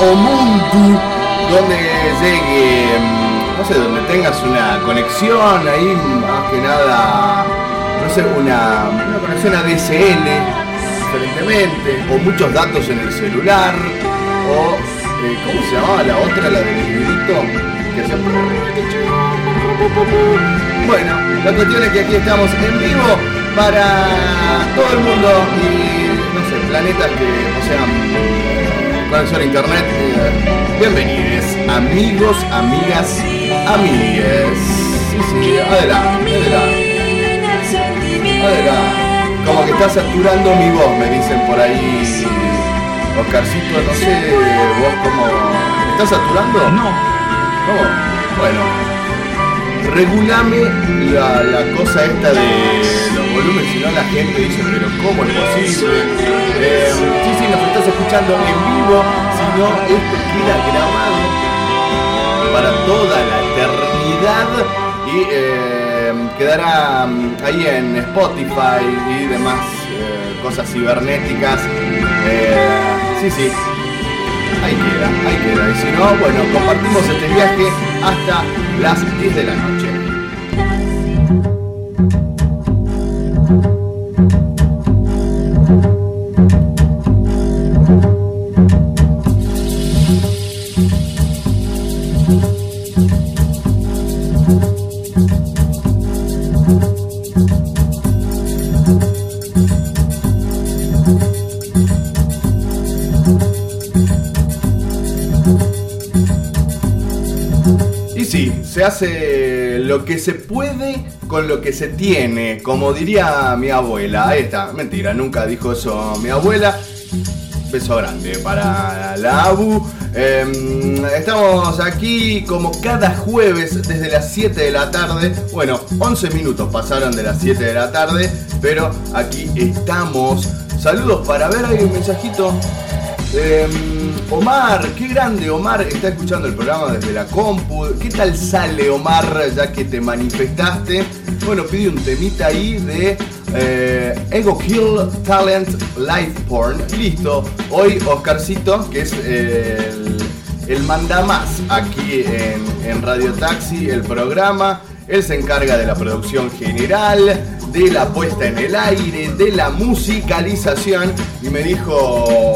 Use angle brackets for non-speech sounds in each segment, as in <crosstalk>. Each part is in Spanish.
todo o mundo donde llegue, mm, no sé, donde tengas una conexión ahí, más que nada, no sé, una, una conexión ADSL, diferentemente, o muchos datos en el celular, o, eh, ¿cómo se llamaba la otra, la del librito? Bueno, la cuestión es que aquí estamos en vivo para todo el mundo y, no sé, planetas que, o sea, conexión a internet. eh, bienvenidos, amigos, amigas, amigues. Sí, sí, adelante, adelante. Adelante. Como que está saturando mi voz, me dicen por ahí. Oscarcito, no sé, vos cómo. ¿Me estás saturando? No, ¿Cómo? Bueno. Regulame la, la cosa esta de los volúmenes, si no la gente dice, pero ¿cómo es posible? Eh, sí, sí, nos estás escuchando en vivo, si no, esto queda grabado para toda la eternidad y eh, quedará mm, ahí en Spotify y demás eh, cosas cibernéticas. Eh, sí, sí, ahí queda, ahí queda. Y si no, bueno, compartimos este viaje hasta las 10 de la noche. Se hace lo que se puede con lo que se tiene, como diría mi abuela. Está, mentira, nunca dijo eso mi abuela. Beso grande para la Abu. Em, estamos aquí como cada jueves desde las 7 de la tarde. Bueno, 11 minutos pasaron de las 7 de la tarde, pero aquí estamos. Saludos para ver, hay un mensajito. Em, Omar, grande Omar, está escuchando el programa desde la compu. ¿Qué tal sale Omar ya que te manifestaste? Bueno, pide un temita ahí de eh, Ego Kill Talent Live Porn. Listo, hoy Oscarcito, que es el, el mandamás aquí en, en Radio Taxi, el programa. Él se encarga de la producción general, de la puesta en el aire, de la musicalización. Y me dijo,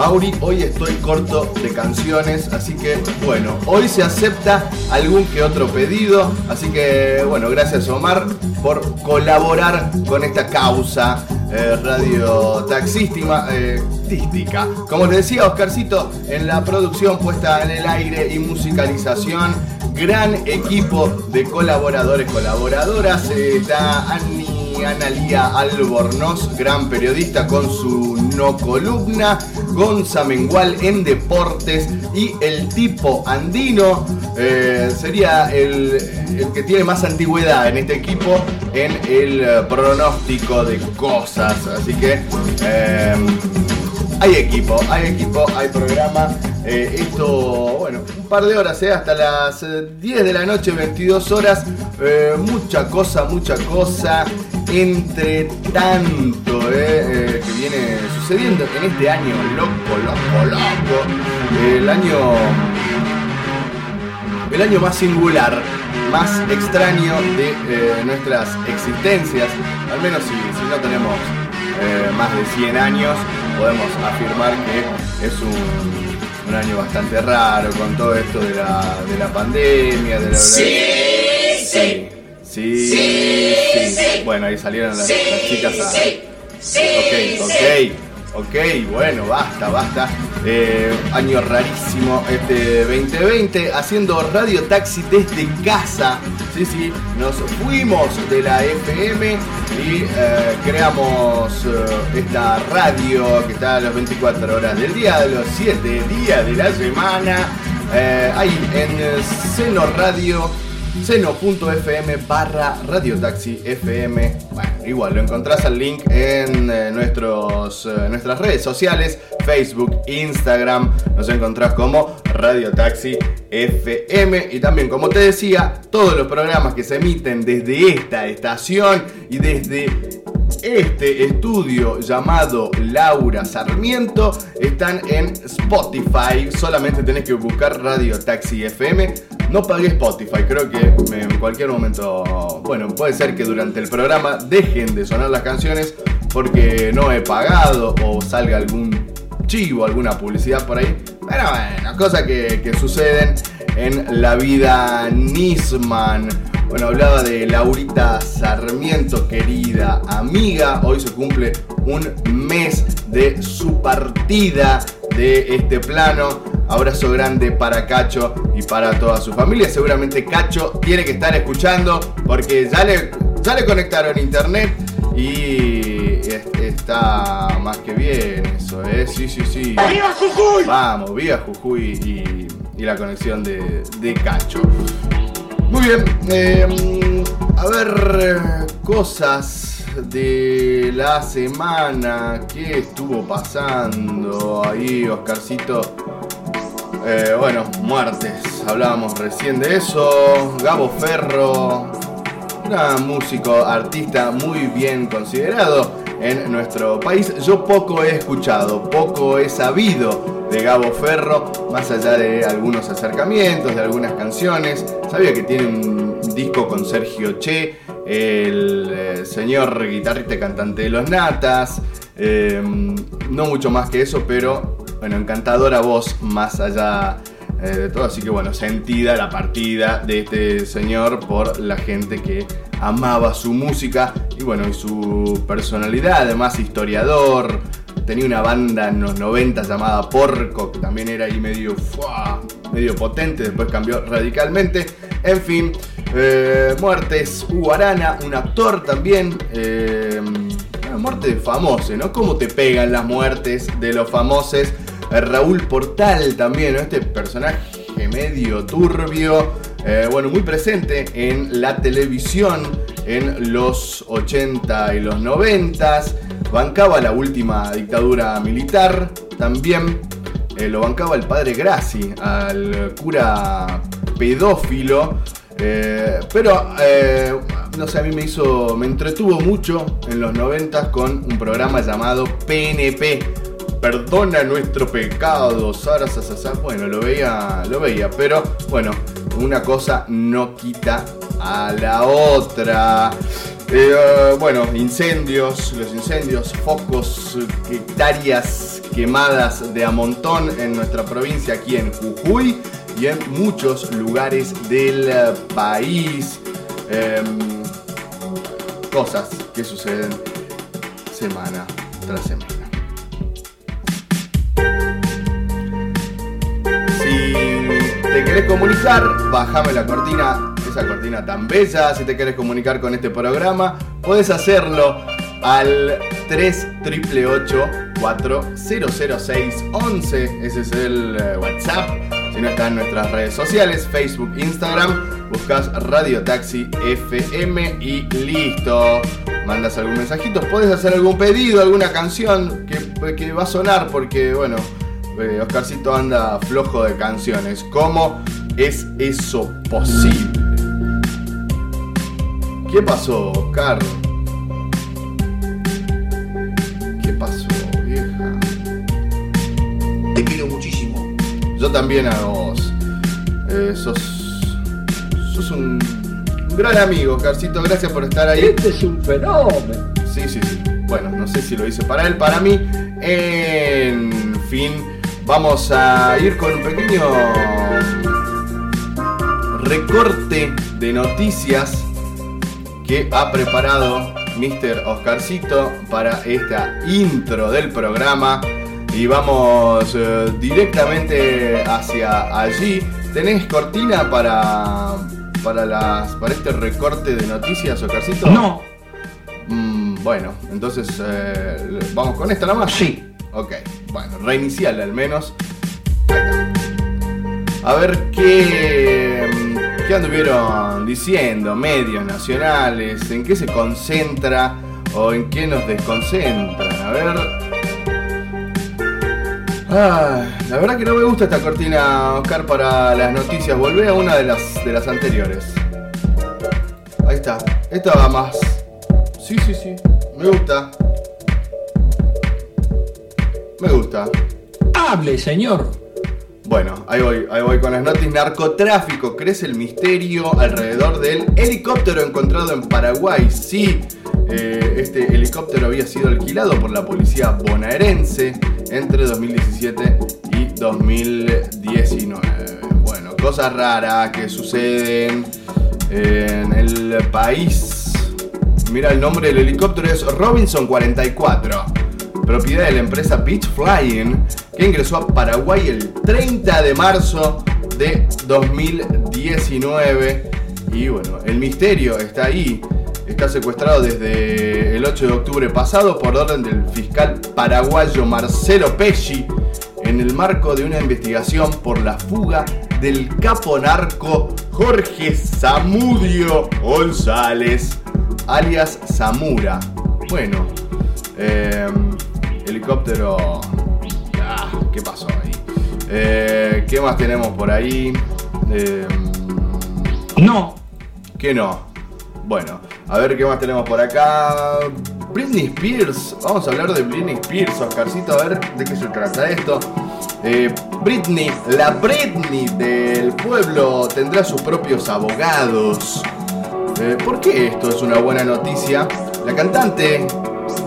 Mauri, hoy estoy corto de canciones, así que bueno, hoy se acepta algún que otro pedido, así que bueno, gracias Omar por colaborar con esta causa eh, radio taxística. eh, tística. Como les decía Oscarcito, en la producción puesta en el aire y musicalización, gran equipo de colaboradores, colaboradoras, eh, está Annie Analía Albornoz, gran periodista con su no columna, Gonza Mengual en deportes y el tipo andino eh, sería el, el que tiene más antigüedad en este equipo en el eh, pronóstico de cosas. Así que eh, hay equipo, hay equipo, hay programa. Eh, esto, bueno, un par de horas, hasta las eh, 10 de la noche, 22 horas. Mucha cosa, mucha cosa. Entre tanto, sucediendo en este año loco, loco, loco. El año. El año más singular más extraño de eh, nuestras existencias, al menos si, si no tenemos eh, más de 100 años, podemos afirmar que es un, un año bastante raro con todo esto de la, de la pandemia, de la... Sí, sí, sí, sí. Bueno, ahí salieron las, las chicas a... Ok, ok. Ok, bueno, basta, basta. Eh, año rarísimo este 2020, haciendo Radio Taxi desde casa. Sí, sí, nos fuimos de la FM y eh, creamos eh, esta radio que está a las 24 horas del día, de los 7 días de la semana. ahí en Seno Radio seno.fm barra Radio Taxi FM. Bueno, igual lo encontrás al link en eh, nuestros, eh, nuestras redes sociales, Facebook, Instagram. Nos encontrás como Radio Taxi FM. Y también, como te decía, todos los programas que se emiten desde esta estación y desde este estudio llamado Laura Sarmiento están en Spotify. Solamente tenés que buscar Radio Taxi FM. No pagué Spotify, creo que en cualquier momento, bueno, puede ser que durante el programa dejen de sonar las canciones porque no he pagado o salga algún chivo, alguna publicidad por ahí. Pero bueno, cosas que, que suceden en la vida Nisman. Bueno, hablaba de Laurita Sarmiento, querida amiga. Hoy se cumple un mes de su partida de este plano. Abrazo grande para Cacho y para toda su familia. Seguramente Cacho tiene que estar escuchando porque ya le, ya le conectaron internet y es- está más que bien eso, ¿eh? Sí, sí, sí. ¡Viva Jujuy! Vamos, viva Jujuy y, y la conexión de, de Cacho. Muy bien, eh, a ver, cosas de la semana que estuvo pasando ahí, Oscarcito. Eh, bueno, muertes, hablábamos recién de eso. Gabo Ferro, un músico, artista muy bien considerado en nuestro país. Yo poco he escuchado, poco he sabido de Gabo Ferro, más allá de algunos acercamientos, de algunas canciones. Sabía que tiene un disco con Sergio Che, el eh, señor guitarrista cantante de Los Natas. Eh, no mucho más que eso, pero bueno, encantadora voz más allá eh, de todo. Así que bueno, sentida la partida de este señor por la gente que amaba su música y bueno, y su personalidad, además historiador. Tenía una banda en los 90 llamada Porco, que también era ahí medio, ¡fua! medio potente, después cambió radicalmente. En fin, eh, muertes, Hugo Arana, un actor también. eh, muerte de famosos, ¿no? ¿Cómo te pegan las muertes de los famosos? Eh, Raúl Portal también. Este personaje medio turbio, eh, bueno, muy presente en la televisión en los 80 y los 90. Bancaba la última dictadura militar también. eh, lo bancaba el padre Grassi, al cura pedófilo. pero, no sé, a mí me hizo, me entretuvo mucho en los 90 con un programa llamado PNP. Perdona nuestro pecado, Sara, sa, sa, sa. Bueno, lo veía, lo veía, pero bueno, una cosa no quita a la otra. Eh, bueno, incendios, los incendios, focos, hectáreas quemadas de a montón en nuestra provincia, aquí en Jujuy y en muchos lugares del país. Em, cosas que suceden semana tras semana. Si te querés comunicar, bajame la cortina, esa cortina tan bella. Si te querés comunicar con este programa, puedes hacerlo al 3888 4006 11. Ese es el eh, WhatsApp. Si no está en nuestras redes sociales, Facebook, Instagram, buscas Radio Taxi FM y listo. Mandas algún mensajito, puedes hacer algún pedido, alguna canción que, que va a sonar porque, bueno, eh, Oscarcito anda flojo de canciones. ¿Cómo es eso posible? ¿Qué pasó, Oscar? ¿Qué pasó, vieja? Te quiero muchísimo. Yo también a vos. Eh, sos. sos un gran amigo, Oscarcito, gracias por estar ahí. Este es un fenómeno. Sí, sí, sí. Bueno, no sé si lo hice para él, para mí. En fin, vamos a ir con un pequeño recorte de noticias que ha preparado Mr. Oscarcito para esta intro del programa. Y vamos eh, directamente hacia allí. ¿Tenés cortina para, para, las, para este recorte de noticias, Oscarcito? No. Mm, bueno, entonces eh, vamos con esta nomás. Sí. Ok, bueno, reiniciarla al menos. A ver qué, qué anduvieron diciendo medios nacionales, en qué se concentra o en qué nos desconcentran. A ver. La verdad que no me gusta esta cortina, Oscar, para las noticias. Volvé a una de las, de las anteriores. Ahí está. Esta va más. Sí, sí, sí. Me gusta. Me gusta. Hable, señor. Bueno, ahí voy, ahí voy con las noticias. Narcotráfico, crece el misterio alrededor del helicóptero encontrado en Paraguay. Sí, eh, este helicóptero había sido alquilado por la policía bonaerense entre 2017 y 2019. Bueno, cosas raras que suceden en el país. Mira, el nombre del helicóptero es Robinson 44 propiedad de la empresa Beach Flying, que ingresó a Paraguay el 30 de marzo de 2019. Y bueno, el misterio está ahí. Está secuestrado desde el 8 de octubre pasado por orden del fiscal paraguayo Marcelo Pesci en el marco de una investigación por la fuga del capo narco Jorge Zamudio González, alias Zamura. Bueno, eh, helicóptero. Ah, ¿Qué pasó ahí? Eh, ¿Qué más tenemos por ahí? Eh, No. ¿Qué no? Bueno, a ver qué más tenemos por acá. Britney Spears. Vamos a hablar de Britney Spears, Oscarcito, a ver de qué se trata esto. Eh, Britney, la Britney del pueblo tendrá sus propios abogados. Eh, ¿Por qué esto es una buena noticia? La cantante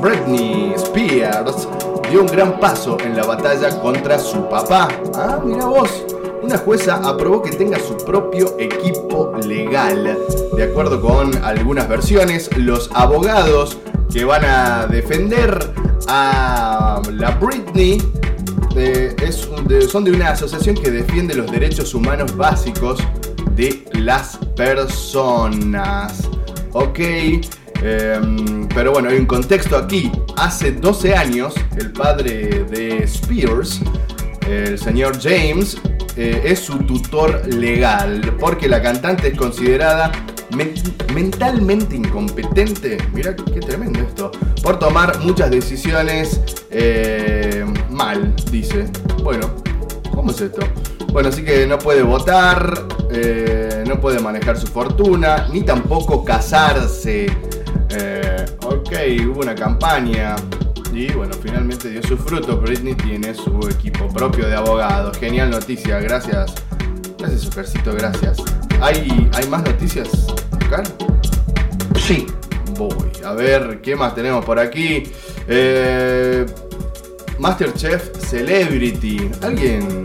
Britney Spears dio un gran paso en la batalla contra su papá. Ah, mira vos. Una jueza aprobó que tenga su propio equipo legal. De acuerdo con algunas versiones, los abogados que van a defender a la Britney eh, son de una asociación que defiende los derechos humanos básicos de las personas. Ok, em, pero bueno, hay un contexto aquí. Hace 12 años, el padre de Spears, el señor James, eh, es su tutor legal porque la cantante es considerada men- mentalmente incompetente. Mira qué tremendo esto. Por tomar muchas decisiones eh, mal, dice. Bueno, ¿cómo es esto? Bueno, así que no puede votar, eh, no puede manejar su fortuna, ni tampoco casarse. Eh, ok, hubo una campaña y bueno, finalmente dio sus frutos. Britney tiene su equipo propio de abogados. Genial noticia, gracias. Gracias, Oscarcito, gracias. ¿Hay, ¿Hay más noticias, Oscar? Sí. Voy, a ver, ¿qué más tenemos por aquí? Eh, Masterchef Celebrity. ¿Alguien,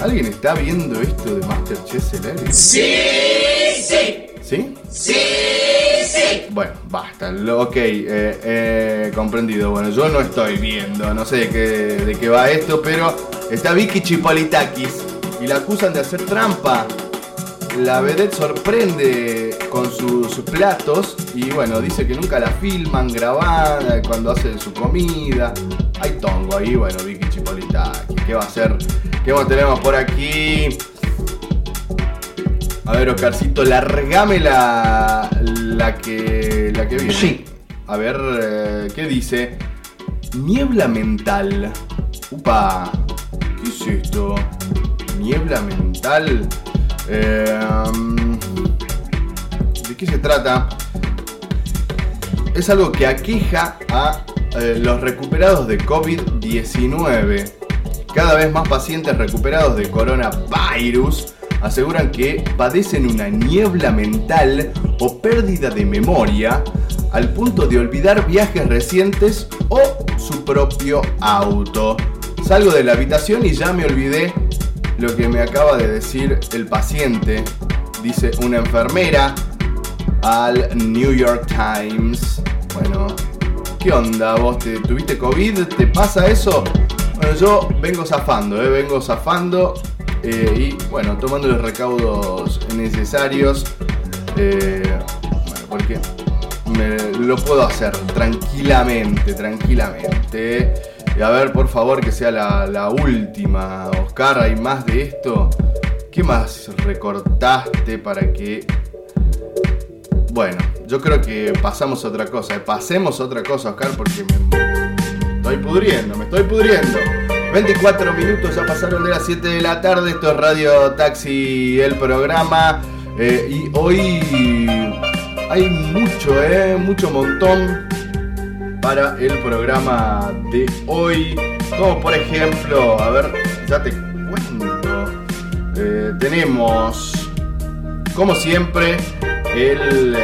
¿Alguien está viendo esto de Masterchef Celebrity? Sí, sí. ¿Sí? Sí, sí. Bueno, basta. Ok, eh, eh, comprendido. Bueno, yo no estoy viendo, no sé de qué, de qué va esto, pero está Vicky Chipolitakis y la acusan de hacer trampa. La vedette sorprende con sus platos y bueno, dice que nunca la filman grabada cuando hace su comida. Hay tongo ahí, bueno, Vicky Chipolitaki. ¿Qué va a hacer? ¿Qué más tenemos por aquí? A ver, Oscarcito, largame la, la que la que viene. Sí. A ver, eh, ¿qué dice? Niebla mental. Upa, ¿qué es esto? Niebla mental. Eh, ¿De qué se trata? Es algo que aqueja a eh, los recuperados de COVID-19. Cada vez más pacientes recuperados de coronavirus aseguran que padecen una niebla mental o pérdida de memoria al punto de olvidar viajes recientes o su propio auto. Salgo de la habitación y ya me olvidé lo que me acaba de decir el paciente, dice una enfermera al New York Times. Bueno, ¿qué onda? ¿Vos te, tuviste COVID? ¿Te pasa eso? Bueno, yo vengo zafando, ¿eh? vengo zafando eh, y bueno, tomando los recaudos necesarios. Eh, porque me, lo puedo hacer tranquilamente, tranquilamente. A ver, por favor, que sea la, la última. Oscar, ¿hay más de esto? ¿Qué más recortaste para que... Bueno, yo creo que pasamos a otra cosa. Pasemos a otra cosa, Oscar, porque me estoy pudriendo, me estoy pudriendo. 24 minutos ya pasaron de las 7 de la tarde. Esto es Radio Taxi, el programa. Eh, y hoy hay mucho, eh, mucho montón para el programa de hoy. Como por ejemplo, a ver, ya te cuento. Eh, tenemos, como siempre, el,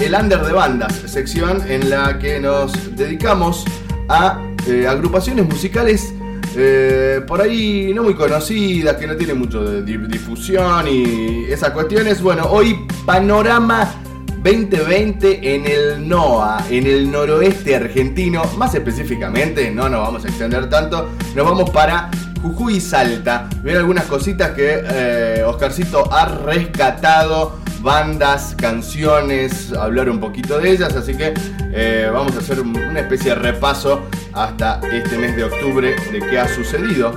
el Under de Bandas, sección en la que nos dedicamos a agrupaciones musicales eh, por ahí no muy conocidas, que no tienen mucho de di- difusión y esas cuestiones. Bueno, hoy panorama 2020 en el NOA, en el noroeste argentino, más específicamente, no nos vamos a extender tanto, nos vamos para Jujuy y Salta. Ven algunas cositas que eh, Oscarcito ha rescatado, bandas, canciones, hablar un poquito de ellas, así que eh, vamos a hacer un- una especie de repaso hasta este mes de octubre de qué ha sucedido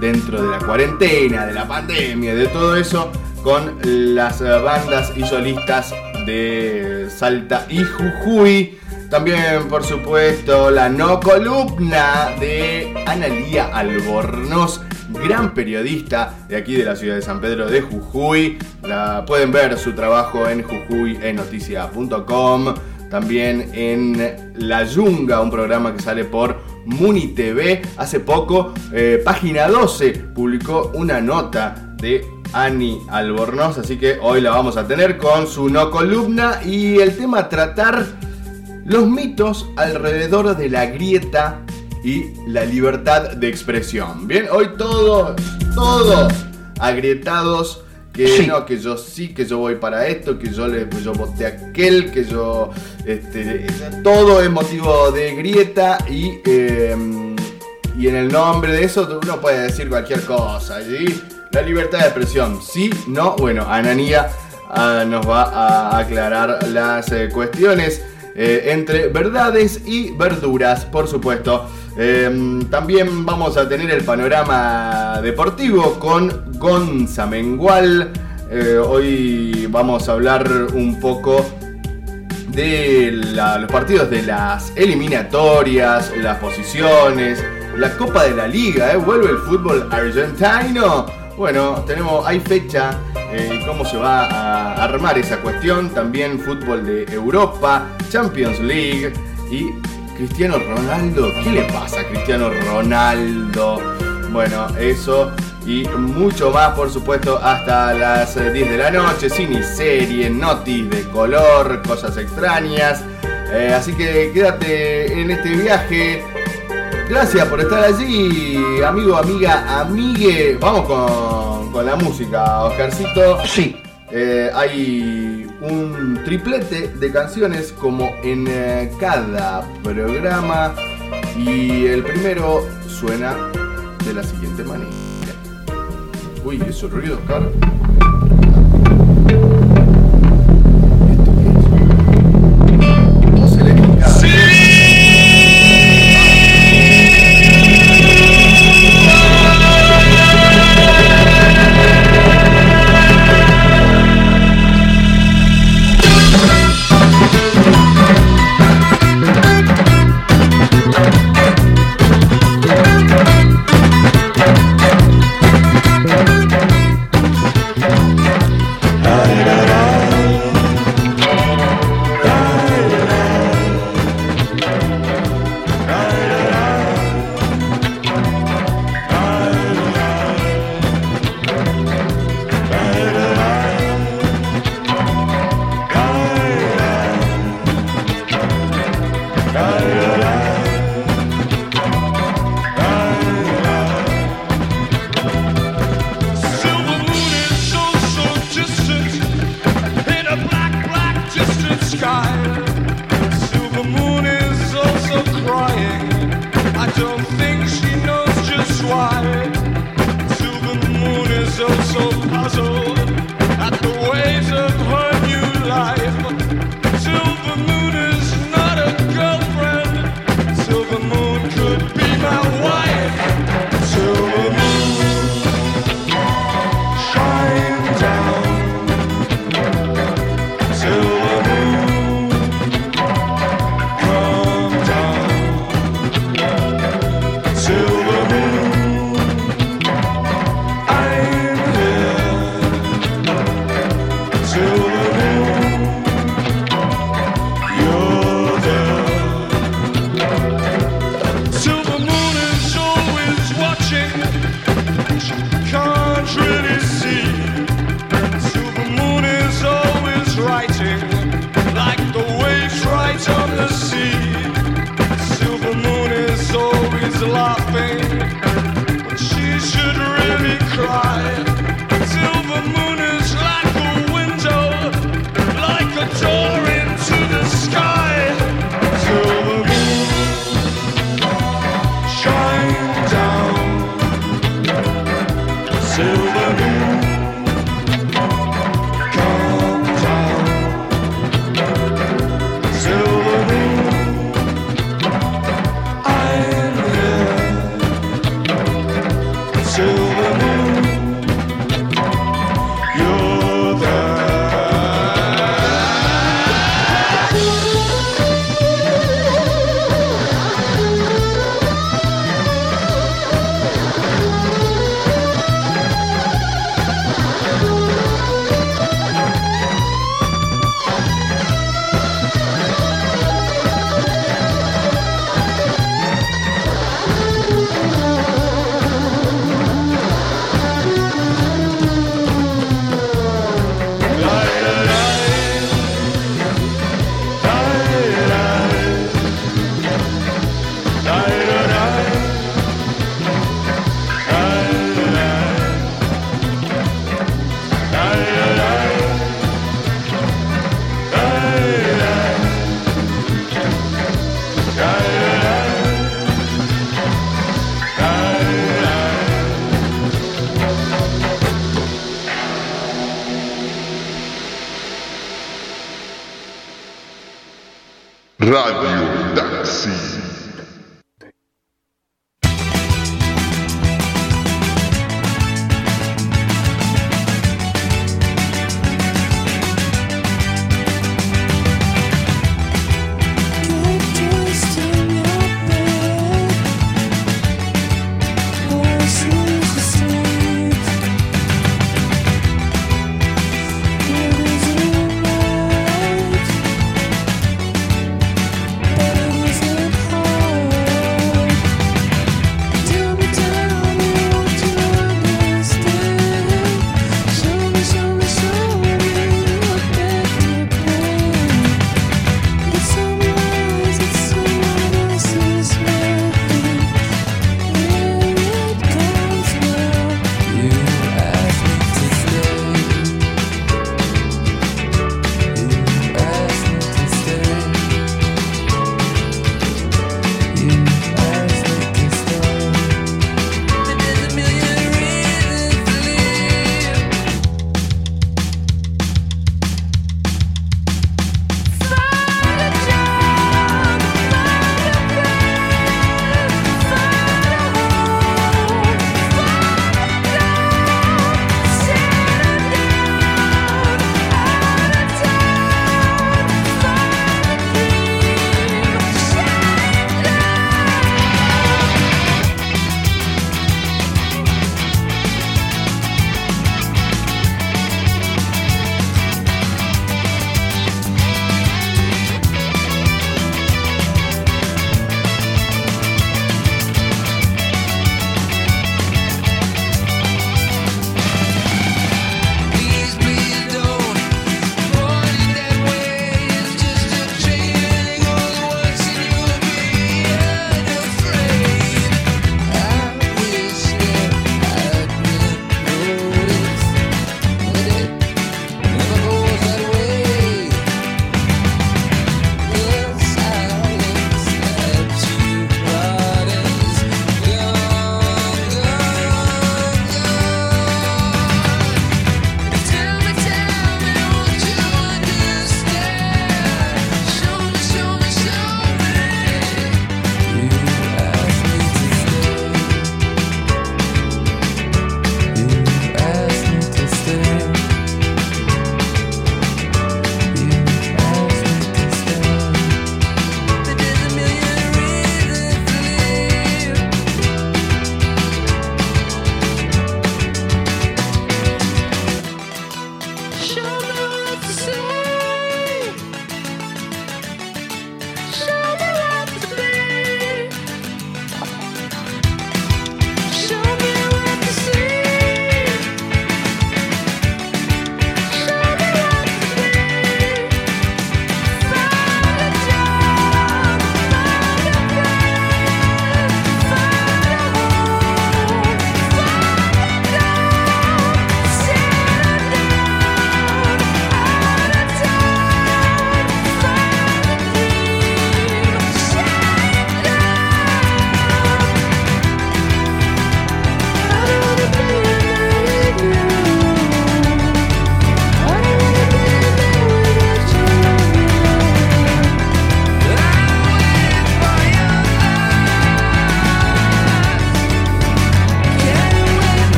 dentro de la cuarentena, de la pandemia, de todo eso, con las bandas y solistas de Salta y Jujuy. También, por supuesto, la no columna de Analía Albornoz, gran periodista de aquí de la ciudad de San Pedro de Jujuy. La, pueden ver su trabajo en jujuyenoticia.com. También en La Yunga, un programa que sale por Muni TV. Hace poco, eh, Página 12 publicó una nota de Ani Albornoz, así que hoy la vamos a tener con su no columna y el tema tratar los mitos alrededor de la grieta y la libertad de expresión. Bien, hoy todos, todos agrietados. Que Sí. no, que yo sí, que yo voy para esto, que yo le yo voté aquel, que yo. Este, todo es motivo de grieta y. eh, y en el nombre de eso uno puede decir cualquier cosa. ¿sí? La libertad de expresión, sí, no. Bueno, Ananía ah, nos va a aclarar las eh, cuestiones eh, entre verdades y verduras, por supuesto. Eh, también vamos a tener el panorama deportivo con Gonza Mengual. Eh, hoy vamos a hablar un poco de los partidos de las eliminatorias, las posiciones, la Copa de la Liga, ¿eh? vuelve el fútbol argentino. Bueno, tenemos, hay fecha, eh, cómo se va a armar esa cuestión. También fútbol de Europa, Champions League y Cristiano Ronaldo. ¿Qué le pasa a Cristiano Ronaldo? Bueno, eso y mucho más, por supuesto, hasta las eh, 10 de la noche. Cine serie, notis de color, cosas extrañas. Eh, así que quédate en este viaje. Gracias por estar allí, amigo, amiga, amigue. Vamos con, con la música, Oscarcito. Sí. Eh, hay un triplete de canciones como en eh, cada programa y el primero suena de la siguiente manera. Uy, ese ruido, Oscar.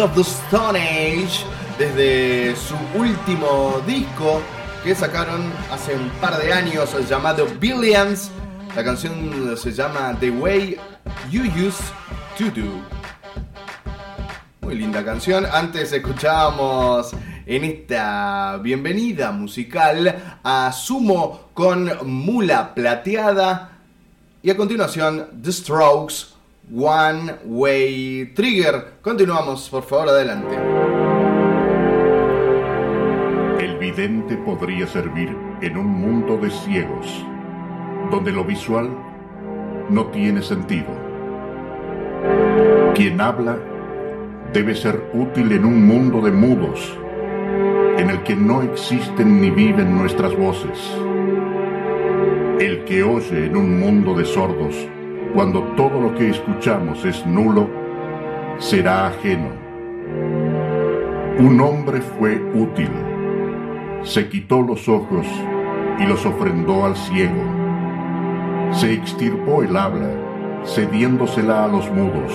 Of the Stone Age desde su último disco que sacaron hace un par de años llamado Billions. La canción se llama The Way You Used to Do. Muy linda canción. Antes escuchábamos en esta bienvenida musical a Sumo con Mula Plateada. Y a continuación, The Strokes, One Way Trigger. Continuamos, por favor, adelante. El vidente podría servir en un mundo de ciegos, donde lo visual no tiene sentido. Quien habla debe ser útil en un mundo de mudos, en el que no existen ni viven nuestras voces. El que oye en un mundo de sordos, cuando todo lo que escuchamos es nulo, será ajeno. Un hombre fue útil se quitó los ojos y los ofrendó al ciego. Se extirpó el habla, cediéndosela a los mudos,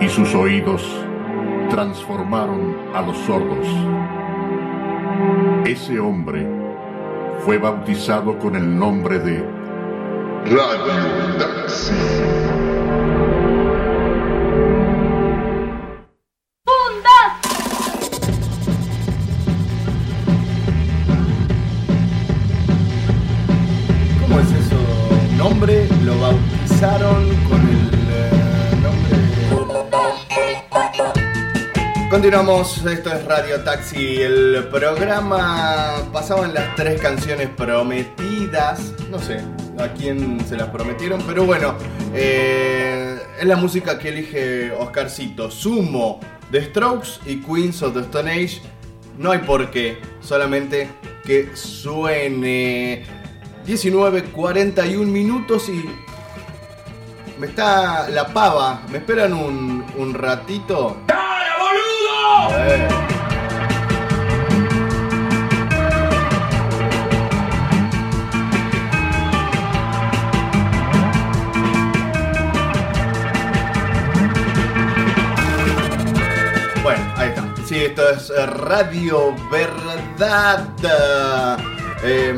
y sus oídos transformaron a los sordos. Ese hombre fue bautizado con el nombre de Radio Taxi. ¿Cómo es eso? Nombre lo bautizaron con el eh, nombre. Continuamos, esto es Radio Taxi, el programa pasaban las tres canciones prometidas, no sé a quién se las prometieron, pero bueno, eh, es la música que elige Oscarcito, Sumo, The Strokes y Queens of the Stone Age, no hay por qué, solamente que suene. 19.41 minutos y me está la pava, me esperan un, un ratito. Eh. Esto es eh, Radio Verdad. Eh,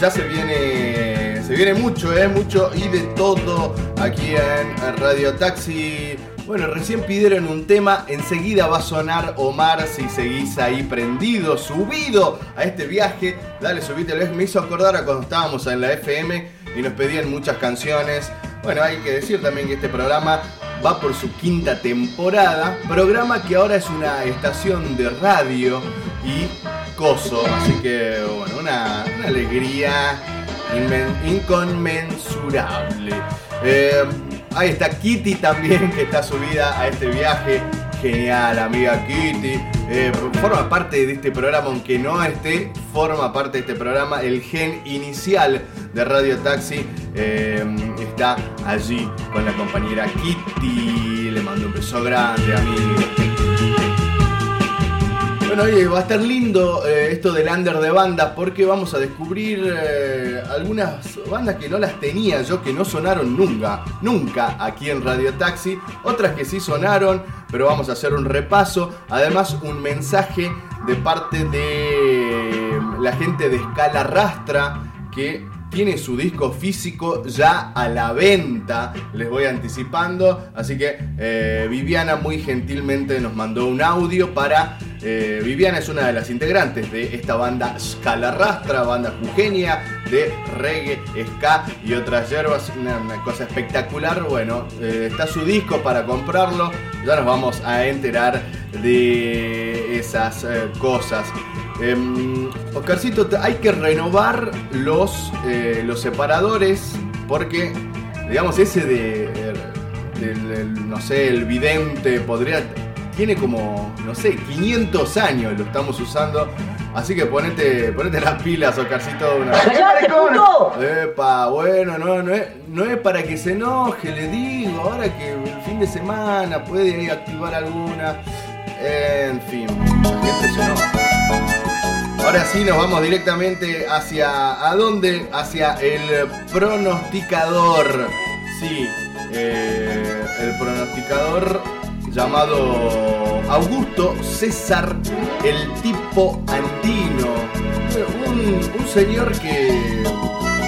ya se viene, se viene mucho, eh, mucho y de todo aquí en Radio Taxi. Bueno, recién pidieron un tema, enseguida va a sonar Omar si seguís ahí prendido, subido a este viaje. Dale, subite, me hizo acordar a cuando estábamos en la FM y nos pedían muchas canciones. Bueno, hay que decir también que este programa va por su quinta temporada, programa que ahora es una estación de radio y coso, así que bueno, una, alegría inconmensurable. Eh, ahí está Kitty también, que está subida a este viaje. Genial, amiga Kitty. Eh, forma parte de este programa, aunque no esté, forma parte de este programa. El gen inicial de Radio Taxi eh, está allí con la compañera Kitty. Le mando un beso grande, amiga. Bueno, oye, va a estar lindo eh, esto del under de bandas porque vamos a descubrir eh, algunas bandas que no las tenía yo, que no sonaron nunca, nunca aquí en Radio Taxi, otras que sí sonaron, pero vamos a hacer un repaso, además un mensaje de parte de la gente de Escala Rastra que tiene su disco físico ya a la venta, les voy anticipando. Así que eh, Viviana muy gentilmente nos mandó un audio para... eh, Viviana es una de las integrantes de esta banda Rastra, banda jujeña de reggae, ska y otras hierbas, una, cosa espectacular. Bueno, eh, está su disco para comprarlo, ya nos vamos a enterar de esas cosas. Em, Oscarcito, hay que renovar los, eh, los separadores porque, digamos, ese de, del, del, no sé, el vidente podría... Tiene como, no sé, 500 años lo estamos usando. Así que ponete, ponete las pilas, Oscarcito. Una... Epa, bueno, no, no es, no es para que se enoje, le digo, ahora que el fin de semana puede activar alguna. En fin, la gente se enoja. Ahora sí nos vamos directamente hacia. ¿A dónde? Hacia el pronosticador. Sí, eh, el pronosticador llamado Augusto César, el tipo andino. Un, un señor que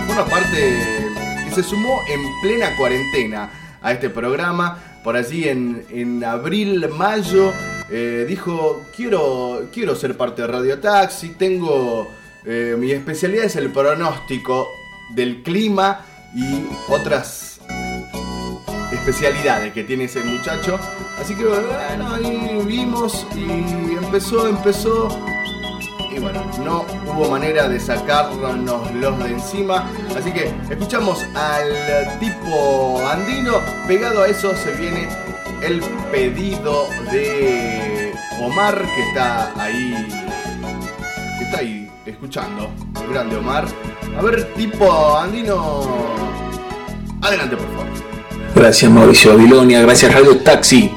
forma parte, que se sumó en plena cuarentena a este programa. Por allí en, en abril, mayo, eh, dijo, quiero, quiero ser parte de Radio Taxi, tengo... eh, mi especialidad es el pronóstico del clima y otras especialidades que tiene ese muchacho. Así que bueno, ahí vimos y empezó, empezó. Y bueno, no hubo manera de sacarnos los de encima. Así que escuchamos al tipo andino. Pegado a eso se viene el pedido de Omar que está ahí. Que está ahí escuchando. Grande Omar. A ver, tipo andino. Adelante, por favor. Gracias Mauricio Babilonia, gracias Radio Taxi.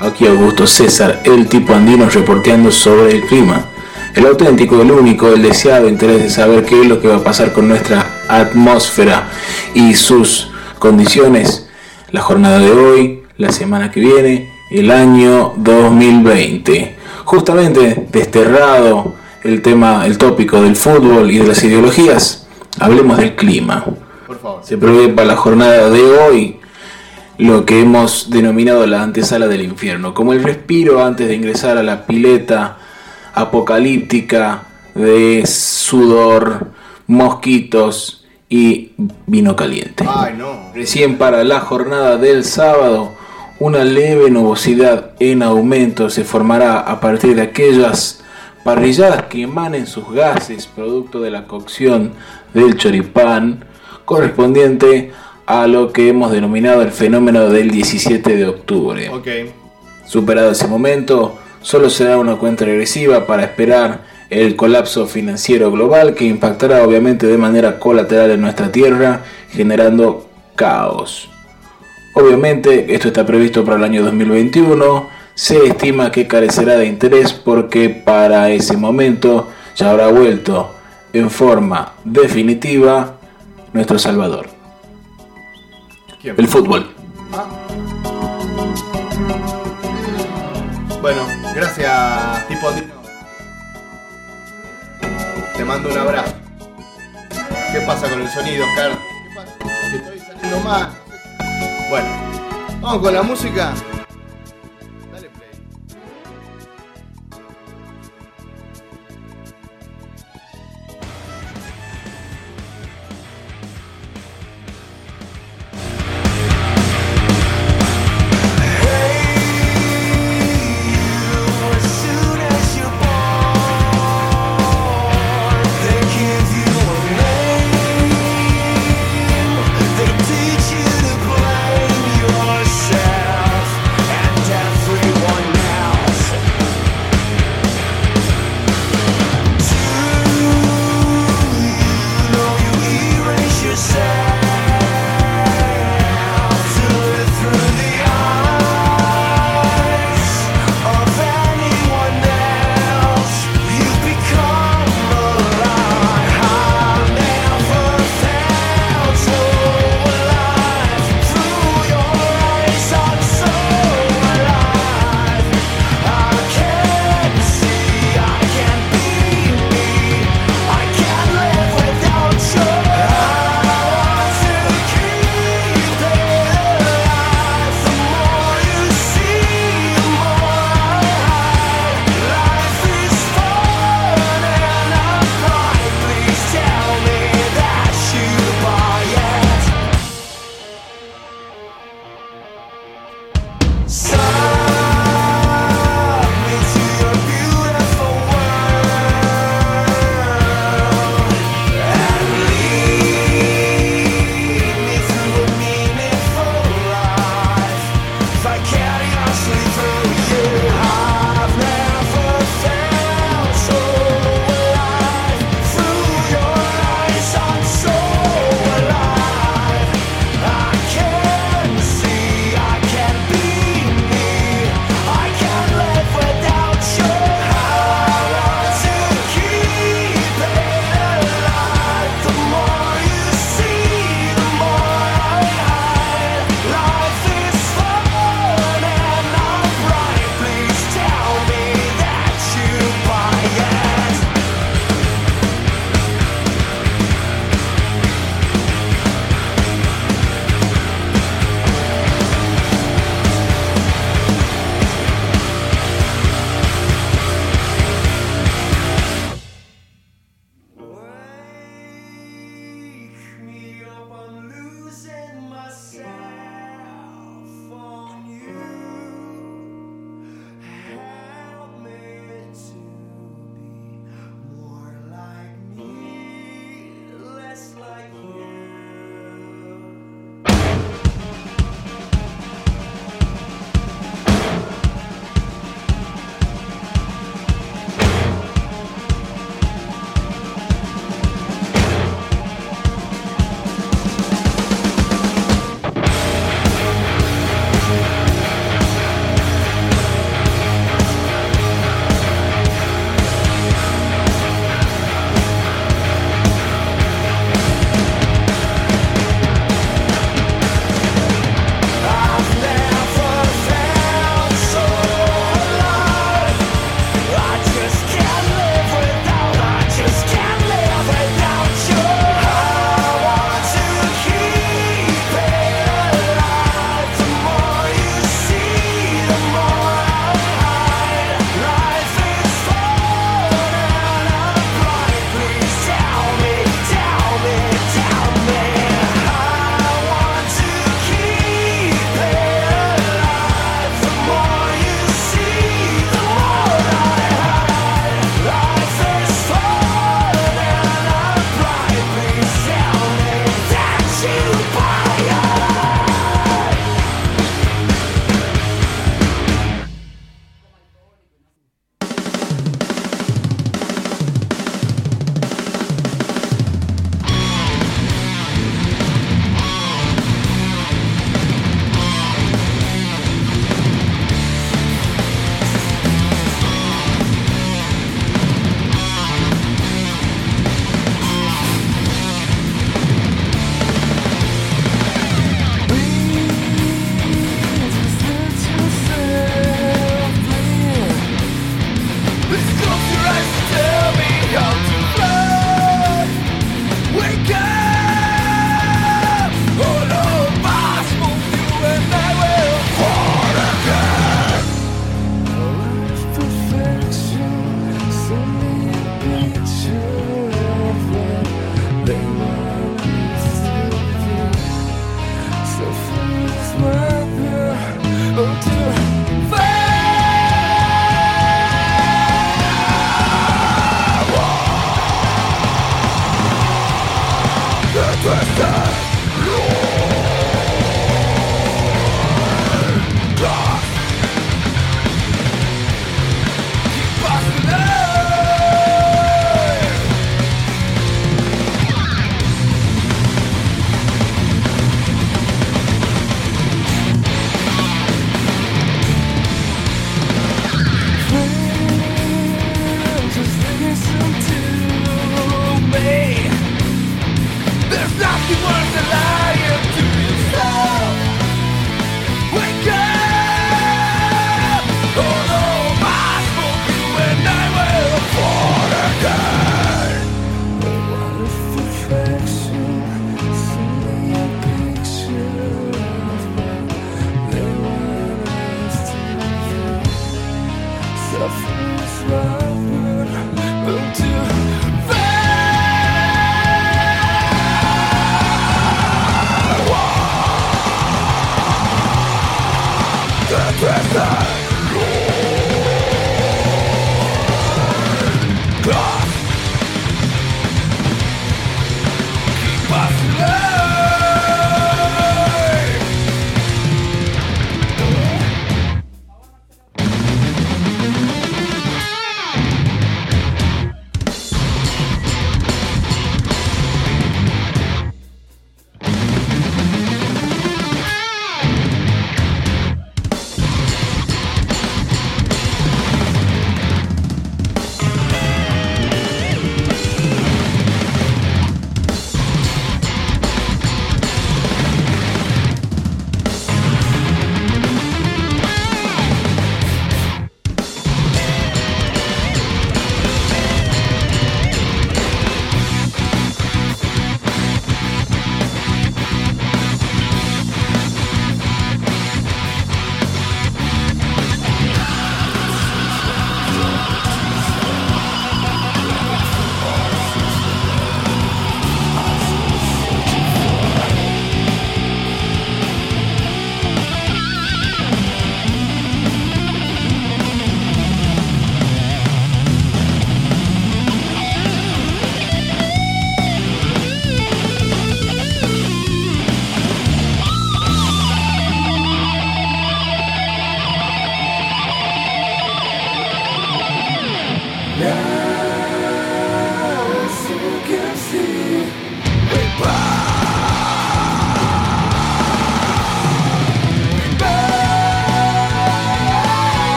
Aquí Augusto César, el tipo andino reporteando sobre el clima. El auténtico, el único, el deseado interés de saber qué es lo que va a pasar con nuestra atmósfera y sus condiciones. La jornada de hoy, la semana que viene, el año 2020. Justamente desterrado el tema, el tópico del fútbol y de las ideologías, hablemos del clima. Por favor. Se prevé para la jornada de hoy lo que hemos denominado la antesala del infierno, como el respiro antes de ingresar a la pileta apocalíptica de sudor, mosquitos y vino caliente. Ay, no. Recién para la jornada del sábado, una leve nubosidad en aumento se formará a partir de aquellas parrilladas que emanen sus gases producto de la cocción del choripán correspondiente a lo que hemos denominado el fenómeno del 17 de octubre. Superado ese momento, solo será una cuenta regresiva para esperar el colapso financiero global que impactará obviamente de manera colateral en nuestra tierra, generando caos. Obviamente esto está previsto para el año 2021, se estima que carecerá de interés porque para ese momento ya habrá vuelto en forma definitiva nuestro Salvador, ¿Quién? el fútbol. Bueno, gracias, tipo. Te mando un abrazo. ¿Qué pasa con el sonido, Oscar? ¿Qué pasa? Estoy saliendo mal. Bueno, vamos con la música.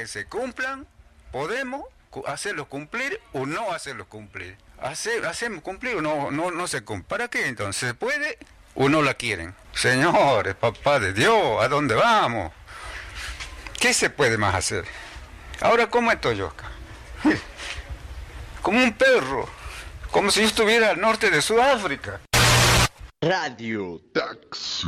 Que se cumplan, podemos hacerlos cumplir o no hacerlos cumplir. Hace- hacemos cumplir o no, no, no se cumple. ¿Para qué entonces? ¿Se puede o no la quieren? Señores, papá de Dios, ¿a dónde vamos? ¿Qué se puede más hacer? Ahora, ¿cómo estoy yo? <laughs> Como un perro, como si estuviera al norte de Sudáfrica. Radio Taxi.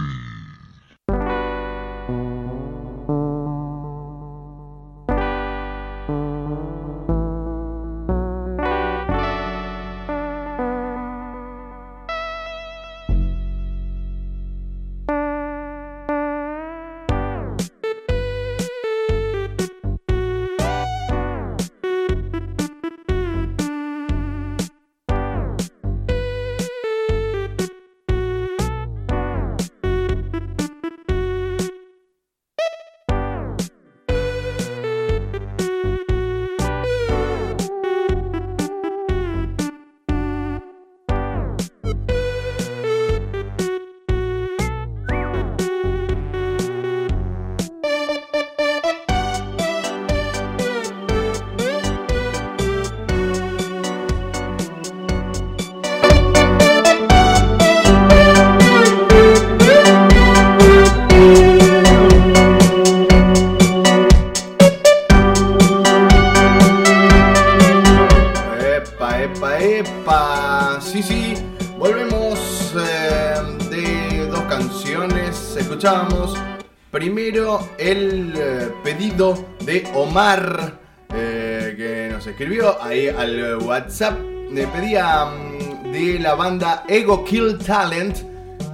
El eh, pedido de Omar, eh, que nos escribió ahí al WhatsApp. Le pedía mm, de la banda Ego Kill Talent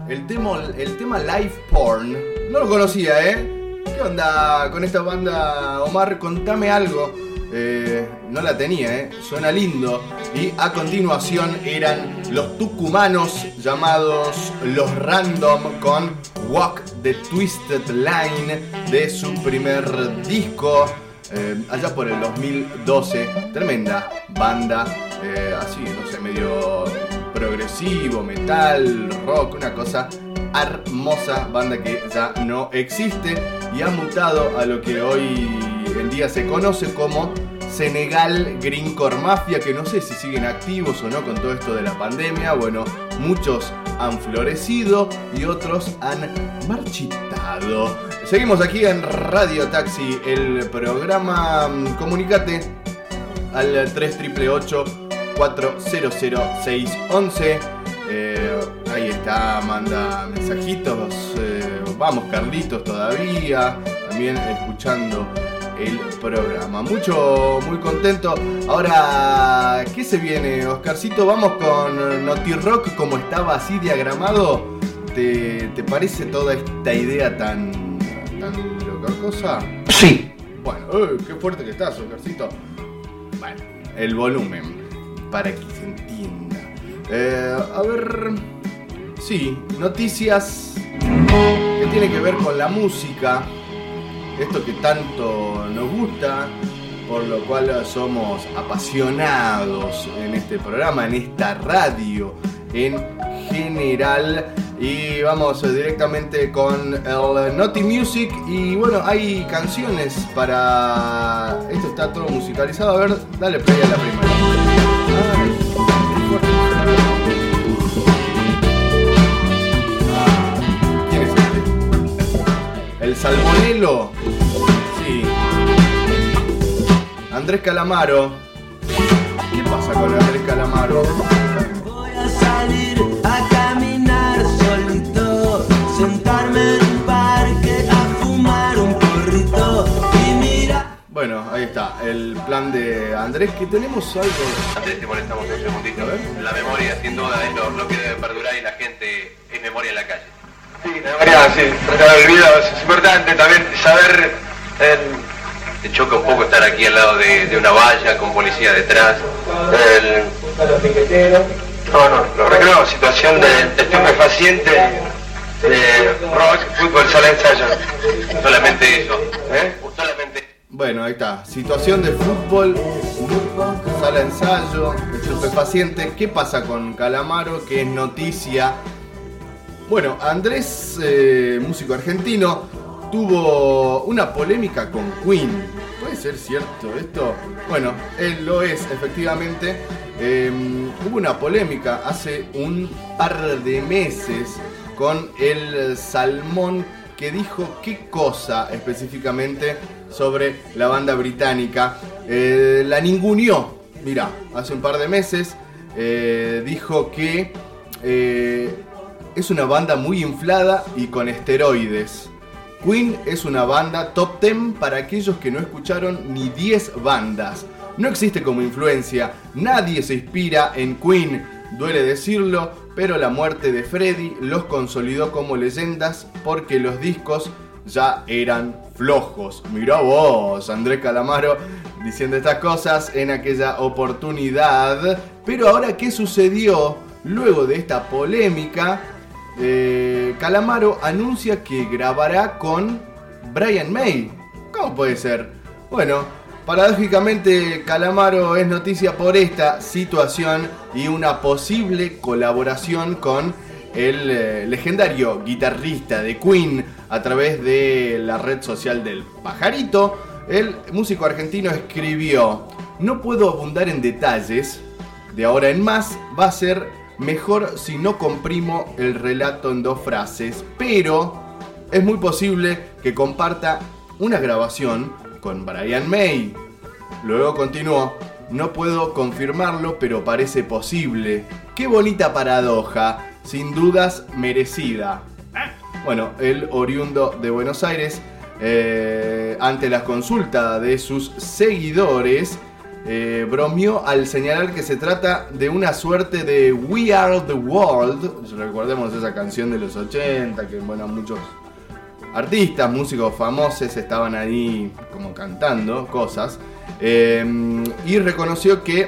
el tema, el tema Live Porn. No lo conocía, ¿eh? ¿Qué onda con esta banda, Omar? Contame algo. Eh, no la tenía, ¿eh? Suena lindo. Y a continuación eran los tucumanos llamados Los Random con Walk the Twisted Line de su primer disco. eh, allá por el 2012. Tremenda banda. así, no sé, medio progresivo, metal, rock, una cosa hermosa, banda que ya no existe y ha mutado a lo que hoy en día se conoce como Senegal Greencore Mafia, que no sé si siguen activos o no con todo esto de la pandemia. Bueno, muchos han florecido y otros han marchitado. Seguimos aquí en Radio Taxi, el programa. Comunicate al 3888 400611. Eh, ahí está, manda mensajitos. eh, vamos, Carlitos, todavía. También escuchando el programa. Mucho, muy contento. Ahora, ¿qué se viene, Oscarcito? Vamos con Naughty Rock como estaba así diagramado. ¿Te, te parece toda esta idea tan, tan loca cosa? Sí. Bueno, uy, qué fuerte que estás, Oscarcito. Bueno, el volumen, para que se entienda. Eh, a ver. Sí, noticias que tienen que ver con la música. Esto que tanto nos gusta, por lo cual somos apasionados en este programa, en esta radio en general. Y vamos directamente con el Naughty Music. Y bueno, hay canciones para. Esto está todo musicalizado. A ver, dale play a la primera. Ay, Salmonelo. Sí. Andrés Calamaro. ¿Qué pasa con Andrés Calamaro? Voy a salir a caminar solito, sentarme en un parque a fumar un porrito y mira. Bueno, ahí está, el plan de Andrés, que tenemos algo. Andrés, te molestamos un segundito. La memoria, sin duda, es lo, lo que debe perdurar y la gente es memoria en la calle. Memoria, sí, tratar de olvidar es importante también saber. eh, Te choca un poco estar aquí al lado de, de una valla con policía detrás. el, no, no, lo recreo, situación de, estupefaciente, de rock, fútbol, sala de ensayo. Solamente eso. ¿Eh? Solamente Bueno, ahí está. Situación de fútbol, sala ensayo, estupefaciente. ¿Qué pasa con Calamaro? Que es noticia. Bueno, Andrés, eh, músico argentino, tuvo una polémica con Queen. ¿Puede ser cierto esto? Bueno, él lo es, efectivamente. Eh, hubo una polémica hace un par de meses con el Salmón que dijo qué cosa específicamente sobre la banda británica. Eh, la ninguneó, mira, hace un par de meses eh, dijo que es una banda muy inflada y con esteroides. Queen es una banda top 10 para aquellos que no escucharon ni 10 bandas. No existe como influencia, nadie se inspira en Queen, duele decirlo, pero la muerte de Freddy los consolidó como leyendas porque los discos ya eran flojos. Mirá vos, Andrés Calamaro, diciendo estas cosas en aquella oportunidad. Pero ahora, ¿qué sucedió? Luego de esta polémica, eh, Calamaro anuncia que grabará con Brian May. ¿Cómo puede ser? Bueno, paradójicamente Calamaro es noticia por esta situación y una posible colaboración con el eh, legendario guitarrista de Queen a través de la red social del pajarito. El músico argentino escribió, no puedo abundar en detalles, de ahora en más va a ser mejor si no comprimo el relato en dos frases, pero es muy posible que comparta una grabación con Brian May. Luego continuó, No puedo confirmarlo, pero parece posible. Qué bonita paradoja, sin dudas merecida. Bueno, el oriundo de Buenos Aires, eh, ante la consulta de sus seguidores, eh, bromeó al señalar que se trata de una suerte de We Are the World. Recordemos esa canción de los 80, que bueno, muchos artistas, músicos famosos estaban ahí como cantando cosas. Eh, y reconoció que,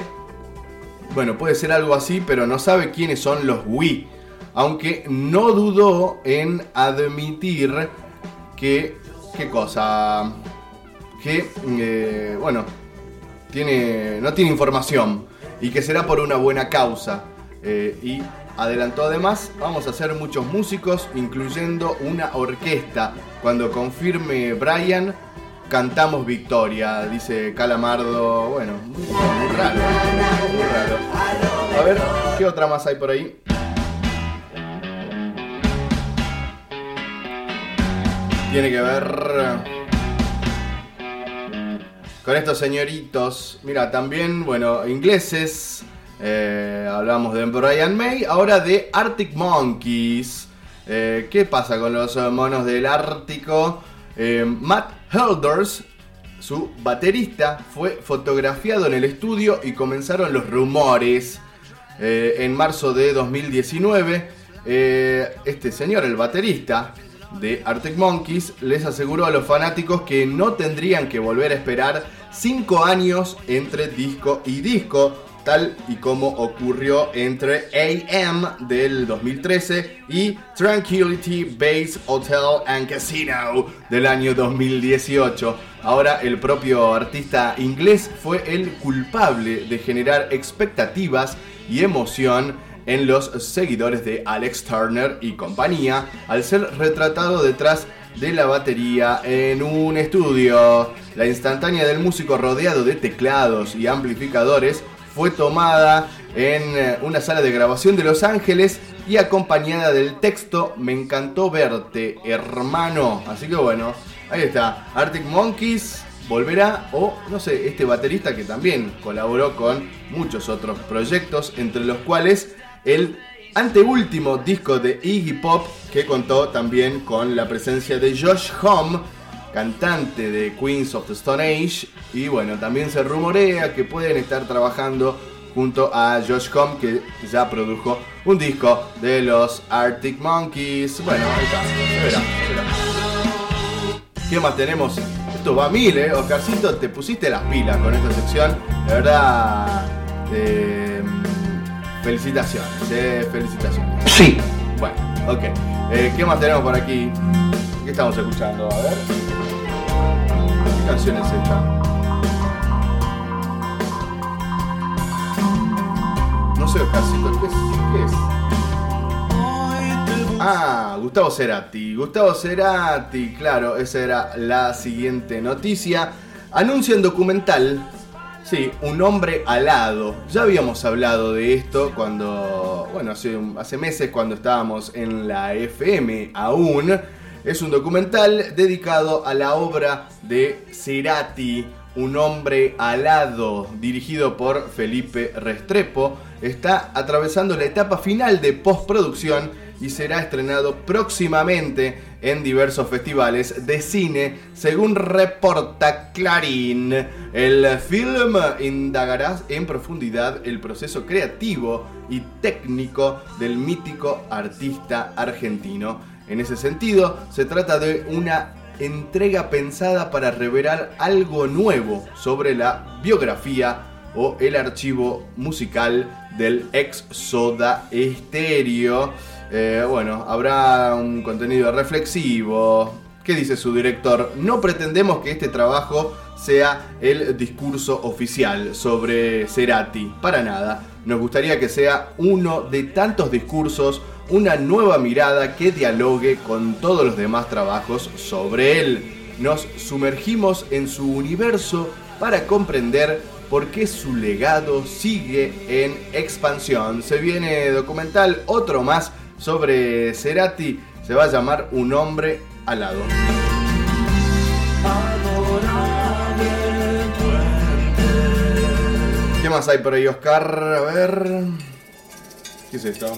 bueno, puede ser algo así, pero no sabe quiénes son los We. Aunque no dudó en admitir que, ¿qué cosa? Que, eh, bueno, tiene, no tiene información y que será por una buena causa. Eh, y adelantó además, vamos a hacer muchos músicos, incluyendo una orquesta. Cuando confirme Brian, cantamos victoria, dice Calamardo. Bueno, muy, raro, muy raro. A ver, ¿qué otra más hay por ahí? Tiene que ver con estos señoritos. Mira, también, bueno, ingleses. Eh, hablamos de Brian May. Ahora de Arctic Monkeys. Eh, ¿Qué pasa con los monos del Ártico? Eh, Matt Helders, su baterista, fue fotografiado en el estudio y comenzaron los rumores. Eh, en marzo de 2019, eh, este señor, el baterista de Arctic Monkeys, les aseguró a los fanáticos que no tendrían que volver a esperar 5 años entre disco y disco, tal y como ocurrió entre AM del 2013 y Tranquility Base Hotel and Casino del año 2018. Ahora el propio artista inglés fue el culpable de generar expectativas y emoción en los seguidores de Alex Turner y compañía al ser retratado detrás de la batería en un estudio. La instantánea del músico rodeado de teclados y amplificadores fue tomada en eh, una sala de grabación de Los Ángeles y acompañada del texto Me encantó verte, hermano. Así que bueno, ahí está. Arctic Monkeys volverá o no sé, este baterista que también colaboró con muchos otros proyectos, entre los cuales el anteúltimo disco de Iggy Pop que contó también con la presencia de Josh Homme, cantante de Queens of the Stone Age. Y bueno, también se rumorea que pueden estar trabajando junto a Josh Homme que ya produjo un disco de los Arctic Monkeys. Bueno, ahí está, se verá. ¿Qué más tenemos? Esto va a mil, ¿eh? Oscarcito, te pusiste las pilas con esta sección. De verdad, eh, felicitaciones, eh, felicitaciones. Sí. Bueno, ok. Eh, ¿Qué más tenemos por aquí? ¿Qué estamos escuchando? A ver. ¿Qué canción es esta? No sé, Oscarcito, ¿qué es? ¿Qué es? Ah, Gustavo Cerati. Gustavo Cerati, claro, esa era la siguiente noticia. Anuncia en documental, sí, un hombre alado. Ya habíamos hablado de esto cuando, bueno, hace, hace meses cuando estábamos en la FM aún. Es un documental dedicado a la obra de Cerati, un hombre alado, dirigido por Felipe Restrepo. Está atravesando la etapa final de postproducción y será estrenado próximamente en diversos festivales de cine, según reporta Clarín. El film indagará en profundidad el proceso creativo y técnico del mítico artista argentino. En ese sentido, se trata de una entrega pensada para revelar algo nuevo sobre la biografía o el archivo musical del ex Soda Stereo. Eh, bueno, habrá un contenido reflexivo. ¿Qué dice su director? No pretendemos que este trabajo sea el discurso oficial sobre Cerati, para nada. Nos gustaría que sea uno de tantos discursos, una nueva mirada que dialogue con todos los demás trabajos sobre él. Nos sumergimos en su universo para comprender por qué su legado sigue en expansión. Se viene documental, otro más sobre Cerati, se va a llamar Un hombre alado. ¿Qué más hay por ahí, Oscar? A ver. ¿Qué es esto?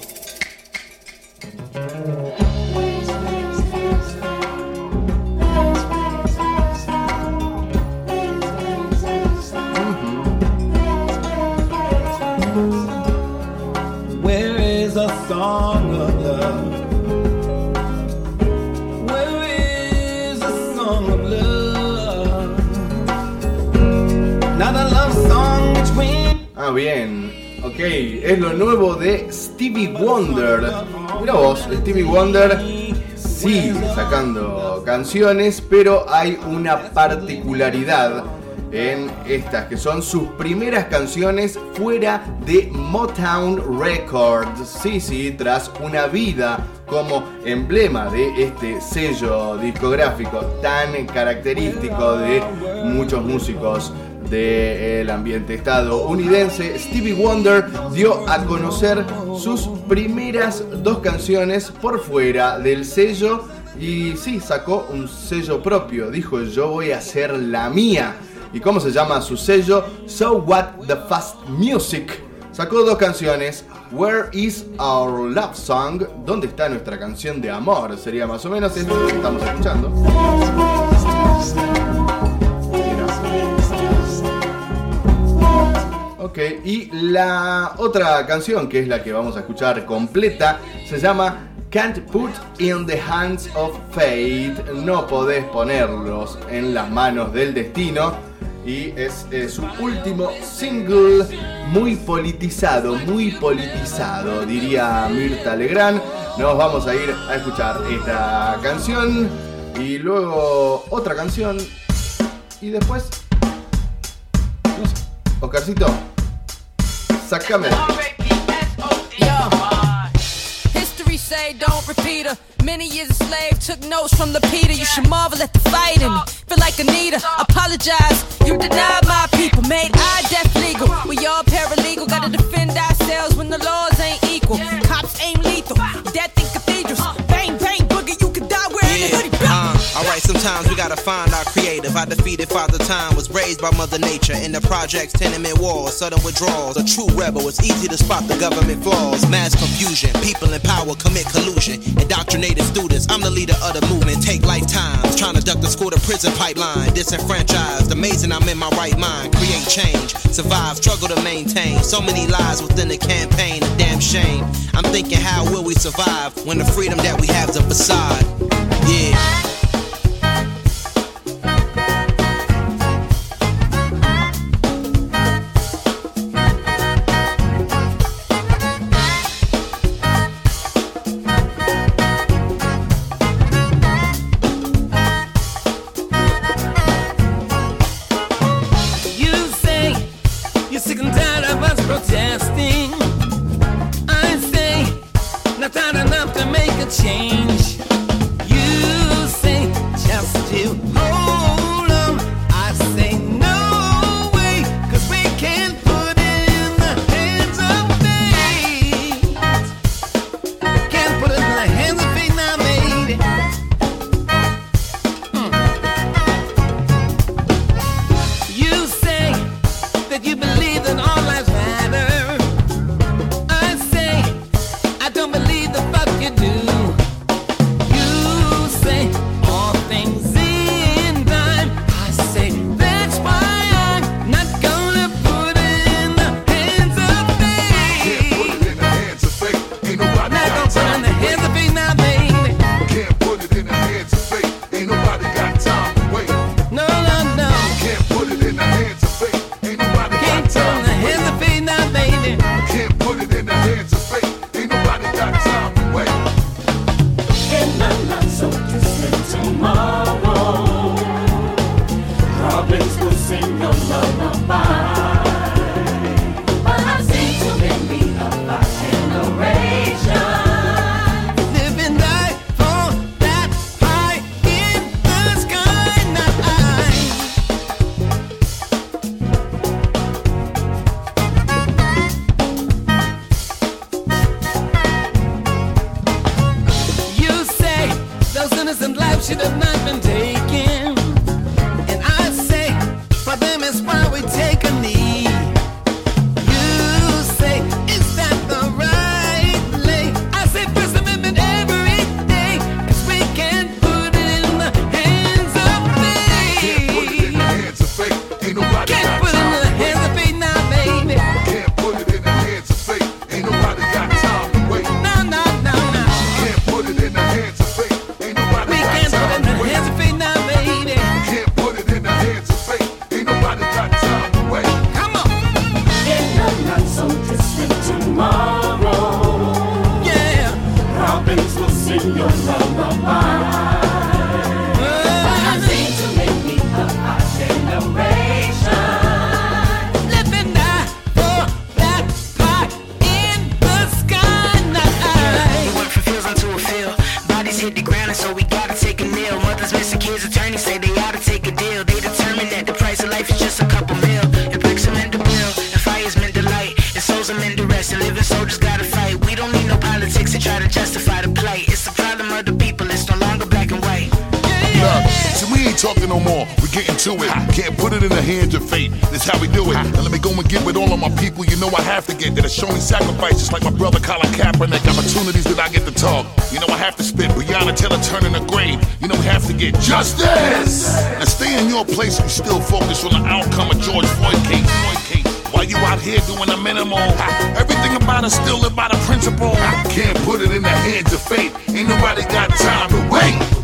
Bien. Ok, es lo nuevo de Stevie Wonder. Mira vos, Stevie Wonder sigue sacando canciones, pero hay una particularidad en estas, que son sus primeras canciones fuera de Motown Records. Sí, sí, tras una vida como emblema de este sello discográfico tan característico de muchos músicos del ambiente estadounidense, Stevie Wonder dio a conocer sus primeras dos canciones por fuera del sello y sí, sacó un sello propio, dijo yo voy a hacer la mía. ¿Y cómo se llama su sello? So What the Fast Music. Sacó dos canciones. Where is Our Love Song? ¿Dónde está nuestra canción de amor? Sería más o menos esto que estamos escuchando. Ok, y la otra canción, que es la que vamos a escuchar completa, se llama Can't Put in the Hands of Fate. No podés ponerlos en las manos del destino. Y es, su último single, muy politizado, muy politizado, diría Mirta Legrand. Nos vamos a ir a escuchar esta canción y luego otra canción. Y después. Oscarcito, sácame. History say don't repeat her. Many years a slave, took notes from the Peter. You should marvel at the fighting. Feel like Anita, apologize. You denied my people, made I death legal. We all paralegal, gotta defend ourselves when the laws ain't equal. Cops aim lethal, death in cathedrals. Bang, bang, boogie, you could die wearing a hoodie. Alright, sometimes we gotta find our creative. I defeated Father Time, was raised by Mother Nature. In the projects, tenement walls, sudden withdrawals. A true rebel, it's easy to spot the government flaws. Mass confusion, people in power commit collusion. Indoctrinated students, I'm the leader of the movement. Take lifetimes, trying to duck the school to prison pipeline. Disenfranchised, amazing I'm in my right mind. Create change, survive, struggle to maintain. So many lies within the campaign, a damn shame. I'm thinking, how will we survive when the freedom that we have's a facade? Yeah. have to get that are showing sacrifices like my brother Colin Kaepernick. Opportunities that I get to talk. You know, I have to spit Brianna Taylor turning the grave. You know, we have to get justice. Now stay in your place. We still focus on the outcome of George Floyd case. Why you out here doing the minimal? Everything about us still live by the principle. I can't put it in the hands of fate. Ain't nobody got time to wait.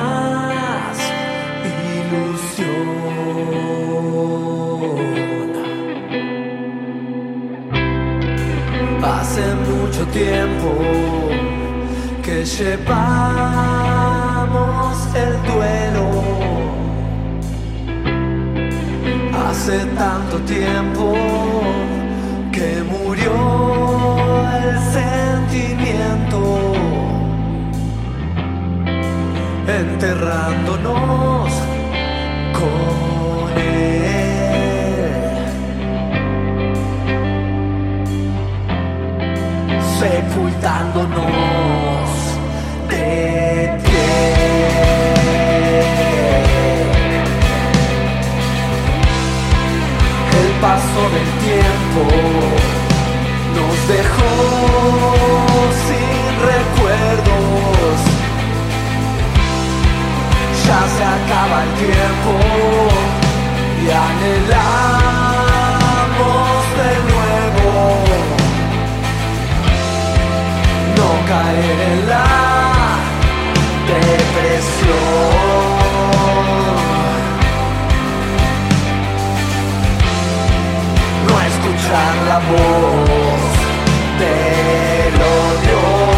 más ilusión. Hace mucho tiempo que llevamos el duelo. Hace tanto tiempo que murió el sentimiento enterrándonos con él, sepultándonos de ti. El paso del tiempo nos dejó. ya se acaba el tiempo y anhelamos de nuevo no caer en la depresión. No escuchar la voz del odio.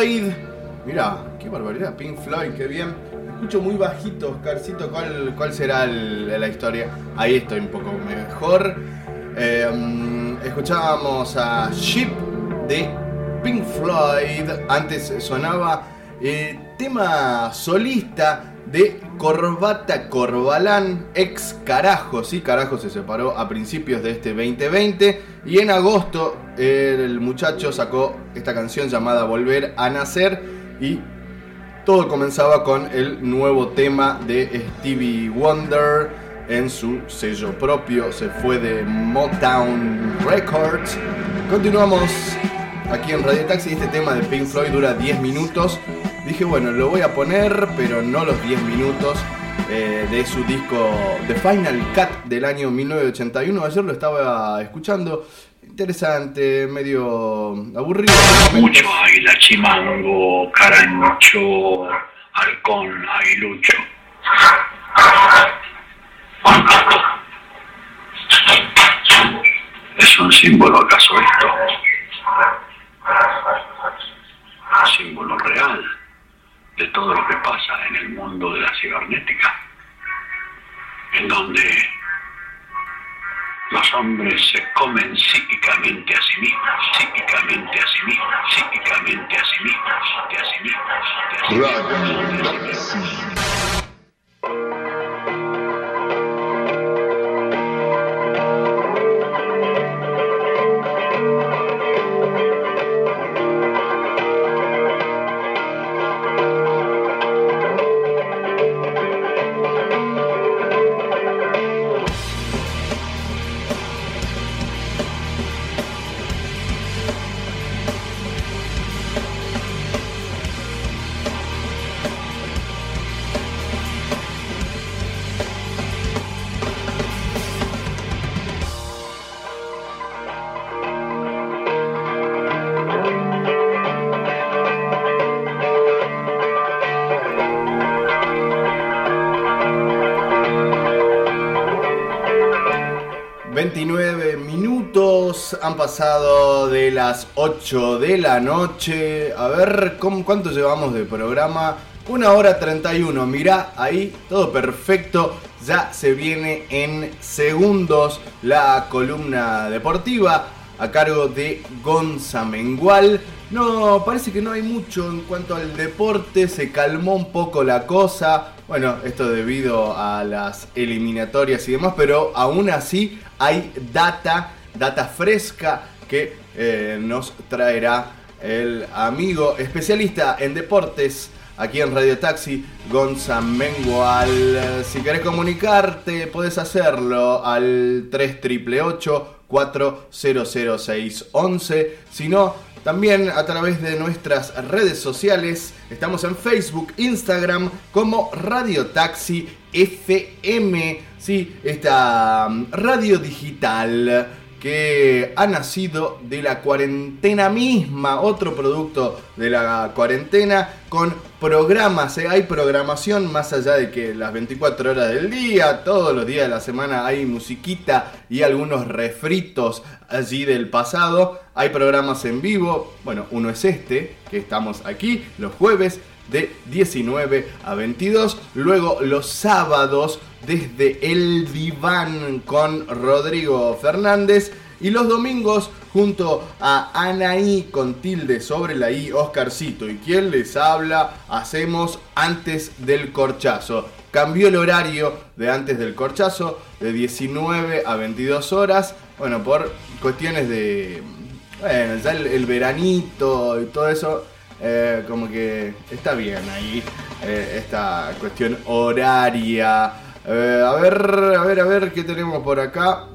Floyd. Mira, qué barbaridad, Pink Floyd, qué bien. Escucho muy bajito, Oscarcito, ¿cuál, cuál será la historia? Ahí estoy un poco mejor. Eh, mm, escuchábamos a Ship de Pink Floyd. Antes sonaba eh, tema solista Corbata Corbalán, ex Carajo. Sí, Carajo se separó a principios de este 2020. Y en agosto el muchacho sacó esta canción llamada Volver a Nacer. Y todo comenzaba con el nuevo tema de Stevie Wonder en su sello propio. Se fue de Motown Records. Continuamos aquí en Radio Taxi. Este tema de Pink Floyd dura 10 minutos. Dije, bueno, lo voy a poner, pero no los 10 minutos eh, de su disco The Final Cut del año 1981. Ayer lo estaba escuchando. Interesante, medio aburrido. Mucho águila, chimango, carancho, halcón, aguilucho. ¿Es un símbolo acaso esto? Símbolo real de todo lo que pasa en el mundo de la cibernética, en donde los hombres se comen psíquicamente a sí mismos, psíquicamente a sí mismos, psíquicamente a sí mismos, de a sí mismos, de a sí mismos. Han pasado de las 8 de la noche. A ver, ¿cómo- ¿cuánto llevamos de programa? Una hora 31, mirá ahí, todo perfecto. Ya se viene en segundos la columna deportiva a cargo de Gonza Mengual. No, parece que no hay mucho en cuanto al deporte, se calmó un poco la cosa. Bueno, esto debido a las eliminatorias y demás, pero aún así hay data, data fresca que eh, nos traerá el amigo especialista en deportes aquí en Radio Taxi, Gonza Mengual. Si querés comunicarte, puedes hacerlo al 3888 400611. Si no, también a través de nuestras redes sociales. Estamos en Facebook, Instagram como Radio Taxi FM. Sí, esta mm, radio digital que ha nacido de la cuarentena misma, otro producto de la cuarentena, con programas, ¿eh? hay programación más allá de que las 24 horas del día, todos los días de la semana hay musiquita y algunos refritos allí del pasado, hay programas en vivo, bueno, uno es este, que estamos aquí los jueves de 19 a 22. Luego los sábados desde el diván con Rodrigo Fernández. Y los domingos junto a Anaí con tilde sobre la I, Oscarcito. Y quien les habla, hacemos antes del corchazo. Cambió el horario de antes del corchazo de 19 a 22 horas. Bueno, por cuestiones de... Bueno, ya el, el veranito y todo eso eh, como que está bien ahí eh, esta cuestión horaria. Eh, a ver, a ver, a ver qué tenemos por acá.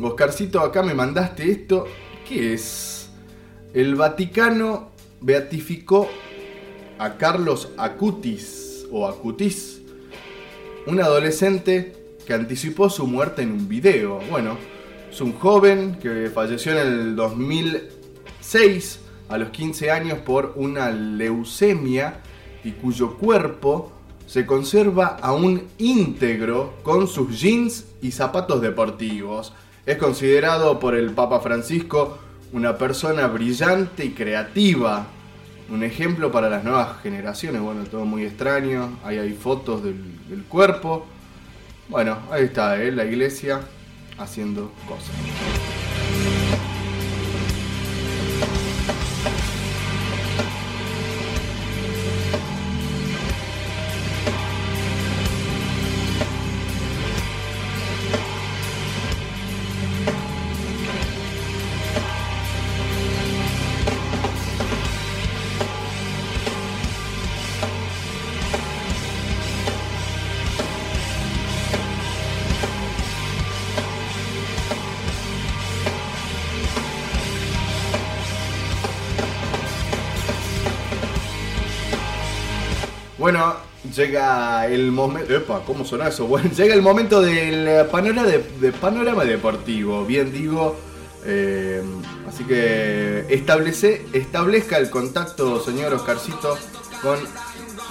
Oscarcito, acá me mandaste esto. ¿Qué es? El Vaticano beatificó a Carlos Acutis o Acutis, un adolescente que anticipó su muerte en un video. Bueno, es un joven que falleció en el 2006 a los 15 años por una leucemia y cuyo cuerpo se conserva aún íntegro con sus jeans y zapatos deportivos. Es considerado por el Papa Francisco una persona brillante y creativa. un ejemplo para las nuevas generaciones. Bueno, todo muy extraño. Ahí hay fotos del, del cuerpo. Bueno, ahí está, ¿eh? la iglesia haciendo cosas. Llega el momento. Epa, ¿cómo eso? Bueno, llega el momento del panorama, de, panorama deportivo. Bien digo. eh, así que establece, establezca el contacto, señor Oscarcito, con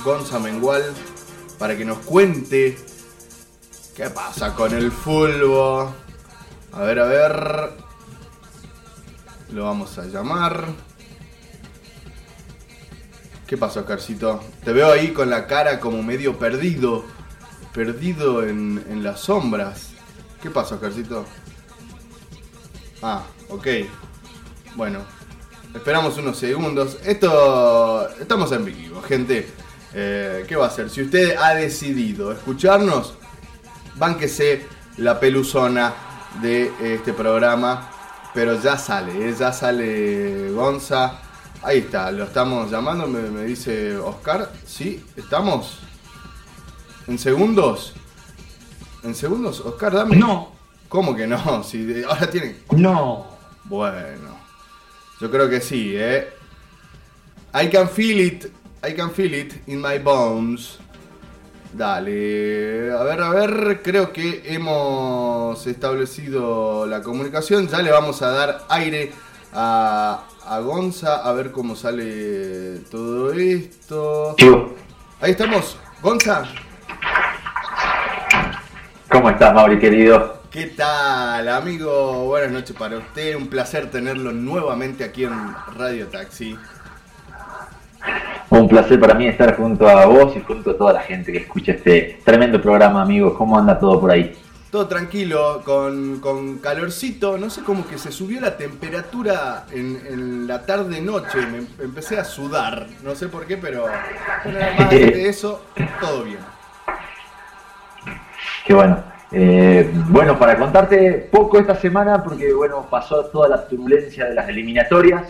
Gonza Mengual para que nos cuente qué pasa con el fútbol. A ver, a ver. Lo vamos a llamar. ¿Qué pasó, Oscarcito? Te veo ahí con la cara como medio perdido. Perdido en, las sombras. ¿Qué pasó, Oscarcito? Ah, ok. Bueno, esperamos unos segundos. Esto. Estamos en vivo, gente. Eh, ¿Qué va a hacer? Si usted ha decidido escucharnos, bánquese la peluzona de este programa. Pero ya sale, ¿eh? ya sale Gonza. Ahí está, lo estamos llamando, me, me dice Oscar. ¿Sí? ¿Estamos? ¿En segundos? ¿En segundos? Oscar, dame. No. ¿Cómo que no? <laughs> Si de- ahora tienen. No. Bueno. Yo creo que sí, ¿eh? I can feel it. I can feel it in my bones. Dale. A ver, a ver. Creo que hemos establecido la comunicación. Ya le vamos a dar aire a, a Gonza. A ver cómo sale todo esto. Ahí estamos. Gonza. ¿Cómo estás, Mauri, querido? ¿Qué tal, amigo? Buenas noches para usted. Un placer tenerlo nuevamente aquí en Radio Taxi. Un placer para mí estar junto a vos y junto a toda la gente que escucha este tremendo programa, amigos. ¿Cómo anda todo por ahí? Todo tranquilo, con, con calorcito. No sé, como que se subió la temperatura en, en la tarde-noche. Me em- empecé a sudar. No sé por qué, pero más de eso, todo bien. Qué bueno. Eh, bueno, para contarte poco esta semana, porque bueno, pasó toda la turbulencia de las eliminatorias.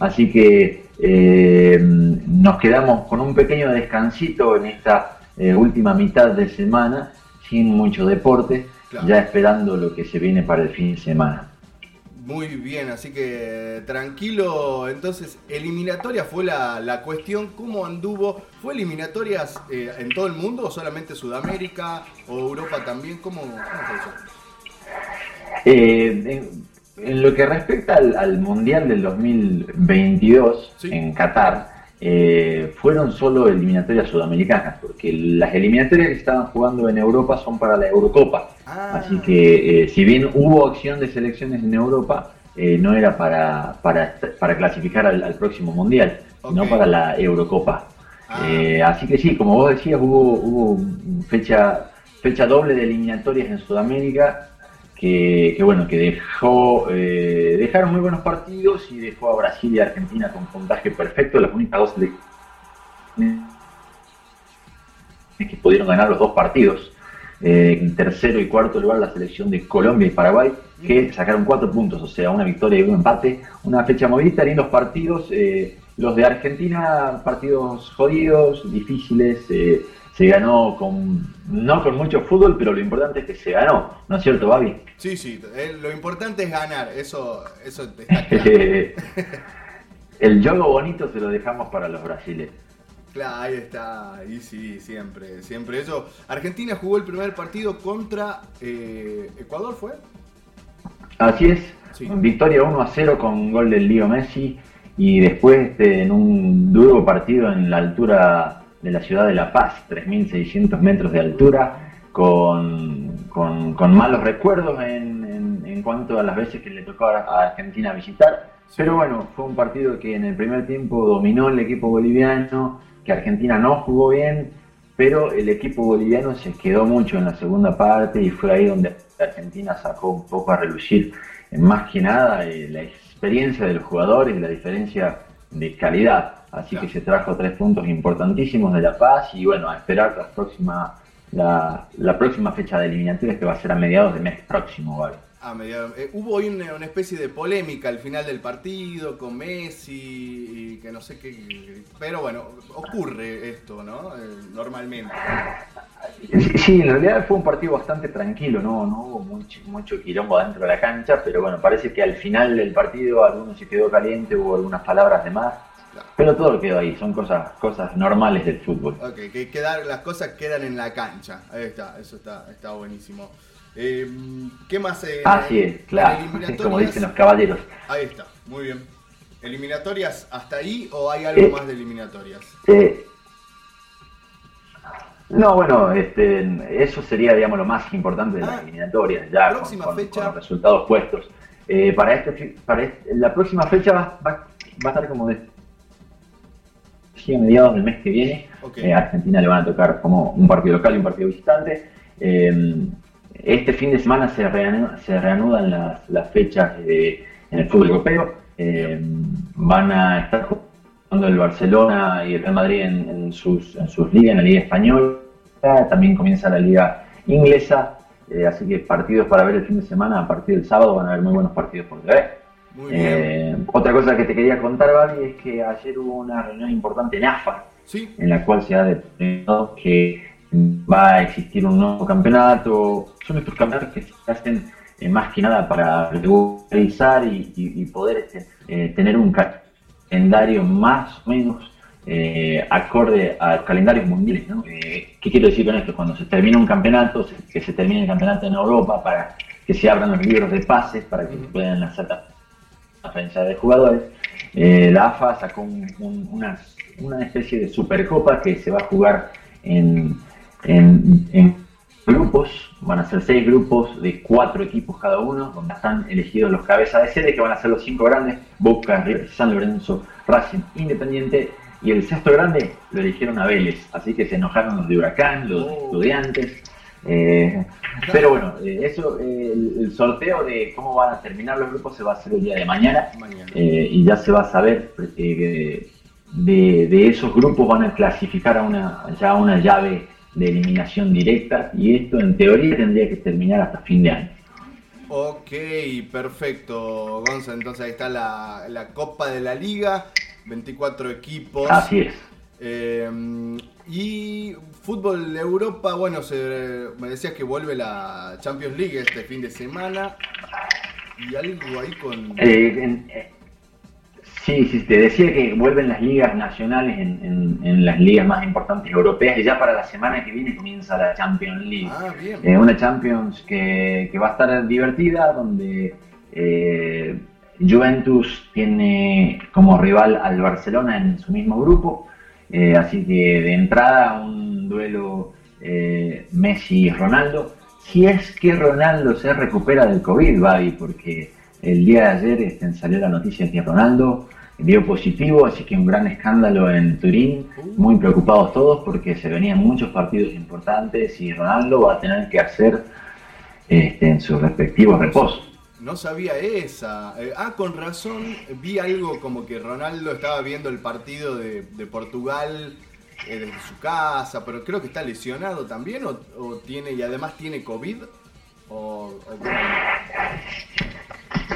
Así que eh, nos quedamos con un pequeño descansito en esta eh, última mitad de semana, sin mucho deporte, Claro. ya esperando lo que se viene para el fin de semana. Muy bien, así que tranquilo. Entonces, eliminatoria fue la, la cuestión. ¿Cómo anduvo? ¿Fue eliminatorias eh, en todo el mundo o solamente Sudamérica o Europa también? ¿Cómo, cómo fue eso? Eh, en, en lo que respecta al, al Mundial del 2022 en Qatar, eh, fueron solo eliminatorias sudamericanas, porque las eliminatorias que estaban jugando en Europa son para la Eurocopa. Así que, eh, si bien hubo acción de selecciones en Europa, eh, no era para, para, para clasificar al, al próximo Mundial, sino para la Eurocopa. Eh, así que sí, como vos decías, hubo, hubo fecha, fecha doble de eliminatorias en Sudamérica que, bueno, que dejó, eh, dejaron muy buenos partidos y dejó a Brasil y a Argentina con puntaje perfecto, las únicas dos que pudieron ganar los dos partidos. Eh, en tercero y cuarto lugar la selección de Colombia y Paraguay, que sacaron cuatro puntos, o sea, una victoria y un empate. Una fecha movida, lindos partidos. eh, los de Argentina, partidos jodidos, difíciles. Se ganó con, no con mucho fútbol, pero lo importante es que se ganó, ¿no es cierto, Babi? Sí, sí, eh, lo importante es ganar, eso, eso está claro. <laughs> El juego bonito se lo dejamos para los brasileños. Claro, ahí está, y sí, siempre, siempre eso. Argentina jugó el primer partido contra eh, Ecuador, ¿fue? Así es, victoria 1 a 0 con gol del Lío Messi y después este, en un duro partido en la altura de la ciudad de La Paz, 3.600 metros de altura, con, con- con malos recuerdos en, en- en cuanto a las veces que le tocó a Argentina visitar. Pero bueno, fue un partido que en el primer tiempo dominó el equipo boliviano, que Argentina no jugó bien, pero el equipo boliviano se quedó mucho en la segunda parte y fue ahí donde Argentina sacó un poco a relucir, más que nada, eh, la experiencia de los jugadores, la diferencia de calidad. Así que se trajo tres puntos importantísimos de La Paz y bueno, a esperar la próxima, la, la próxima fecha de eliminatorias que va a ser a mediados del mes próximo, ¿vale? Ah, mediado- eh, hubo hoy una, una especie de polémica al final del partido con Messi y que no sé qué. Pero bueno, ocurre esto, ¿no? Eh, normalmente. Sí, sí, en realidad fue un partido bastante tranquilo, no, no hubo mucho, mucho quilombo dentro de la cancha, pero bueno, parece que al final del partido alguno se quedó caliente, hubo algunas palabras de más, pero todo quedó ahí, son cosas, cosas normales del fútbol. Ok, que quedar, las cosas quedan en la cancha. Ahí está, eso está, está buenísimo. Eh, ¿Qué más? eh, Así es, claro, <laughs> eliminatorias? como dicen los caballeros. Ahí está, muy bien. ¿Eliminatorias hasta ahí o hay algo Eh, más de eliminatorias? Eh, no, bueno, este, eso sería, digamos, lo más importante de las eliminatorias, ya próxima con- fecha. con los resultados puestos. Eh, para este, para este- la próxima fecha va, va- va a estar como de sí, a mediados del mes que viene. Ok. Eh, a Argentina le van a tocar como un partido local y un partido visitante. Eh, este fin de semana se, reanu- se reanudan las, las fechas de- en el fútbol europeo. Eh, van a estar jugando el Barcelona y el Real Madrid en, en sus, en sus ligas, en la Liga Española. También comienza la Liga Inglesa. Así que partidos para ver el fin de semana, a partir del sábado van a haber muy buenos partidos por ver. Muy Eh, otra cosa que te quería contar, Babi, es que ayer hubo una reunión importante en AFA, Sí. en la cual se ha determinado que va a existir un nuevo campeonato. Son estos campeonatos que se hacen eh, más que nada para regularizar y, y- y poder este, eh, tener un calendario más o menos eh, acorde a los calendarios mundiales. ¿no? Eh, ¿Qué quiero decir con esto? Cuando se termina un campeonato, se- que se termine el campeonato en Europa para que se abran los libros de pases para que se puedan hacer transferencia de jugadores. Eh, la AFA sacó un- un- una, una especie de supercopa que se va a jugar en, en- en grupos, van a ser seis grupos de cuatro equipos cada uno, donde están elegidos los cabezas de sede, que van a ser los cinco grandes, Boca, River, San Lorenzo, Racing, Independiente, y el sexto grande lo eligieron a Vélez, así que se enojaron los de Huracán, los de estudiantes, eh, pero bueno, eh, eso, eh, el, el sorteo de cómo van a terminar los grupos se va a hacer el día de mañana, eh, y ya se va a saber eh, de, de esos grupos van a clasificar a una, ya a una llave de eliminación directa y esto en teoría tendría que terminar hasta fin de año. Ok, perfecto, Gonza. Entonces ahí está la, la Copa de la Liga, 24 equipos. Así es. Eh, y fútbol de Europa, bueno, se, me decías que vuelve la Champions League este fin de semana. Y algo ahí con... Eh, eh, sí, sí, te decía que vuelven las ligas nacionales en, en- en las ligas más importantes europeas y ya para la semana que viene comienza la Champions League. Ah, bien. Eh, una Champions que, que va a estar divertida, donde Juventus tiene como rival al Barcelona en su mismo grupo, eh, así que de entrada un duelo eh, Messi-Ronaldo. Si es que Ronaldo se recupera del COVID, Babi, porque el día de ayer este, salió la noticia que Ronaldo dio positivo, así que un gran escándalo en Turín, muy preocupados todos porque se venían muchos partidos importantes y Ronaldo va a tener que hacer este, en sus respectivos reposos. No sabía esa. Eh, ah, con razón, vi algo como que Ronaldo estaba viendo el partido de, de Portugal eh, desde su casa, pero creo que está lesionado también o, o tiene y además tiene COVID. O?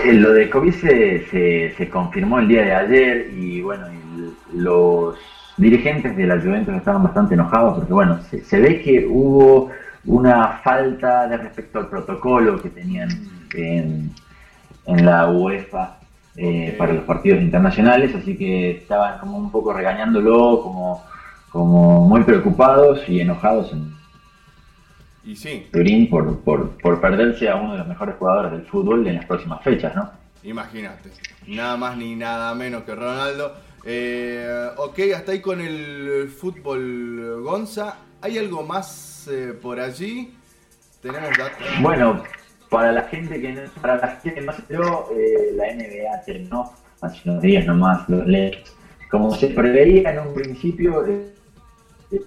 Eh, Lo de COVID se, se- confirmó el día de ayer y bueno, y los dirigentes de la Juventus estaban bastante enojados porque bueno, se, se ve que hubo una falta de respecto al protocolo que tenían en, en la UEFA eh, para los partidos internacionales, así que estaban como un poco regañándolo, como, como muy preocupados y enojados en, Y sí, Turín por, por, por perderse a uno de los mejores jugadores del fútbol en las próximas fechas, ¿no? imagínate. Nada más ni nada menos que Ronaldo. Eh, ok, hasta ahí con el fútbol Gonza. ¿Hay algo más eh, por allí? ¿Tenemos datos? Bueno, para la gente que no, para la gente que no eh, la NBA terminó hace unos días nomás los Lakers. Como se preveía en un principio, eh, eh,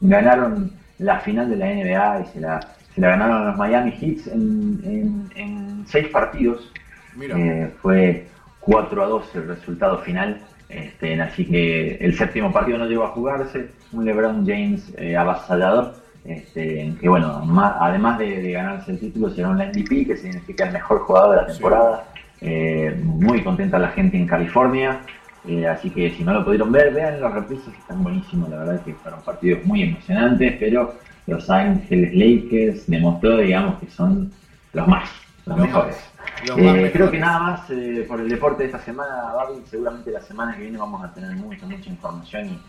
ganaron la final de la NBA y se la, se la ganaron a los Miami Heat en, en- en seis partidos. Mira. Eh, fue 4 a 2 el resultado final. Este, así que el séptimo partido no llegó a jugarse. Un LeBron James avasallador. Este, que bueno, además de, de ganarse el título, será un MVP, que significa el mejor jugador de la temporada. Eh, muy contenta la gente en California. Eh, así que si no lo pudieron ver, vean los reprises que están buenísimos. La verdad que fueron partidos muy emocionantes, pero Los Ángeles Lakers demostró, digamos, que son los más, los, Los mejores. los Eh, creo que nada más eh, por el deporte de esta semana, Babi. Seguramente la semana que viene vamos a tener mucha, mucha información y,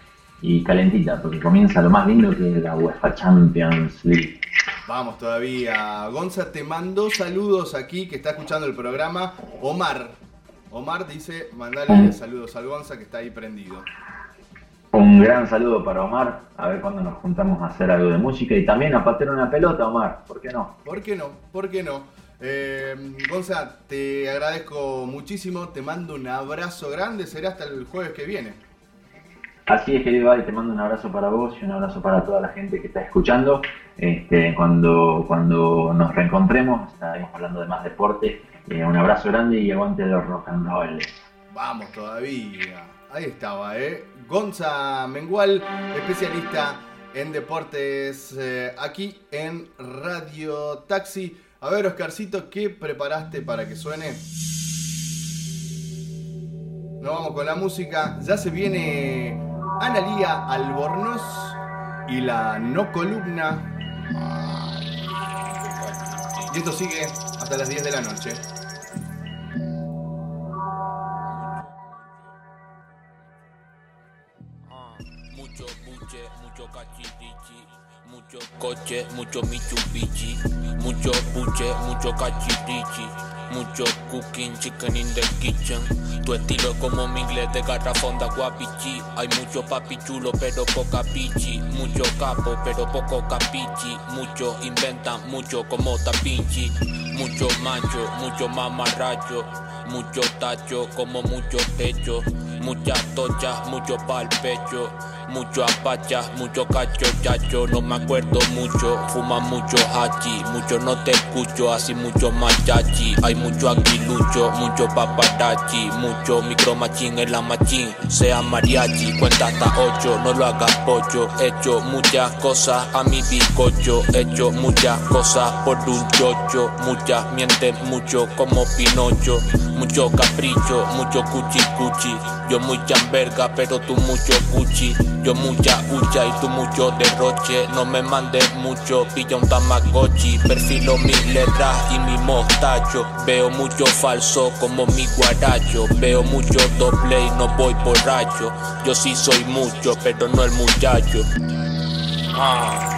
y calentita, porque comienza lo más lindo que es la UEFA Champions League. Vamos todavía. Gonza te mandó saludos aquí que está escuchando el programa. Omar. Omar dice, mandale saludos al Gonza que está ahí prendido. Un gran saludo para Omar, a ver cuándo nos juntamos a hacer algo de música y también a patear una pelota, Omar, ¿por qué no? ¿Por qué no? ¿Por qué no? Eh, Gonza, te agradezco muchísimo, te mando un abrazo grande, será hasta el jueves que viene. Así es, querido Ari, te mando un abrazo para vos y un abrazo para toda la gente que está escuchando. Este, cuando, cuando nos reencontremos, estaremos hablando de más deporte. Eh, un abrazo grande y aguante los rock and. Vamos todavía. Ahí estaba, ¿eh? Gonza Mengual, especialista en deportes eh, aquí en Radio Taxi. A ver, Oscarcito, ¿qué preparaste para que suene? Nos vamos con la música. Ya se viene Analía Albornoz y la no columna. Y esto sigue hasta las 10 de la noche. Mucho buche, mucho cachirichi, mucho coche, mucho Mitsubishi, mucho buche, mucho cachirichi, mucho cooking, chicken in the kitchen. Tu estilo es como mi inglés de garrafonda guapichi. Hay mucho papi chulo, pero poca pichi. Mucho capo, pero poco capichi. Mucho inventan, mucho como tapinchi. Mucho macho, mucho mamarracho. Mucho tacho, como mucho techo. Muchas tochas, mucho pa'l pecho. Mucho apachas, mucho cacho chacho. No me acuerdo mucho, fuma mucho hachi. Mucho no te escucho, así mucho machachi. Hay mucho aguilucho, mucho paparazzi. Mucho micromachín en la machín. Sea mariachi, cuenta hasta ocho, no lo hagas. He hecho muchas cosas a mi bizcocho. He hecho muchas cosas por un chocho. Muchas mienten mucho como Pinocho. Mucho capricho, mucho cuchi cuchi. Yo muy chamberga, pero tú mucho cuchi. Yo mucha hucha y tú mucho derroche. No me mandes mucho, pilla un tamagotchi. Perfilo mis letras y mi mostacho. Veo mucho falso como mi guaracho. Veo mucho doble y no voy borracho. Yo sí soy mucho, pero no el muchacho. Ah.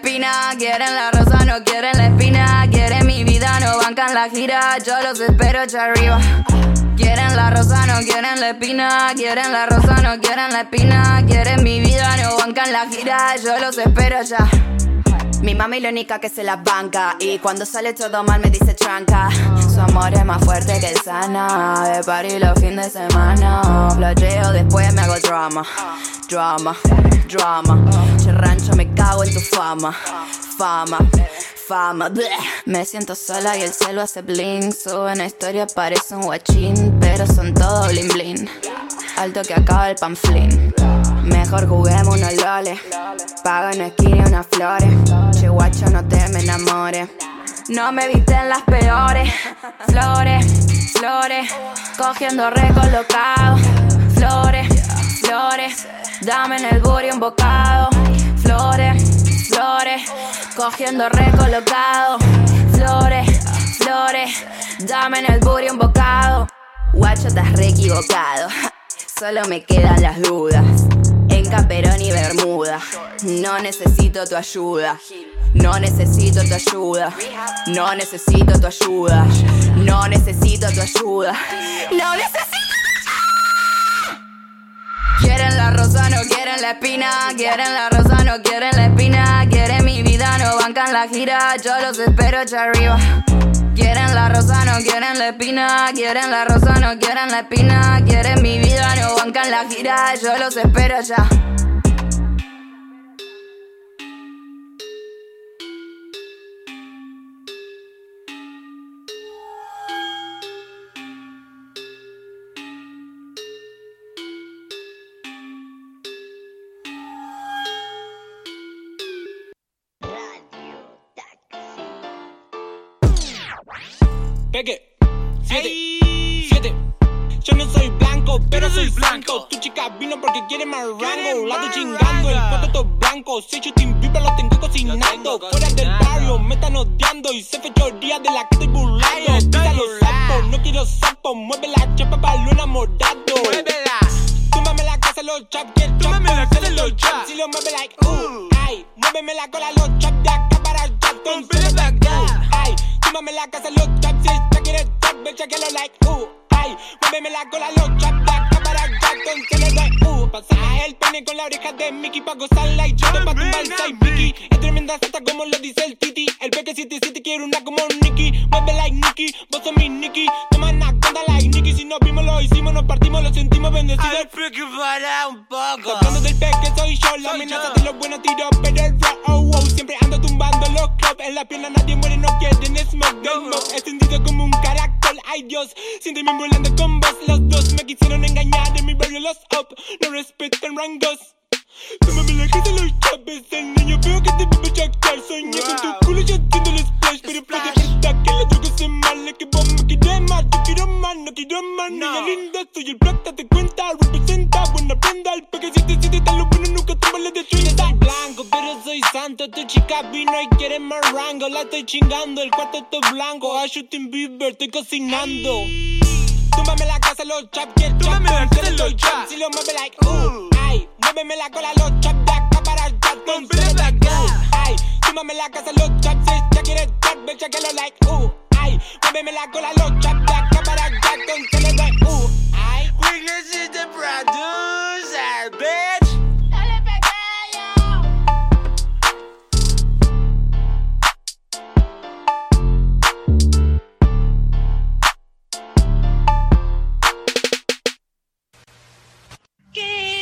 Quieren la rosa, no quieren la espina. Quieren mi vida, no bancan la gira. Yo los espero allá arriba. Quieren la rosa, no quieren la espina. Quieren la rosa, no quieren la espina. Quieren mi vida, no bancan la gira. Yo los espero allá. Mi mami la única que se la banca Y cuando sale todo mal me dice tranca Su amor es más fuerte que sana De party los fines de semana Flasheo después me hago drama Drama, drama. Che rancho me cago en tu fama. Fama, fama. Me siento sola y el cielo hace bling. Sube una historia parece un guachín Pero son todo bling bling. Alto que acaba el panflín. Mejor juguemos unos loles. Paga una esquina unas flores. Che guacho no te me enamores. No me viste en las peores. Flores, flores Cogiendo recolocado. Flores, flores Dame en el booty un bocado. Flores, flores, cogiendo recolocado. Flores, flores, dame en el booty un bocado. Guacho, estás re equivocado. <laughs> Solo me quedan las dudas. En Caperón y Bermuda. No necesito tu ayuda. No necesito tu ayuda. No necesito tu ayuda. No necesito tu ayuda. No necesito. Quieren la rosa, no quieren la espina. Quieren la rosa, no quieren la espina. Quieren mi vida, no bancan la gira. Yo los espero allá arriba. Quieren la rosa, no quieren la espina. Quieren la rosa, no quieren la espina. Quieren mi vida, no bancan la gira. Yo los espero allá. Blanco. Tu chica vino porque quiere más rango. La estoy chingando, el cuarto todo blanco. Si Justin Bieber lo tengo cocinando. Fuera del barrio, me están odiando. Y se fechoría de la que estoy burlando. Pisa los sapos, no quiero sapos. Mueve la chapa para lo enamorado. Muévela. Túmbame la casa, los chaps, que el Túmbame la casa, los chaps. Si lo mueve like, uh, ay. Muéveme la cola, los chaps de acá para allá. Entonces, uh, ay. Túmbame la casa, los chaps. Si ella quiere chap, ve, chequelo like, uh, ay. Muéveme la cola, los chaps de acá para allá. Le doy, uh. Pasa el pene con la oreja de Mickey pa' gozarla y yo te pa' tumbar. Es tremenda seta como lo dice el Titi. El peque si te si te quiere una como Nicky. Mueve like Nicky, vos sos mi Nicky. Toma una cuenta like Nicky. Si nos vimos, lo hicimos, nos partimos, lo sentimos bendecidos. Ay, peque, para un poco. Hablando del peque, soy yo. La amenaza de los buenos tiros, pero el rap, oh, wow. Siempre ando tumbando los clubs. En la pierna nadie muere, no quieren smoke. Del smoke, extendido como un caracol. Ay, Dios, siénteme volando con vos. Los dos me quisieron engañar. En mi up, no respetan rangos. Tómame la casa los chaves, el niño veo que te vive chacar Soñé con tu culo y haciendo el splash Pero puede verdad que la droga se mala Que vos me quieres más, yo quiero más, no quiero más Niña linda, soy el black, date cuenta Representa, buena prenda, el siete, siete Tan lo bueno, nunca te vale de Soy blanco, pero soy santo Tu chica vino y quiere más rango La estoy chingando, el cuarto está blanco A Justin Bieber, estoy cocinando Túmbame la casa, los chaps, que la casa, los chaps Si lo mueve like, uh, ay Muéveme la cola, los chaps de acá para allá Entonces, de acá, ay Túmbame la casa, los chaps Si ya quieres chat, ve, chequelo like, uh, ay Muéveme la cola, los chaps de acá para allá Entonces, le doy, uh, ay. Weakness is the producer, bitch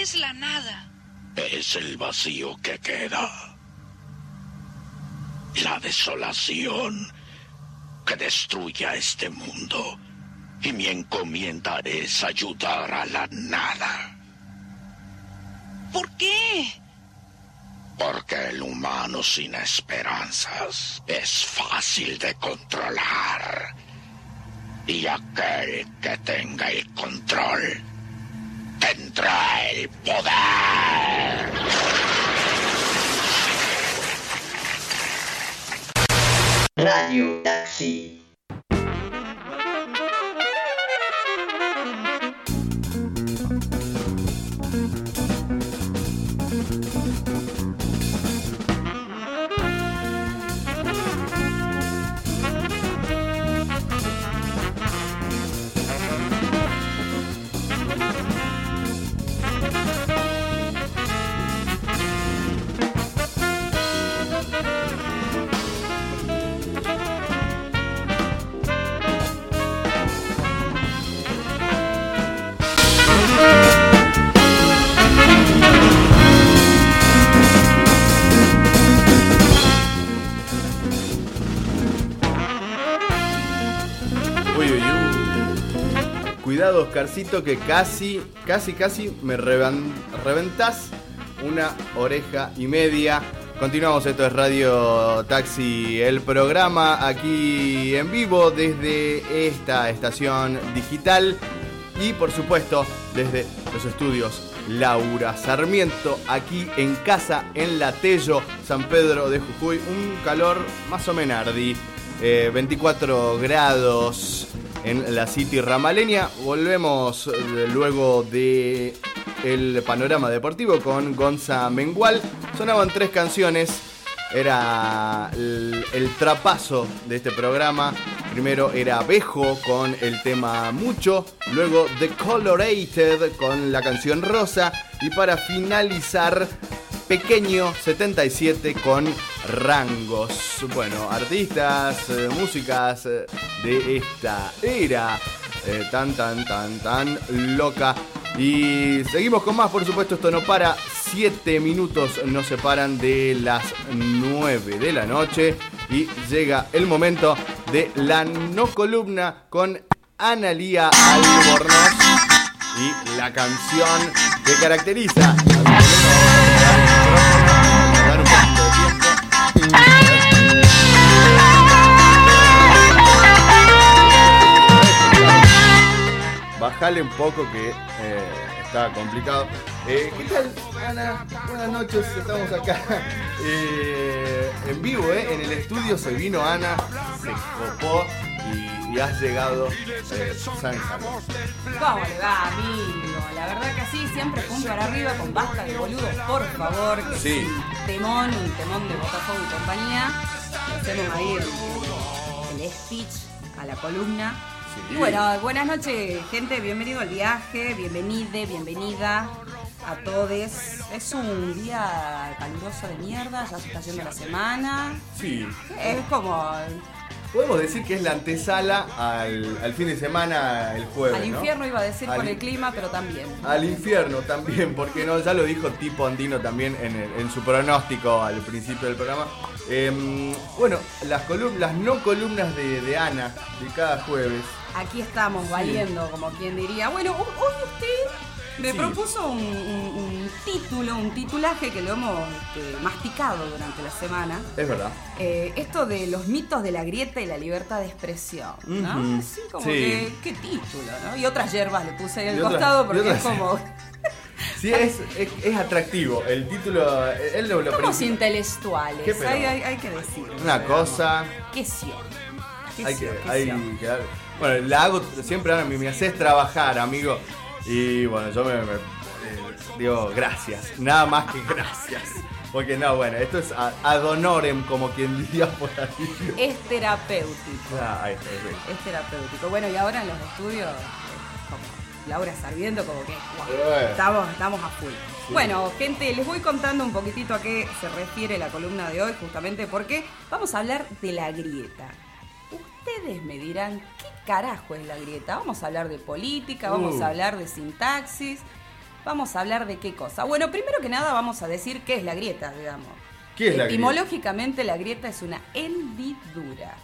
¿Qué es la nada? Es el vacío que queda. La desolación que destruye a este mundo. Y mi encomienda es ayudar a la nada. ¿Por qué? Porque el humano sin esperanzas es fácil de controlar. Y aquel que tenga el control tendrá el poder. Radio Taxi. Oscarcito, que casi, casi, casi me reventás una oreja y media. Continuamos, esto es Radio Taxi, el programa aquí en vivo desde esta estación digital y por supuesto desde los estudios Laura Sarmiento, aquí en casa, en La Tello, San Pedro de Jujuy. Un calor más o menos ardi, eh, 24 grados en la City Ramaleña. Volvemos eh, luego de el panorama deportivo con Gonza Mengual. Sonaban tres canciones. Era el, el trapazo de este programa. Primero era Bejo con el tema Mucho. Luego The Colorated con la canción Rosa. Y para finalizar, Pequeño 77 con Rangos. Bueno, artistas, eh, músicas eh, de esta era eh, tan, tan, tan, tan loca. Y seguimos con más, por supuesto, esto no para. Siete minutos nos separan de las 9 de la noche. Y llega el momento de la no columna con Analía Albornoz y la canción que caracteriza. Bajale un poco que eh, está complicado. Eh, ¿Qué tal, Ana? Buenas noches, estamos acá <laughs> eh, en vivo, ¿eh? En el estudio se vino Ana, se copó y, y has llegado eh, san. ¿Cómo le va, amigo? La verdad que sí, siempre punto para arriba con basta de boludos, por favor. Que Sí. es un temón, un temón de Botafogo y compañía. Hacemos ahí el, el speech a la columna. Sí. Y bueno, buenas noches, gente. Bienvenido al viaje, bienvenide, bienvenida a todos. Es un día caluroso de mierda, ya se está yendo la semana. Sí. Es como Podemos decir que es la antesala al, al fin de semana el jueves. al ¿no? infierno, iba a decir Al por el clima, pero también. Al infierno también, porque no, ya lo dijo Tipo Andino también en, el- en su pronóstico al principio del programa. Em, bueno, las, colum- las no columnas de, de Ana de cada jueves. Aquí estamos valiendo, como quien diría. Bueno, hoy usted me Sí. propuso un, un- un título, un titulaje que lo hemos este, masticado durante la semana. Es verdad. Eh, esto de los mitos de la grieta y la libertad de expresión, ¿no? Así como Sí. que, qué título, ¿no? Y otras hierbas le puse ahí al otras- costado porque es como, <laughs> <laughs> Sí, es, es, es atractivo. El título, él lo, lo somos intelectuales, hay, hay- hay que decirlo. Una cosa. ¿Qué? ¿Qué Hay que, ¿Qué hay sió? que dar- Bueno, la hago siempre, me haces trabajar, amigo. Y bueno, yo me, me- eh, digo gracias. Nada más que gracias. Porque no, bueno, esto es ad honorem, como quien diría por ahí. Es terapéutico. Ah, ahí está, ahí Es terapéutico. Bueno, y ahora en los estudios, eh, como Laura Sarviento, como que estamos, estamos a full. Sí. Bueno, gente, les voy contando un poquitito a qué se refiere la columna de hoy, justamente porque vamos a hablar de la grieta. Ustedes me dirán, ¿qué carajo es la grieta? Vamos a hablar de política, vamos Uh. a hablar de sintaxis, vamos a hablar de qué cosa. Bueno, primero que nada vamos a decir qué es la grieta, digamos. ¿Qué es la grieta? Etimológicamente la grieta es una hendidura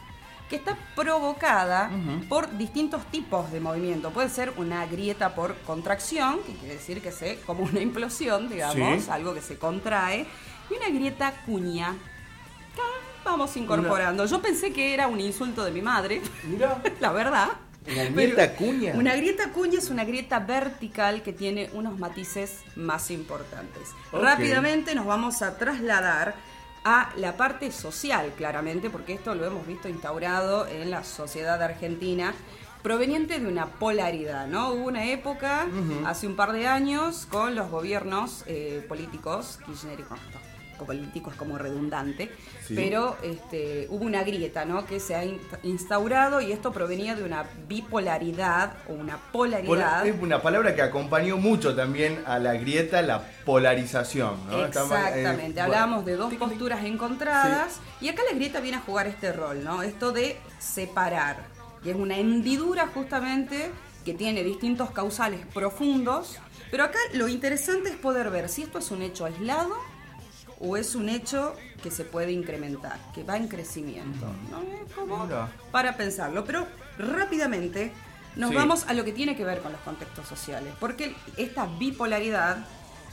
que está provocada por distintos tipos de movimiento. Puede ser una grieta por contracción, que quiere decir que se como una implosión, digamos, Sí. algo que se contrae, y una grieta cuña. Vamos incorporando. Yo pensé que era un insulto de mi madre, <laughs> la verdad. ¿Una Pero grieta cuña? Una grieta cuña es una grieta vertical que tiene unos matices más importantes. Rápidamente nos vamos a trasladar a la parte social, claramente, porque esto lo hemos visto instaurado en la sociedad argentina, proveniente de una polaridad, ¿no? Hubo una época, hace un par de años, con los gobiernos eh, políticos, Kirchner y con políticos como redundante, Sí. pero este, hubo una grieta, ¿no? Que se ha in- instaurado y esto provenía de una bipolaridad o una polaridad. Pola- es una palabra que acompañó mucho también a la grieta, la polarización. ¿no? Eh, Exactamente, bueno. hablábamos de dos posturas encontradas y acá la grieta viene a jugar este rol, ¿no? Esto de separar, que es una hendidura justamente que tiene distintos causales profundos, pero acá lo interesante es poder ver si esto es un hecho aislado o es un hecho que se puede incrementar, que va en crecimiento, ¿no? Es como para pensarlo, pero rápidamente nos Sí. vamos a lo que tiene que ver con los contextos sociales, porque esta bipolaridad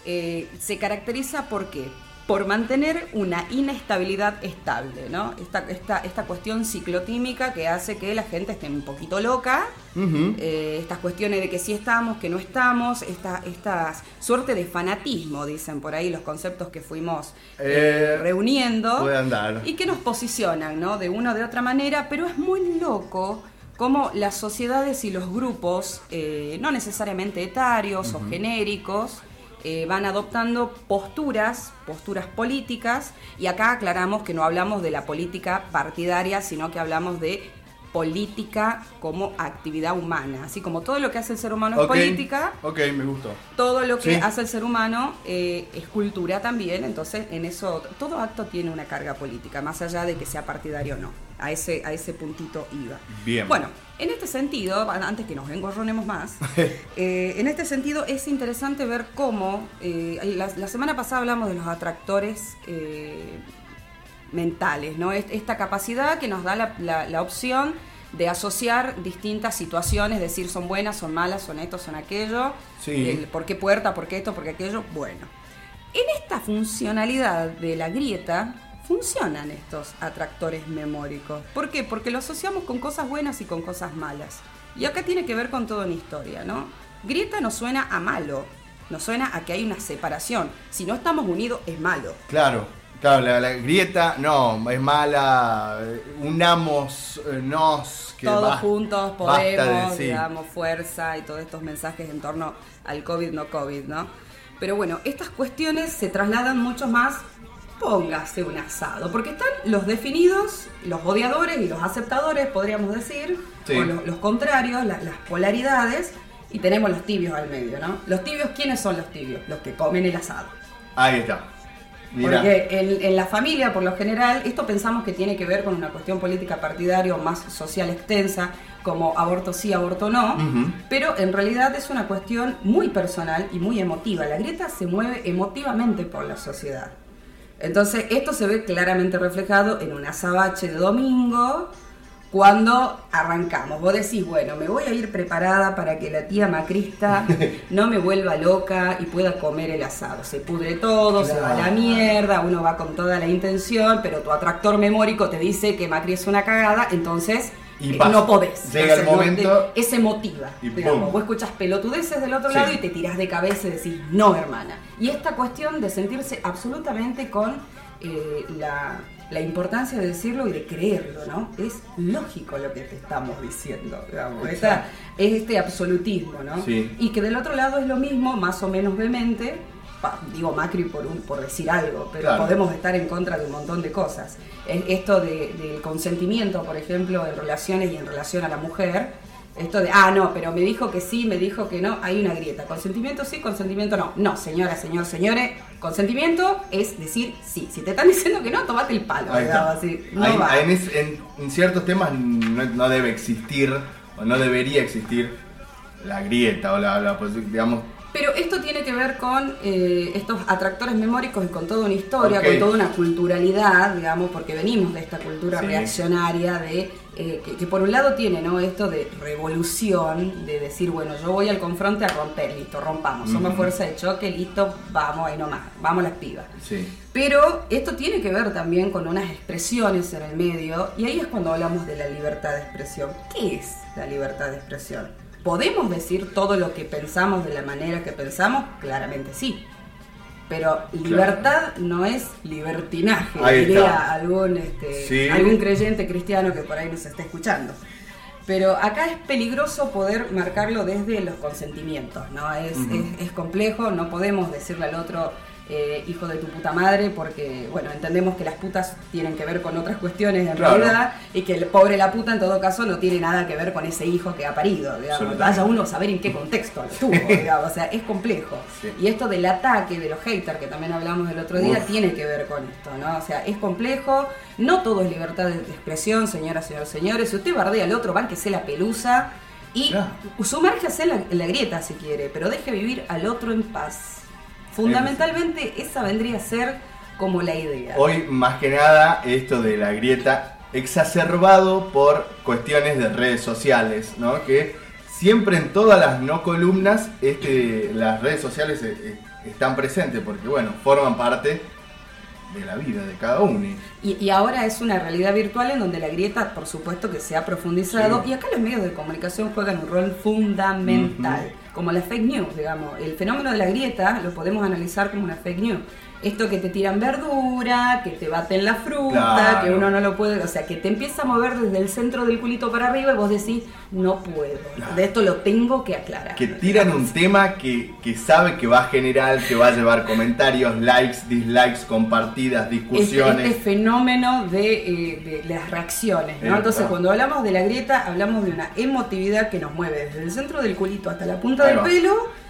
eh, se caracteriza por qué? Por mantener una inestabilidad estable, ¿no? Esta, esta, esta cuestión ciclotímica que hace que la gente esté un poquito loca, eh, estas cuestiones de que sí estamos, que no estamos, esta, esta suerte de fanatismo, dicen por ahí los conceptos que fuimos eh, Eh, reuniendo puede andar. y que nos posicionan, ¿no? De una o de otra manera, pero es muy loco cómo las sociedades y los grupos, no necesariamente etarios o genéricos, eh, van adoptando posturas, posturas políticas, y acá aclaramos que no hablamos de la política partidaria, sino que hablamos de política como actividad humana. Así como todo lo que hace el ser humano es política, Ok, me gustó. todo lo que Sí. hace el ser humano eh, es cultura también, entonces en eso todo acto tiene una carga política, más allá de que sea partidario o no. A ese, a ese puntito iba. Bien. Bueno, en este sentido, antes que nos engorronemos más, <laughs> eh, en este sentido es interesante ver cómo, eh, la, la semana pasada hablamos de los atractores eh, mentales, ¿no? Est- Esta capacidad que nos da la, la- la opción de asociar distintas situaciones, decir son buenas, son malas, son esto, son aquello, Sí. el por qué puerta, por qué esto, por qué aquello, bueno. En esta funcionalidad de la grieta funcionan estos atractores memóricos. ¿Por qué? Porque lo asociamos con cosas buenas y con cosas malas. Y acá tiene que ver con toda una historia, ¿no? Grieta nos suena a malo, nos suena a que hay una separación. Si no estamos unidos es malo. Claro, claro, la, la grieta, no, es mala. eh, Unamos, eh, nos, que Todos juntos basta de- podemos, sí. digamos, fuerza y todos estos mensajes en torno al COVID, no COVID, ¿no? Pero bueno, estas cuestiones se trasladan mucho más, póngase un asado, porque están los definidos, los odiadores y los aceptadores, podríamos decir, Sí. o los, los contrarios, la- las polaridades, y tenemos los tibios al medio, ¿no? Los tibios, ¿quiénes son los tibios? Los que comen el asado. Ahí está. Mira. Porque en, en la familia, por lo general, esto pensamos que tiene que ver con una cuestión política partidaria o más social extensa, como aborto sí, aborto no, Ujú. pero en realidad es una cuestión muy personal y muy emotiva. La grieta se mueve emotivamente por la sociedad. Entonces, esto se ve claramente reflejado en un azabache de domingo, cuando arrancamos. Vos decís, bueno, me voy a ir preparada para que la tía macrista <laughs> no me vuelva loca y pueda comer el asado. Se pudre todo, se va a la mierda, uno va con toda la intención, pero tu atractor memórico te dice que Macri es una cagada, entonces Y eh, pasa. no podés. Llega el momento es emotiva. y digamos. Vos escuchas pelotudeces del otro Sí. lado y te tirás de cabeza y decís, no, hermana. Y esta cuestión de sentirse absolutamente con eh, la, la importancia de decirlo y de creerlo, ¿no? Es lógico lo que te estamos diciendo, digamos. Esta- es este absolutismo, ¿no? Sí. Y que del otro lado es lo mismo, más o menos vehemente, digo Macri por, un- por decir algo, pero Claro. podemos estar en contra de un montón de cosas. Es esto de- del consentimiento, por ejemplo, en relaciones y en relación a la mujer. Esto de, ah, no, pero me dijo que sí, me dijo que no, hay una grieta. Consentimiento sí, consentimiento no. No, señora, señor, señores, consentimiento es decir sí. Si te están diciendo que no, tomate el palo. Así. No va. en, es- en- en ciertos temas no, no debe existir, o no debería existir, la grieta o la, la posi- digamos, Pero esto tiene que ver con eh, estos atractores memóricos y con toda una historia, con toda una culturalidad, digamos, porque venimos de esta cultura Sí. reaccionaria de eh, que, que por un lado tiene ¿no? esto de revolución, de decir, bueno, yo voy al confronte a romper, listo, rompamos, somos fuerza de choque, listo, vamos ahí nomás, vamos las pibas. sí. Pero esto tiene que ver también con unas expresiones en el medio, y ahí es cuando hablamos de la libertad de expresión. ¿Qué es la libertad de expresión? ¿Podemos decir todo lo que pensamos de la manera que pensamos? Claramente sí. Pero libertad no es libertinaje, Ahí diría algún, este, Sí. algún creyente cristiano que por ahí nos está escuchando. Pero acá es peligroso poder marcarlo desde los consentimientos, ¿no? Es, Ujú. es- es complejo, no podemos decirle al otro eh, hijo de tu puta madre porque, bueno, entendemos que las putas tienen que ver con otras cuestiones en Claro. realidad y que el pobre la puta en todo caso no tiene nada que ver con ese hijo que ha parido, digamos. Vaya uno a saber en qué contexto lo tuvo, <laughs> digamos, o sea, es complejo. Sí. Y esto del ataque de los haters, que también hablamos el otro día, Uf. tiene que ver con esto, ¿no? O sea, es complejo, no todo es libertad de expresión, señoras, señores, señores. Si usted bardea al otro, se la pelusa y en la, en la grieta si quiere, pero deje vivir al otro en paz. Fundamentalmente esa vendría a ser como la idea. Hoy más que nada esto de la grieta exacerbado por cuestiones de redes sociales, ¿no? Que siempre en todas las no columnas este, las redes sociales eh, eh, están presentes porque bueno, forman parte de la vida de cada uno. Y, y ahora es una realidad virtual en donde la grieta, por supuesto, que se ha profundizado. Sí. Y acá los medios de comunicación juegan un rol fundamental, como la fake news, digamos. El fenómeno de la grieta lo podemos analizar como una fake news. Esto que te tiran verdura, que te baten la fruta, Claro. que uno no lo puede, o sea, que te empieza a mover desde el centro del culito para arriba y vos decís, no puedo. De esto lo tengo que aclarar. Que tiran un tema que, que sabe que va a generar, que va a llevar comentarios, likes, dislikes, compartidas, este, discusiones. este fenómeno de, eh, de las reacciones, ¿no? Entonces, cuando hablamos de la grieta, hablamos de una emotividad que nos mueve desde el centro del culito hasta la punta Ahí del va. pelo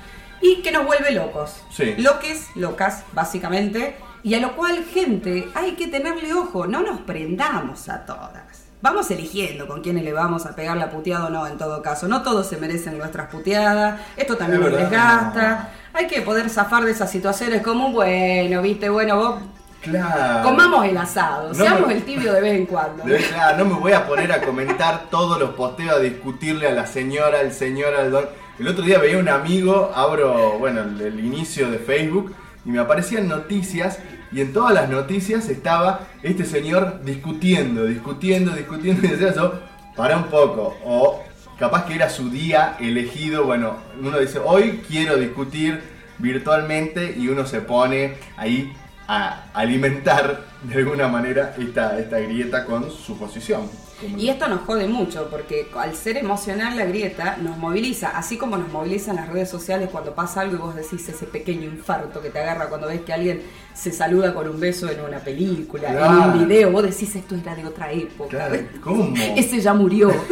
y que nos vuelve locos. Sí. Loques, locas, básicamente, y a lo cual, gente, hay que tenerle ojo, no nos prendamos a todas. Vamos eligiendo con quiénes le vamos a pegar la puteada o no, en todo caso. No todos se merecen nuestras puteadas, esto también nos desgasta. Hay que poder zafar de esas situaciones como, bueno, viste, bueno, vos Claro. Comamos el asado, No seamos me- el tibio de vez en cuando. De- claro, no me voy a poner a comentar todos los posteos, a discutirle a la señora, al señor, al don. El otro día veía un amigo, abro, bueno, el, el inicio de Facebook y me aparecían noticias y en todas las noticias estaba este señor discutiendo, discutiendo, discutiendo y decía yo, para un poco. O capaz que era su día elegido, bueno, uno dice, hoy quiero discutir virtualmente y uno se pone ahí a alimentar de alguna manera esta, esta grieta con su posición. Y esto nos jode mucho porque al ser emocional la grieta nos moviliza, así como nos movilizan las redes sociales cuando pasa algo y vos decís ese pequeño infarto que te agarra cuando ves que alguien se saluda con un beso en una película, en un video, vos decís esto era de otra época. Claro, ¿cómo? <laughs> Ese ya murió. <laughs>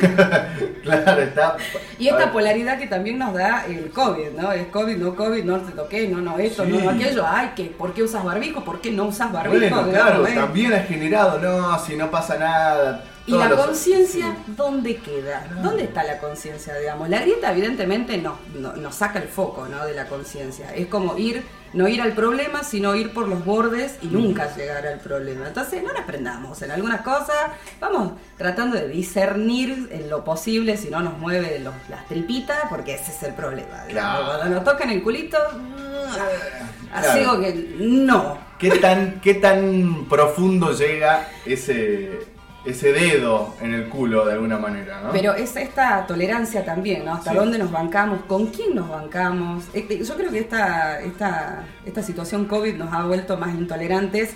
Claro, está. Y esta polaridad que también nos da el COVID, ¿no? Es COVID, no COVID, no te toqué, no, no esto, no, Sí. no aquello. Ay, que ¿por qué usas barbijo? ¿Por qué no usas barbijo? Bueno, claro, ¿eh? también ha generado, no, si no pasa nada. ¿Y todos la conciencia dónde queda? ¿Dónde está la conciencia, digamos? La grieta evidentemente no, no- nos saca el foco ¿no? de la conciencia. Es como ir, no ir al problema, sino ir por los bordes y nunca llegar al problema. Entonces no nos prendamos en algunas cosas, vamos tratando de discernir en lo posible si no nos mueve los- las tripitas, porque ese es el problema. Claro. Cuando nos tocan el culito, mm, así Claro. que no. ¿Qué tan, ¿Qué tan profundo llega ese, ese dedo en el culo de alguna manera? ¿no? Pero es esta tolerancia también, ¿no? Hasta Sí. dónde nos bancamos, con quién nos bancamos. Eh, eh, Yo creo que esta, esta, esta situación COVID nos ha vuelto más intolerantes.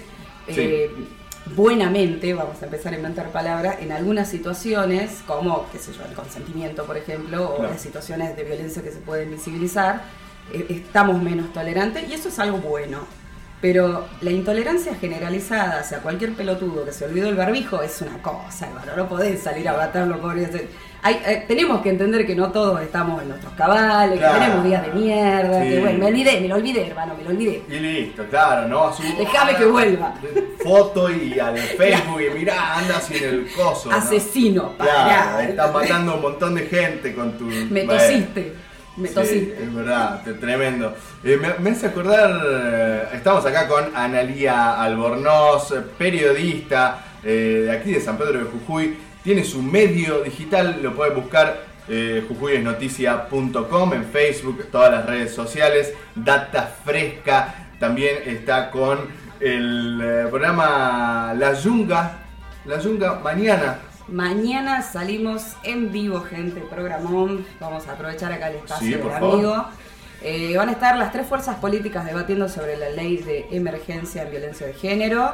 eh, buenamente, vamos a empezar a inventar palabras, en algunas situaciones, como, qué sé yo, el consentimiento, por ejemplo, o Claro. las situaciones de violencia que se pueden visibilizar, eh, estamos menos tolerantes y eso es algo bueno. Pero la intolerancia generalizada hacia cualquier pelotudo que se olvidó el barbijo es una cosa, hermano. No podés salir a batarlo por eso. Hay, eh, tenemos que entender que no todos estamos en nuestros cabales, Claro. que tenemos días de mierda, Sí. que bueno, me olvidé, me lo olvidé, hermano, me lo olvidé. Y listo, claro, ¿no? Su- <laughs> Déjame que vuelva. <laughs> Foto y al Facebook y mirá, anda sin el coso. ¿no? Asesino, Claro, pará. estás matando a un montón de gente con tu. Me tosiste, Sí, es verdad, tremendo. Eh, me, hace acordar, eh, estamos acá con Analía Albornoz, periodista eh, de aquí de San Pedro de Jujuy. Tiene su medio digital, lo puedes buscar jujuyesnoticia.com en Facebook, todas las redes sociales. Data fresca, también está con el programa La Yunga. La Yunga mañana. Mañana salimos en vivo, gente, programón. Vamos a aprovechar acá el espacio Sí, del amigo. Eh, van a estar las tres fuerzas políticas debatiendo sobre la ley de emergencia en violencia de género.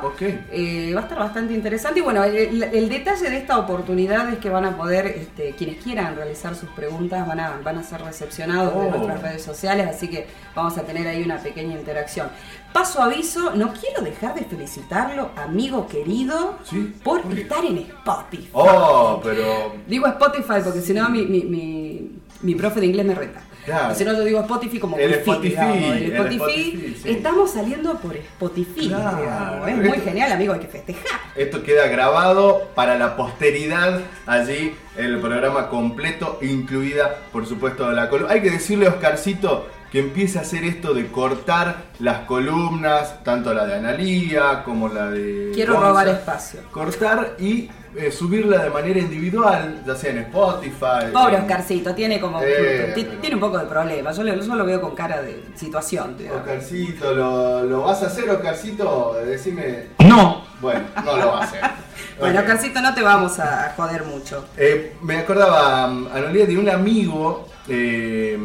Eh, va a estar bastante interesante. Y bueno, el, el- el detalle de esta oportunidad es que van a poder, este, quienes quieran realizar sus preguntas, van a, van a ser recepcionados Oh. de nuestras redes sociales, así que vamos a tener ahí una pequeña interacción. Paso aviso, no quiero dejar de felicitarlo, amigo querido, por estar en Spotify. Oh, pero. Digo Spotify porque si no mi, mi, mi, mi profe de inglés me reta. Claro. Si no yo digo Spotify como El Spotify, digamos, el el Spotify. Spotify, sí. Estamos saliendo por Spotify. Claro. Es muy genial, amigo, hay que festejar. Esto queda grabado para la posteridad. Allí el programa completo, incluida, por supuesto, la columna. Hay que decirle a Oscarcito que empiece a hacer esto de cortar las columnas, tanto la de Analía como la de. Quiero robar espacio. Cortar y eh, subirla de manera individual, ya sea en Spotify. Pobre en- Oscarcito, tiene como. Eh, pero- Tiene un poco de problema. Yo, le- yo lo veo con cara de situación. digamos. Oscarcito, ¿lo, lo vas a hacer, Oscarcito? Decime. No. Bueno, no lo va a hacer. <laughs> Bueno. Oscarcito, no te vamos a joder mucho. Eh, me acordaba, um, Anolía, de un amigo, eh,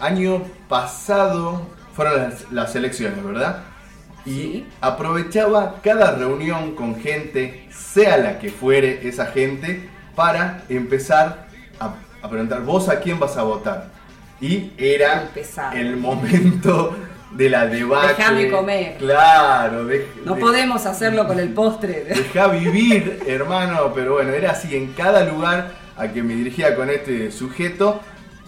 año pasado, fueron las, las elecciones, ¿verdad? Y aprovechaba cada reunión con gente, sea la que fuere esa gente, para empezar a, a preguntar, ¿vos a quién vas a votar? Y era el momento de la debate. Déjame comer. Claro, de- No de- podemos hacerlo con el postre. <laughs> Deja vivir, hermano, pero bueno, era así en cada lugar a que me dirigía con este sujeto,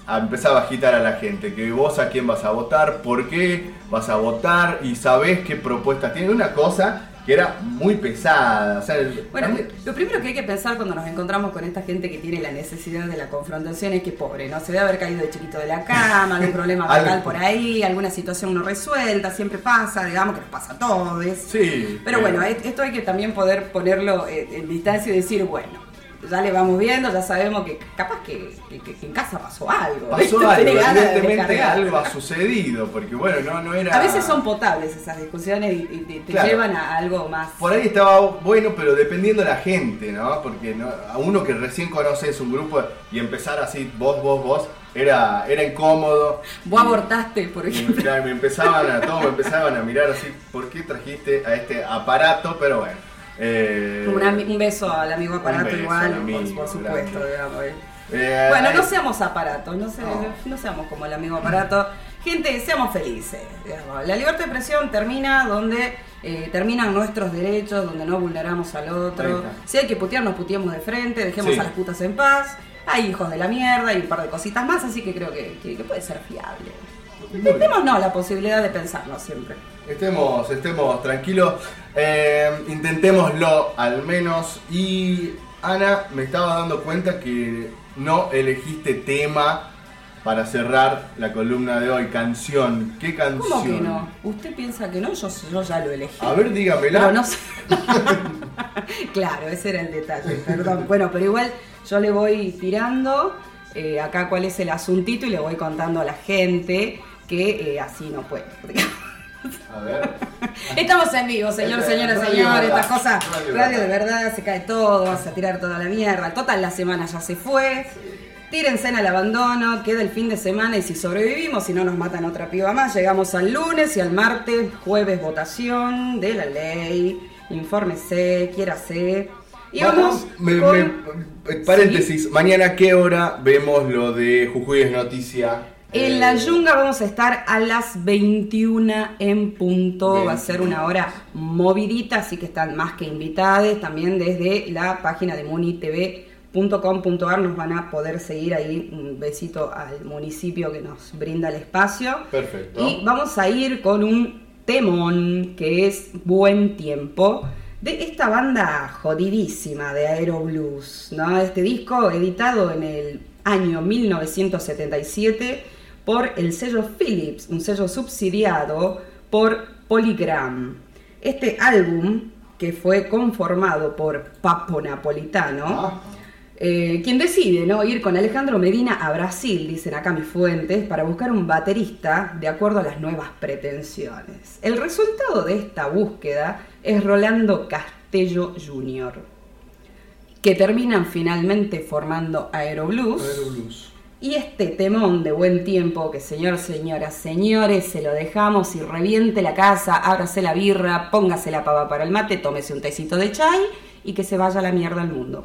a- empezaba a agitar a la gente, que vos a quién vas a votar, por qué vas a votar y sabés qué propuestas tiene. Una cosa que era muy pesada. o sea, Bueno, lo primero que hay que pensar cuando nos encontramos con esta gente que tiene la necesidad de la confrontación es que pobre, ¿no? Se debe haber caído de chiquito de la cama, algún <laughs> problema mental por ahí, alguna situación no resuelta, siempre pasa, digamos que nos pasa a todos. Sí. Pero bueno, esto hay que también poder ponerlo eh, en distancia y decir, bueno, ya le vamos viendo, ya sabemos que capaz que, que- que en casa pasó algo. Pasó <laughs> ¿viste? algo, evidentemente algo ha sucedido, porque bueno, no, no era... A veces son potables esas discusiones y, y te- te Claro. llevan a algo más. Por ahí estaba bueno, pero dependiendo de la gente, ¿no? Porque no- a uno que recién conoces un grupo y empezar así, vos, vos, vos, era, era incómodo. Vos abortaste, por Y, ejemplo. claro, me empezaban a todos me empezaban a mirar así, ¿por qué trajiste a este aparato? Pero bueno. Eh, Un, beso al amigo aparato beso igual, al por- amigo, por, supuesto, digamos. eh. eh, Bueno, no seamos aparatos, no, se- no seamos como el amigo aparato. Gente, seamos felices. digamos. La libertad de expresión termina donde eh, terminan nuestros derechos, donde no vulneramos al otro. Si hay que putear, nos puteemos de frente, dejemos Sí. a las putas en paz. Hay hijos de la mierda y un par de cositas más, así que creo que, que- que puede ser fiable. Intentémonos la posibilidad de pensarlo siempre. Estemos, estemos tranquilos, eh, intentémoslo al menos. Y Ana, me estaba dando cuenta que no elegiste tema para cerrar la columna de hoy, canción. ¿Qué canción? ¿Cómo que no? ¿Usted piensa que no? Yo, yo ya lo elegí. A ver, dígamela. Pero no sé. <laughs> claro, ese era el detalle, perdón. Bueno, pero igual yo le voy tirando eh, acá cuál es el asuntito y le voy contando a la gente que eh, así no puede. A ver. <laughs> Estamos en vivo, señor, Este, señora, señor, estas cosas. radio de verdad. se cae todo, vas a tirar toda la mierda. Total, la semana ya se fue. Tírense al abandono, queda el fin de semana y si sobrevivimos, si no nos matan otra piba más, llegamos al lunes y al martes, jueves votación de la ley, infórmese, quiérase. Y vamos Me- con- me- paréntesis, mañana a qué hora vemos lo de Jujuy es noticia. En la Yunga vamos a estar a las 21 en punto. Va a ser una hora movidita, así que están más que invitadas. También desde la página de munitv.com.ar nos van a poder seguir ahí. Un besito al municipio que nos brinda el espacio. Perfecto. Y vamos a ir con un temón que es Buen Tiempo. De esta banda jodidísima de Aero Blues, ¿no? Este disco editado en el año 1977 por el sello Philips, un sello subsidiado por Polygram. Este álbum, que fue conformado por Papo Napolitano, eh, quien decide ¿no? ir con Alejandro Medina a Brasil, dicen acá mis fuentes, para buscar un baterista de acuerdo a las nuevas pretensiones. El resultado de esta búsqueda es Rolando Castello Jr., que terminan finalmente formando Aeroblues. Aeroblues. Y este temón de buen tiempo, que señor, señoras, señores, se lo dejamos y reviente la casa, ábrase la birra, póngase la pava para el mate, tómese un tecito de chai y que se vaya la mierda al mundo.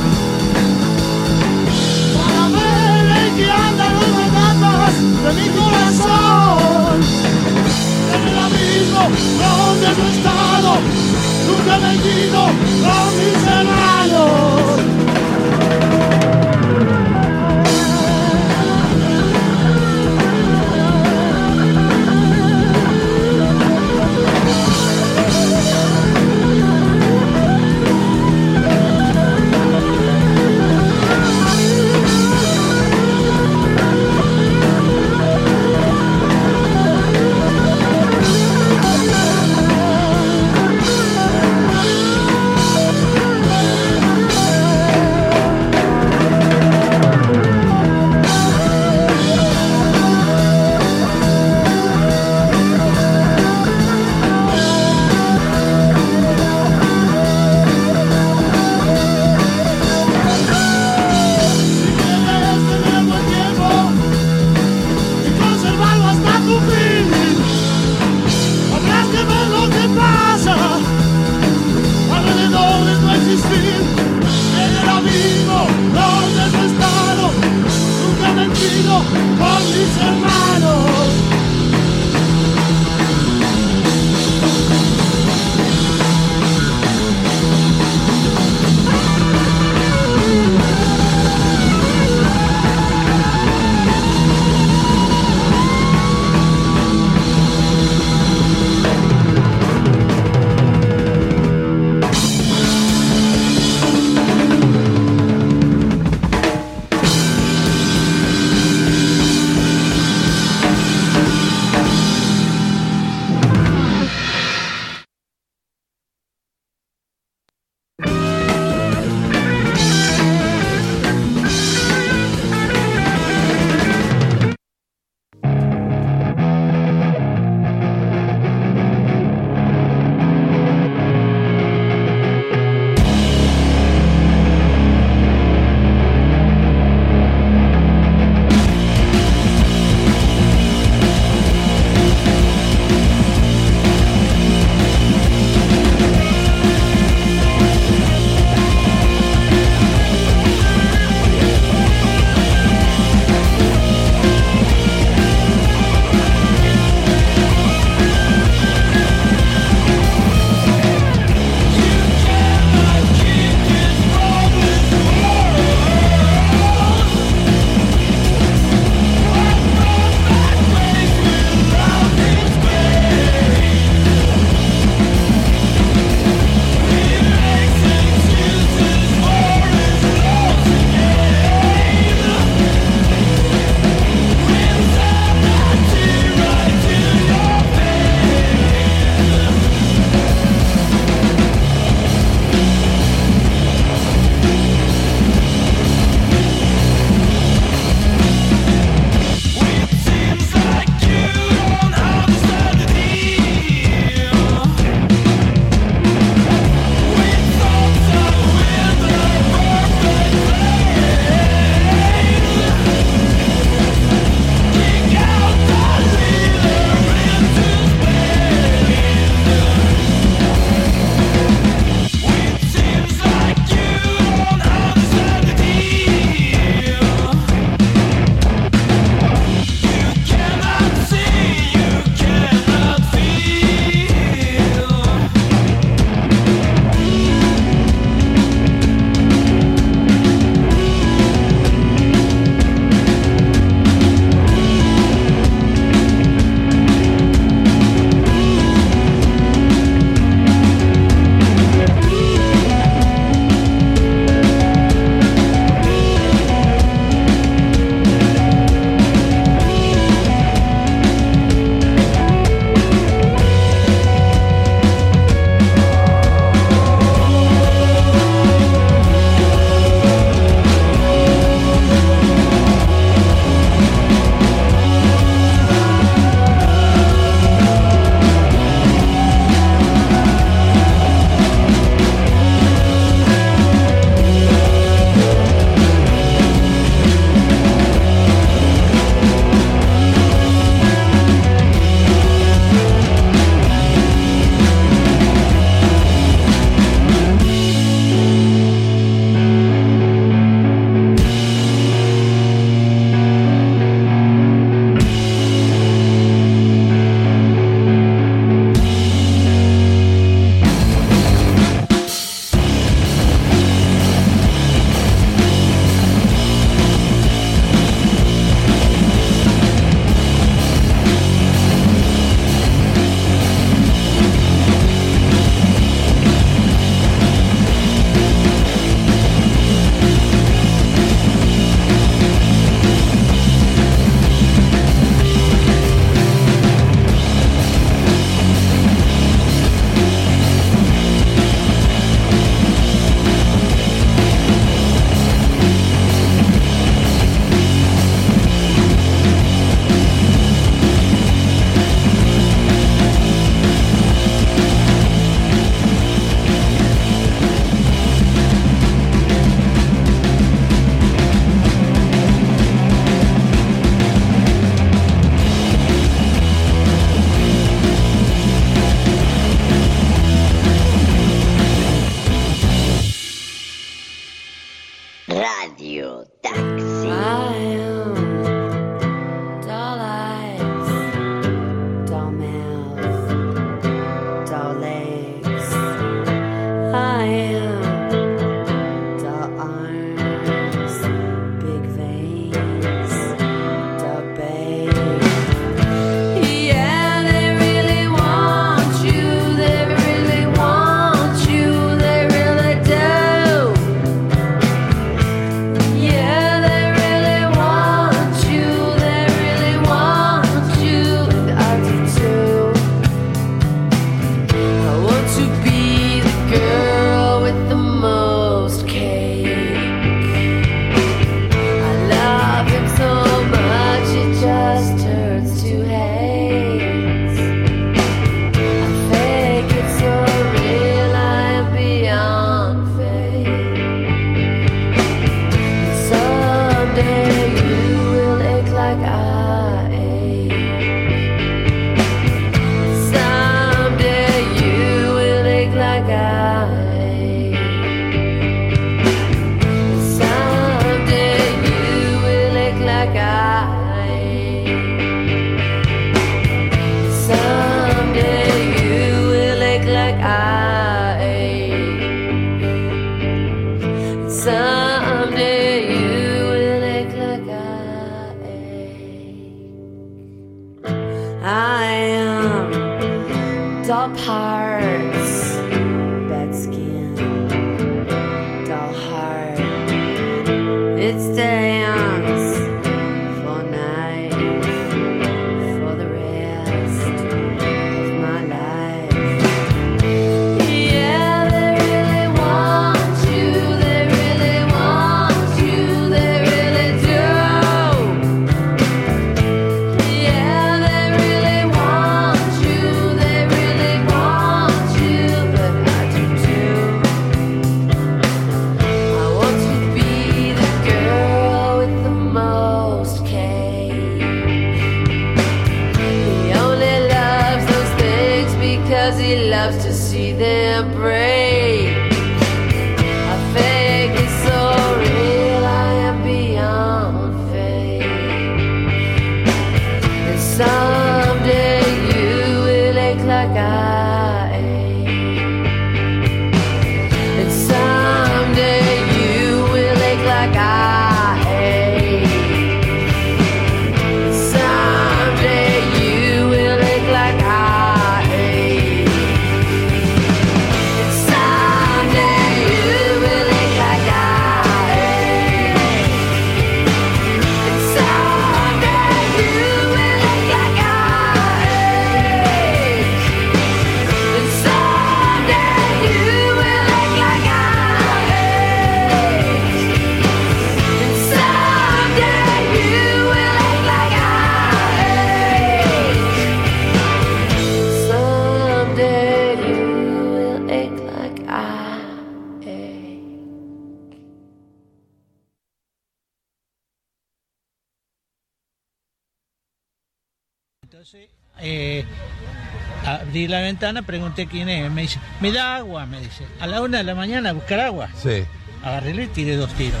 pregunté quién es. Me dice, me da agua, me dice. A la una de la mañana buscar agua. Sí. Agarré y tiré dos tiros.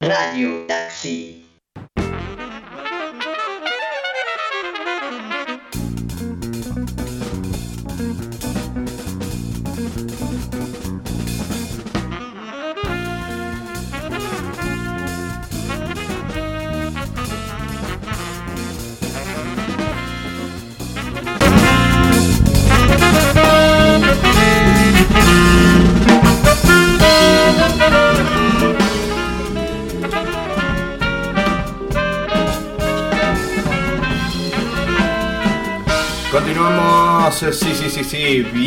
Radio.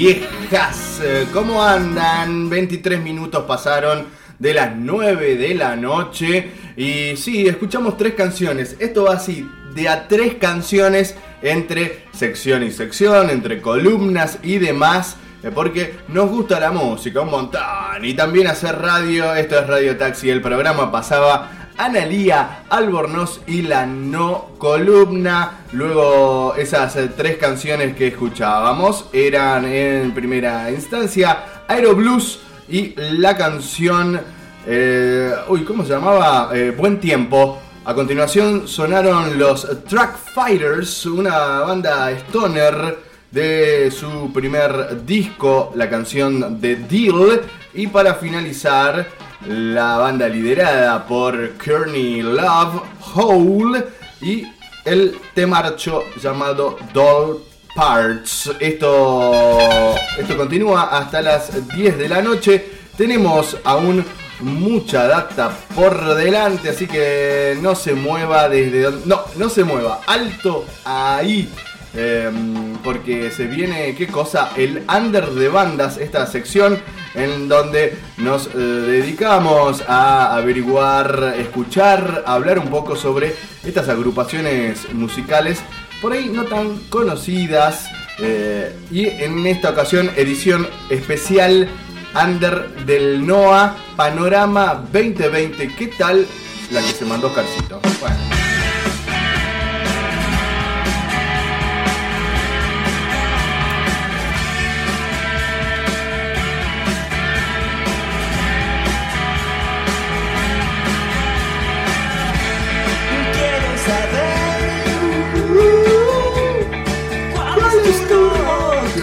viejas. Eh, ¿Cómo andan? 23 minutos pasaron de las 9 de la noche. Y sí, escuchamos tres canciones. Esto va así, de a tres canciones entre sección y sección, entre columnas y demás. Eh, porque nos gusta la música un montón. Y también hacer radio. Esto es Radio Taxi. El programa pasaba Analía Albornoz y la no columna. Luego esas eh, tres canciones que escuchábamos eran en primera instancia Aero Blues y la canción... Eh, uy, ¿cómo se llamaba? Eh, Buen tiempo. A continuación sonaron los Track Fighters, una banda stoner de su primer disco, la canción The Deal. Y para finalizar, la banda liderada por Kearney Love, Hole y el temarcho llamado Doll Parts. Esto, esto continúa hasta las 10 de la noche. Tenemos aún mucha data por delante, así que no se mueva desde donde... No, no se mueva. Alto ahí. Em, porque se viene, ¿qué cosa? El under de bandas, esta sección en donde nos eh, dedicamos a averiguar, escuchar, hablar un poco sobre estas agrupaciones musicales, por ahí no tan conocidas. eh, y en esta ocasión, edición especial under del NOA Panorama 2020. ¿Qué tal la que se mandó Carcito?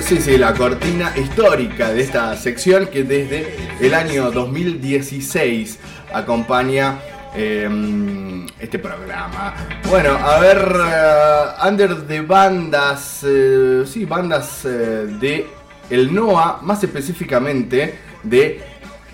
Sí, sí, la cortina histórica de esta sección que desde el año 2016 acompaña eh, este programa. Bueno, a ver, eh, under de bandas, eh, sí, bandas eh, de el NOA, más específicamente de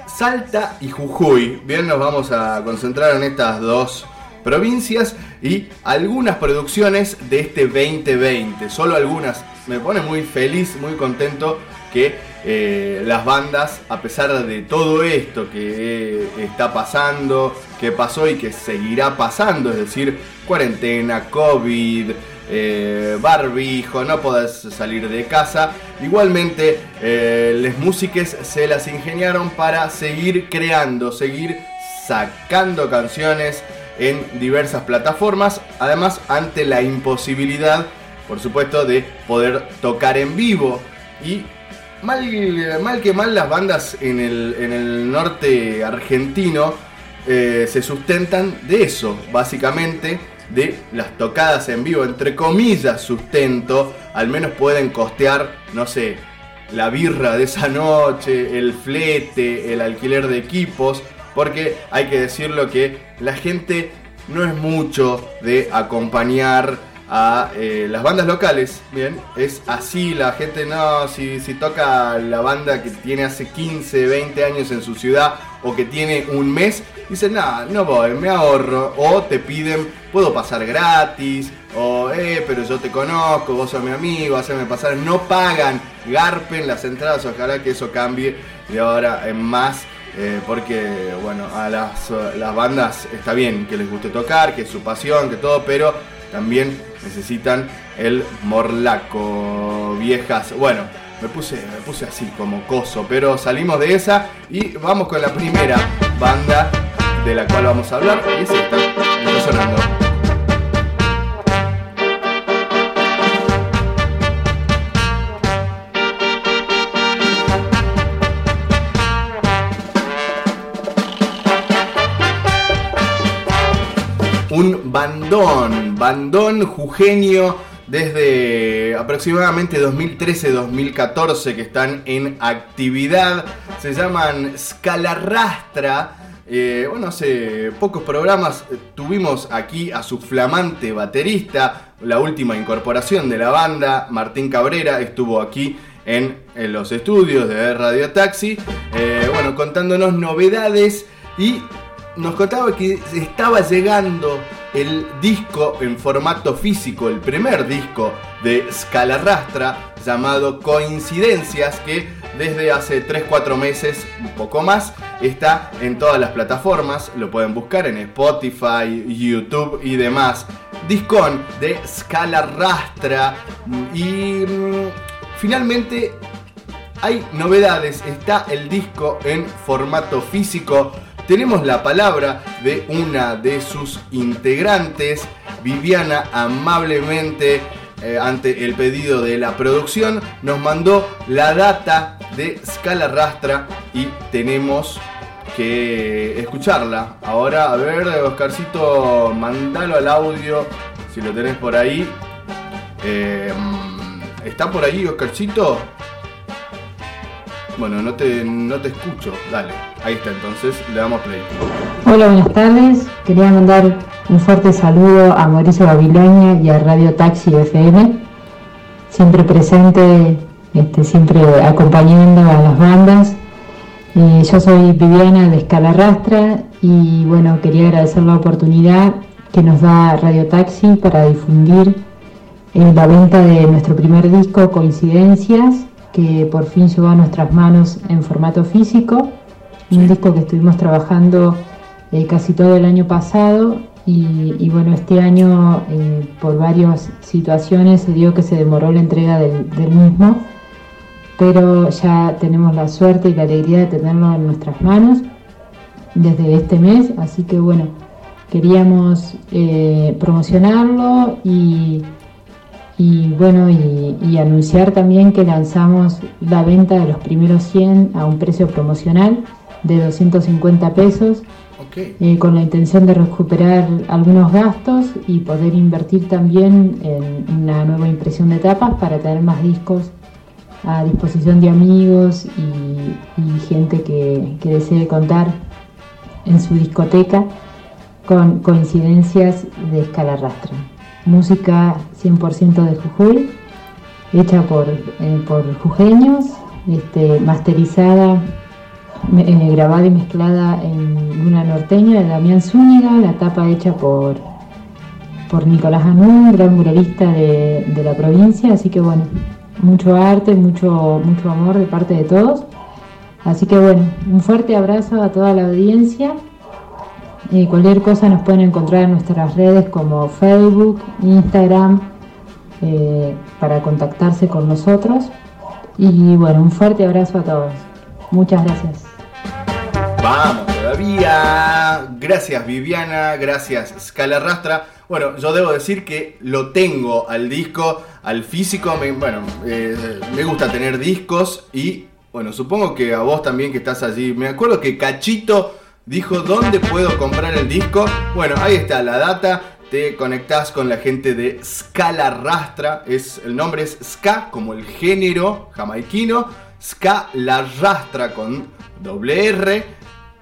Salta y Jujuy. Bien, nos vamos a concentrar en estas dos provincias y algunas producciones de este 2020. Solo algunas. Me pone muy feliz, muy contento que eh, las bandas, a pesar de todo esto que eh, está pasando, que pasó y que seguirá pasando, es decir, cuarentena, COVID, eh, barbijo, no podés salir de casa. Igualmente, eh, les músiques se las ingeniaron para seguir creando, seguir sacando canciones en diversas plataformas. Además, ante la imposibilidad, por supuesto, de poder tocar en vivo. Y mal, mal que mal, las bandas en el, en el norte argentino eh, se sustentan de eso, básicamente de las tocadas en vivo, entre comillas, sustento, al menos pueden costear, no sé, la birra de esa noche, el flete, el alquiler de equipos, porque hay que decirlo que la gente no es mucho de acompañar a eh, las bandas locales, bien, es así, la gente no, si, si toca la banda que tiene hace 15, 20 años en su ciudad o que tiene un mes, dicen, nada, no voy, me ahorro, o te piden, puedo pasar gratis, o, eh, pero yo te conozco, vos sos mi amigo, haceme pasar, no pagan, garpen las entradas, ojalá que eso cambie de ahora en más. eh, porque bueno, a las, las bandas está bien que les guste tocar, que es su pasión, que todo, pero también necesitan el morlaco, viejas. Bueno, me puse, me puse así como coso, pero salimos de esa y vamos con la primera banda de la cual vamos a hablar, y es esta, está sonando. Un bandón, bandón jujeño desde aproximadamente 2013-2014 que están en actividad. Se llaman Scalarrastra. Eh, bueno, hace pocos programas tuvimos aquí a su flamante baterista, la última incorporación de la banda, Martín Cabrera, estuvo aquí en, en los estudios de Radio Taxi, eh, bueno, contándonos novedades y nos contaba que estaba llegando el disco en formato físico, el primer disco de Scalarrastra llamado Coincidencias, que desde hace 3-4 meses, un poco más, está en todas las plataformas, lo pueden buscar en Spotify, YouTube y demás. Discón de Scalarrastra y mm, finalmente hay novedades, está el disco en formato físico tenemos la palabra de una de sus integrantes, Viviana, amablemente eh, ante el pedido de la producción, nos mandó la data de Scala Rastra y tenemos que escucharla. Ahora, a ver, Oscarcito, mandalo al audio si lo tenés por ahí. Eh, ¿Está por ahí, Oscarcito? Bueno, no te, no te escucho. Dale, ahí está, entonces le damos play. Hola, buenas tardes. Quería mandar un fuerte saludo a Mauricio Babilonia y a Radio Taxi FM, siempre presente, este, siempre acompañando a las bandas. Eh, yo soy Viviana de Escala Rastra y bueno, quería agradecer la oportunidad que nos da Radio Taxi para difundir la venta de nuestro primer disco Coincidencias, que por fin llegó a nuestras manos en formato físico. Un disco que estuvimos trabajando eh, casi todo el año pasado y, bueno, este año eh, por varias situaciones se dio que se demoró la entrega del, mismo, pero ya tenemos la suerte y la alegría de tenerlo en nuestras manos desde este mes, así que bueno, queríamos eh, promocionarlo y, y bueno, y, y anunciar también que lanzamos la venta de los primeros 100 a un precio promocional de 250 pesos, eh, con la intención de recuperar algunos gastos y poder invertir también en una nueva impresión de tapas para tener más discos a disposición de amigos y, y gente que, que desee contar en su discoteca con coincidencias de escala rastra. Música 100% de Jujuy, hecha por, eh, por jujeños, este, masterizada, eh, grabada y mezclada en Luna Norteña de Damián Zúñiga, la tapa hecha por, por Nicolás Anún, gran muralista de, de la provincia, así que bueno, mucho arte, mucho, mucho amor de parte de todos. Así que bueno, un fuerte abrazo a toda la audiencia. Eh, cualquier cosa nos pueden encontrar en nuestras redes como Facebook, Instagram, eh, para contactarse con nosotros. Y bueno, un fuerte abrazo a todos. Muchas gracias. Vamos todavía. Gracias Viviana, gracias Scala Rastra. Bueno, yo debo decir que lo tengo al disco, al físico. me- bueno, eh, me gusta tener discos y bueno, supongo que a vos también que estás allí. Me acuerdo que Cachito dijo dónde puedo comprar el disco. Bueno, ahí está la data. Te conectás con la gente de Scala Rastra. Es, el nombre es Ska, como el género jamaiquino. Ska La Rastra con doble R.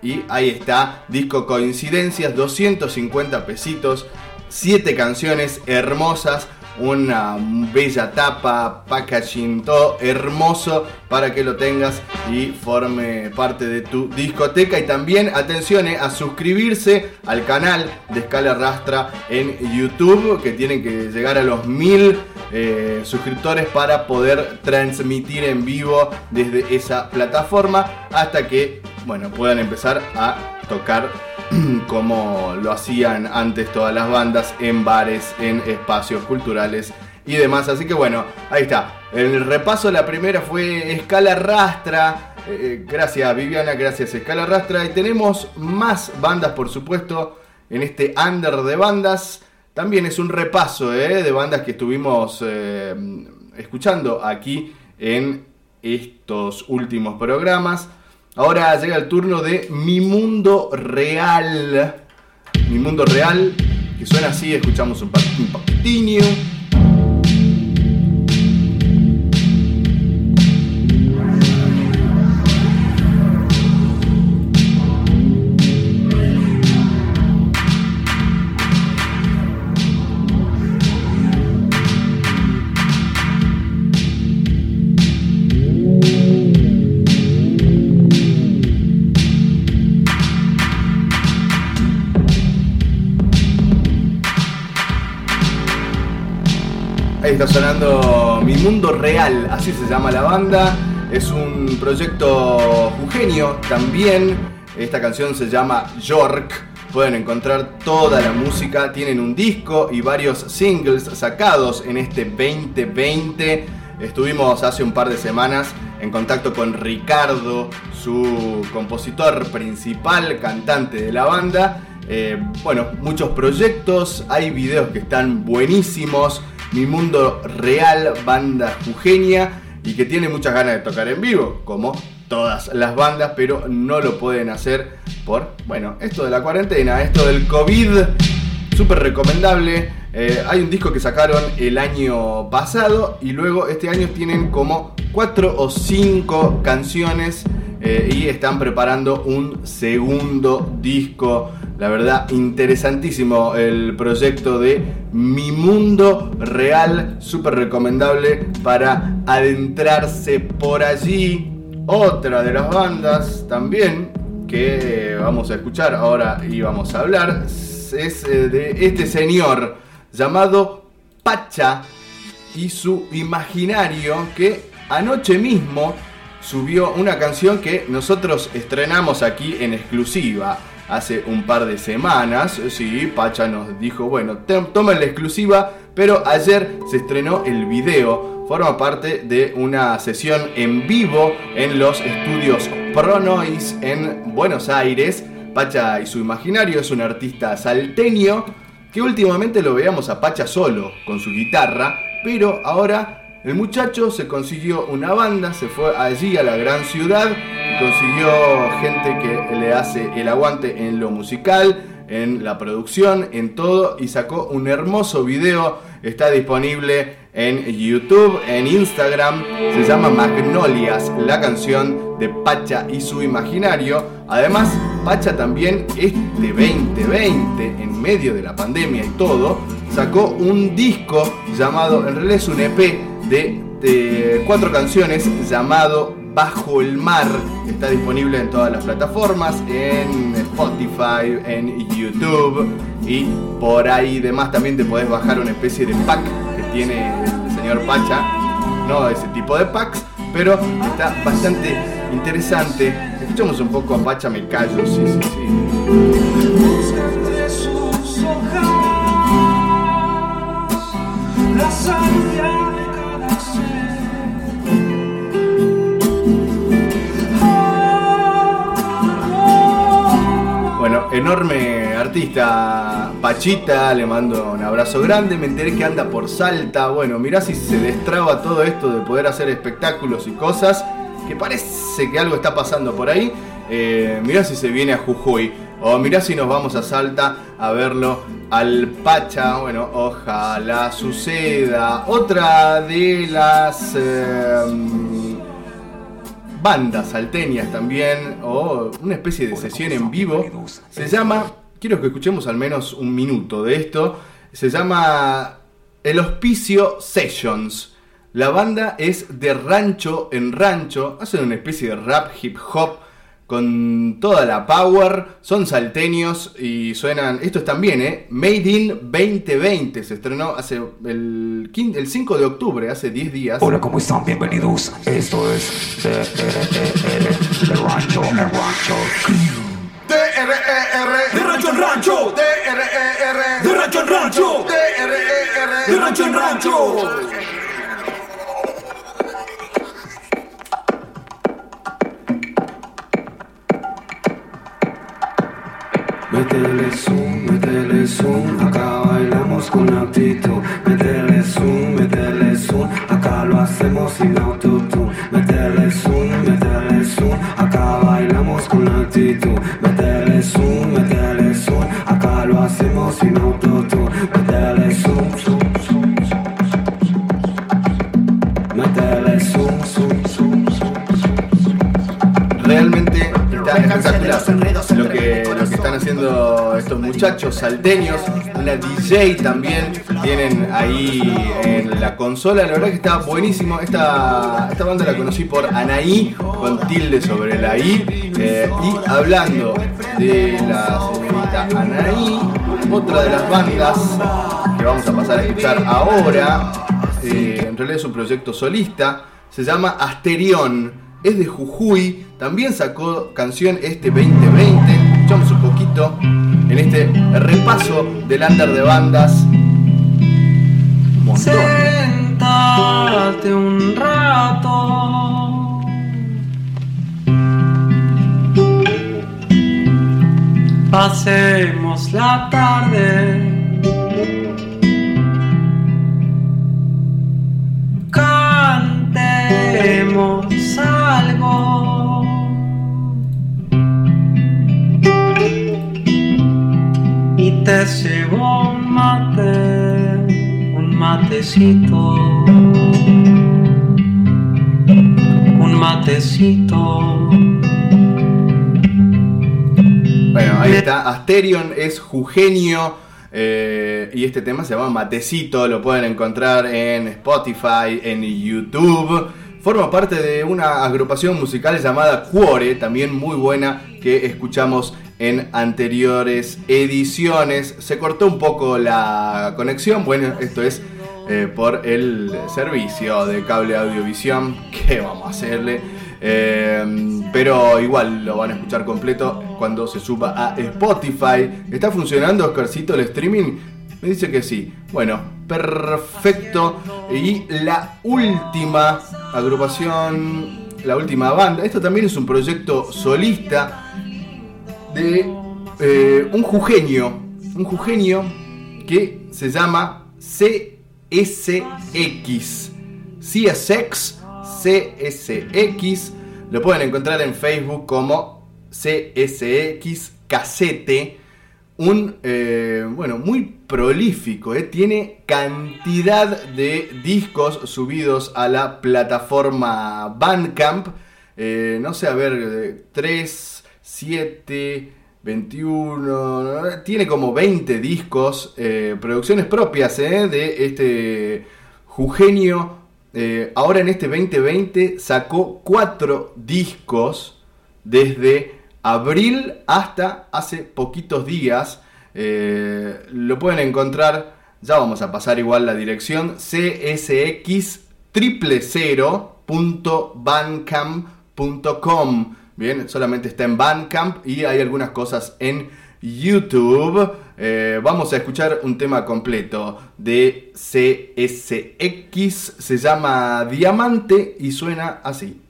Y ahí está, disco Coincidencias, 250 pesitos, 7 canciones hermosas, una bella tapa, packaging, todo hermoso para que lo tengas y forme parte de tu discoteca. Y también, atención eh, a suscribirse al canal de Escala Rastra en YouTube, que tienen que llegar a los mil eh, suscriptores para poder transmitir en vivo desde esa plataforma hasta que bueno, puedan empezar a tocar <clears throat> como lo hacían antes todas las bandas en bares, en espacios culturales y demás. Así que bueno, ahí está. El repaso, la primera fue Escala Rastra. Eh, gracias Viviana, gracias Escala Rastra. Y tenemos más bandas, por supuesto, en este under de bandas. También es un repaso eh, de bandas que estuvimos eh, escuchando aquí en estos últimos programas. Ahora llega el turno de Mi Mundo Real. Mi Mundo Real, que suena así, escuchamos un, pa- sonando Mi Mundo Real, así se llama la banda. Es un proyecto jujeño también. Esta canción se llama York. Pueden encontrar toda la música. Tienen un disco y varios singles sacados en este 2020. Estuvimos hace un par de semanas en contacto con Ricardo, su compositor principal, cantante de la banda. Eh, bueno, muchos proyectos, hay videos que están buenísimos. Mi Mundo Real, banda jujeña y que tiene muchas ganas de tocar en vivo, como todas las bandas, pero no lo pueden hacer por, bueno, esto de la cuarentena, esto del COVID, súper recomendable. Eh, hay un disco que sacaron el año pasado y luego este año tienen como 4 o 5 canciones eh, y están preparando un segundo disco. La verdad, interesantísimo el proyecto de Mi Mundo Real, súper recomendable para adentrarse por allí. Otra de las bandas también que vamos a escuchar ahora y vamos a hablar es eh, de este señor llamado Pacha y su imaginario que anoche mismo subió una canción que nosotros estrenamos aquí en exclusiva hace un par de semanas. Sí, Pacha nos dijo, bueno, tomen la exclusiva, pero ayer se estrenó el video. Forma parte de una sesión en vivo en los estudios Pronoise en Buenos Aires. Pacha y su imaginario es un artista salteño que últimamente lo veíamos a Pacha solo, con su guitarra, pero ahora el muchacho se consiguió una banda, se fue allí a la gran ciudad y consiguió gente que le hace el aguante en lo musical, en la producción, en todo y sacó un hermoso video. Está disponible en YouTube, en Instagram. Se llama Magnolias, la canción de Pacha y su imaginario. Además, Pacha también este 2020, en medio de la pandemia y todo, sacó un disco llamado, en realidad es un EP de, cuatro canciones llamado Bajo el Mar. Está disponible en todas las plataformas, en Spotify, en YouTube y por ahí demás también te podés bajar una especie de pack que tiene el señor Pacha. No ese tipo de packs, pero está bastante interesante. Escuchamos un poco a Pacha, me callo, sí, sí, sí. Enorme artista Pachita, le mando un abrazo grande, me enteré que anda por Salta, bueno, mirá si se destraba todo esto de poder hacer espectáculos y cosas, que parece que algo está pasando por ahí, Eh, mirá si se viene a Jujuy, o mirá si nos vamos a Salta a verlo al Pacha, bueno, ojalá suceda. Otra de las... em, bandas salteñas también, o una especie de sesión en vivo. Se llama, quiero que escuchemos al menos un minuto de esto, se llama El Hospicio Sessions. La banda es de rancho en rancho, hacen una especie de rap hip hop con toda la power, son salteños y suenan, esto es también, ¿eh? Made in 2020, se estrenó hace el, quin- el 5 de octubre, hace 10 días. Hola, ¿cómo están? Bienvenidos. Esto es DRER de Rancho en Rancho. De rancho en rancho, D-R-E-R, de rancho en rancho, D-R-E-R, de rancho en rancho. Métele zoom, métele zoom, acá bailamos con actitud. Métele zoom, métele zoom, acá lo hacemos sin autotune. Métele zoom, métele zoom, acá bailamos con actitud. Métele zoom, métele zoom, acá lo hacemos sin autotune. Métele zoom, zoom, zoom, zoom. Métele zoom, zoom, zoom, zoom. Realmente está espectacular lo que, lo que están haciendo estos muchachos salteños. Una DJ también tienen ahí en la consola. La verdad que está buenísimo. Esta, esta banda la conocí por Anaí, con tilde sobre la I. Eh, y hablando de la señorita Anaí, otra de las bandas que vamos a pasar a escuchar ahora, eh, en realidad es un proyecto solista, se llama Asterión, es de Jujuy, también sacó canción este 2020, escuchamos un poquito en este repaso del under de bandas. Sentate un rato. Pasemos la tarde. Cantemos algo. Te sirvo un mate, un matecito, un matecito. Bueno, ahí está. Asterion es Jugenio. eh, y este tema se llama Matecito. Lo pueden encontrar en Spotify, en YouTube. Forma parte de una agrupación musical llamada Cuore, también muy buena, que escuchamos en anteriores ediciones. Se cortó un poco la conexión. Bueno, esto es eh, por el servicio de cable audiovisión. ¿Qué vamos a hacerle? Eh, pero igual lo van a escuchar completo cuando se suba a Spotify. ¿Está funcionando, Oscarcito, el streaming? Me dice que sí. Bueno, perfecto. Y la última agrupación, la última banda. Esto también es un proyecto solista de eh, un jujeño. Un jujeño que se llama CSX. CSX. CSX. Lo pueden encontrar en Facebook como CSX Casete. Un, eh, bueno, muy prolífico. eh. Tiene cantidad de discos subidos a la plataforma Bandcamp. No sé, a ver, 3, 7, 21. Tiene como 20 discos. eh, producciones propias eh, de este Jugenio eh, ahora en este 2020 sacó cuatro discos desde abril hasta hace poquitos días. Lo pueden encontrar, ya vamos a pasar igual la dirección, csx000.bandcamp.com. Bien, solamente está en Bandcamp y hay algunas cosas en YouTube. Eh, vamos a escuchar un tema completo de CSX. Se llama Diamante y suena así.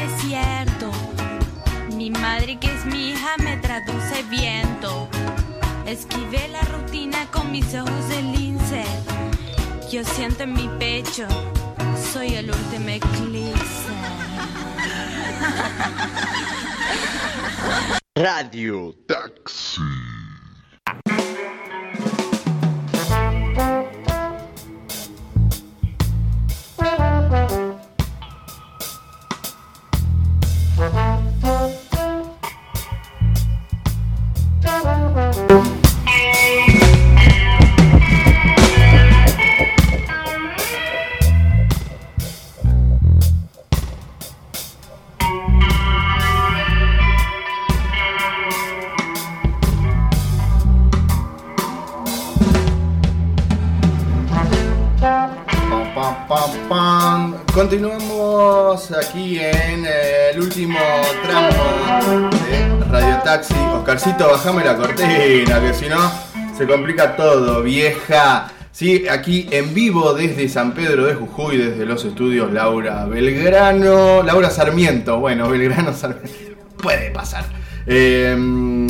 desierto. Mi madre que es mi hija me traduce viento. Esquivé la rutina con mis ojos de lince. Yo siento en mi pecho, soy el último eclipse. <laughs> Radio Taxi. Aquí en eh, el último tramo de Radio Taxi. Oscarcito, bajame la cortina, que si no se complica todo, vieja. Sí, aquí en vivo desde San Pedro de Jujuy, desde los estudios Laura Belgrano, Laura Sarmiento, bueno, Belgrano Sarmiento, puede pasar. Eh,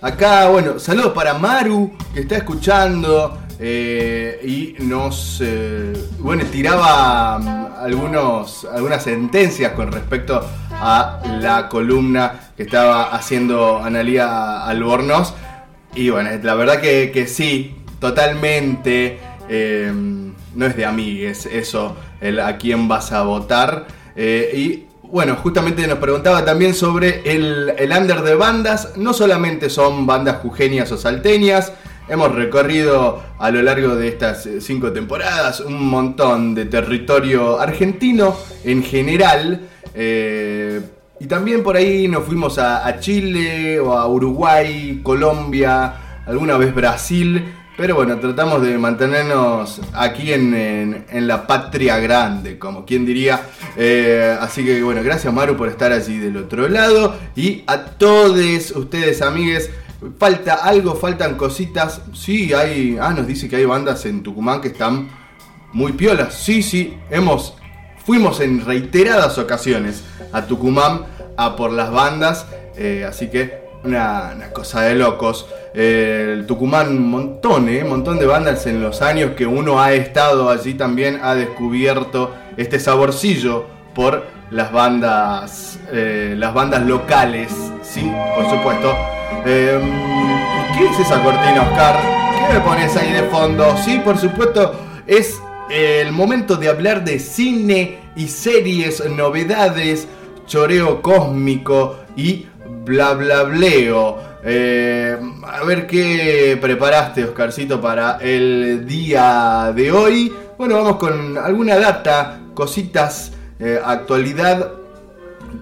acá, bueno, saludos para Maru, que está escuchando eh, y nos, eh, bueno, tiraba mm, algunos, algunas sentencias con respecto a la columna que estaba haciendo Analía Albornoz. Y bueno, la verdad que, que sí, totalmente. eh, no es de amigues eso, a quién vas a votar. Y bueno, justamente nos preguntaba también sobre el, el under de bandas. No solamente son bandas jujeñas o salteñas. Hemos recorrido a lo largo de estas eh, cinco temporadas un montón de territorio argentino en general. eh, y también por ahí nos fuimos a, Chile o a Uruguay, Colombia, alguna vez Brasil. Pero bueno, tratamos de mantenernos aquí en, en- en la patria grande, como quien diría. Eh, así que bueno, gracias Maru por estar allí del otro lado. Y a todos ustedes, amigues, falta algo, faltan cositas. Sí, hay. Ah, nos dice que hay bandas en Tucumán que están muy piolas. Sí, sí, hemos. Fuimos en reiteradas ocasiones a Tucumán a por las bandas. eh, así que una, cosa de locos. Eh, Tucumán, montón, eh, montón de bandas en los años que uno ha estado allí también ha descubierto este saborcillo por las bandas, eh, las bandas locales, sí, por supuesto. Eh, ¿Qué es esa cortina, Oscar? ¿Qué me pones ahí de fondo? Sí, por supuesto, es el momento de hablar de cine y series, novedades, choreo cósmico y bla bla bleo. Eh, a ver qué preparaste, Oscarcito, para el día de hoy. Bueno, vamos con alguna data, cositas, eh, actualidad.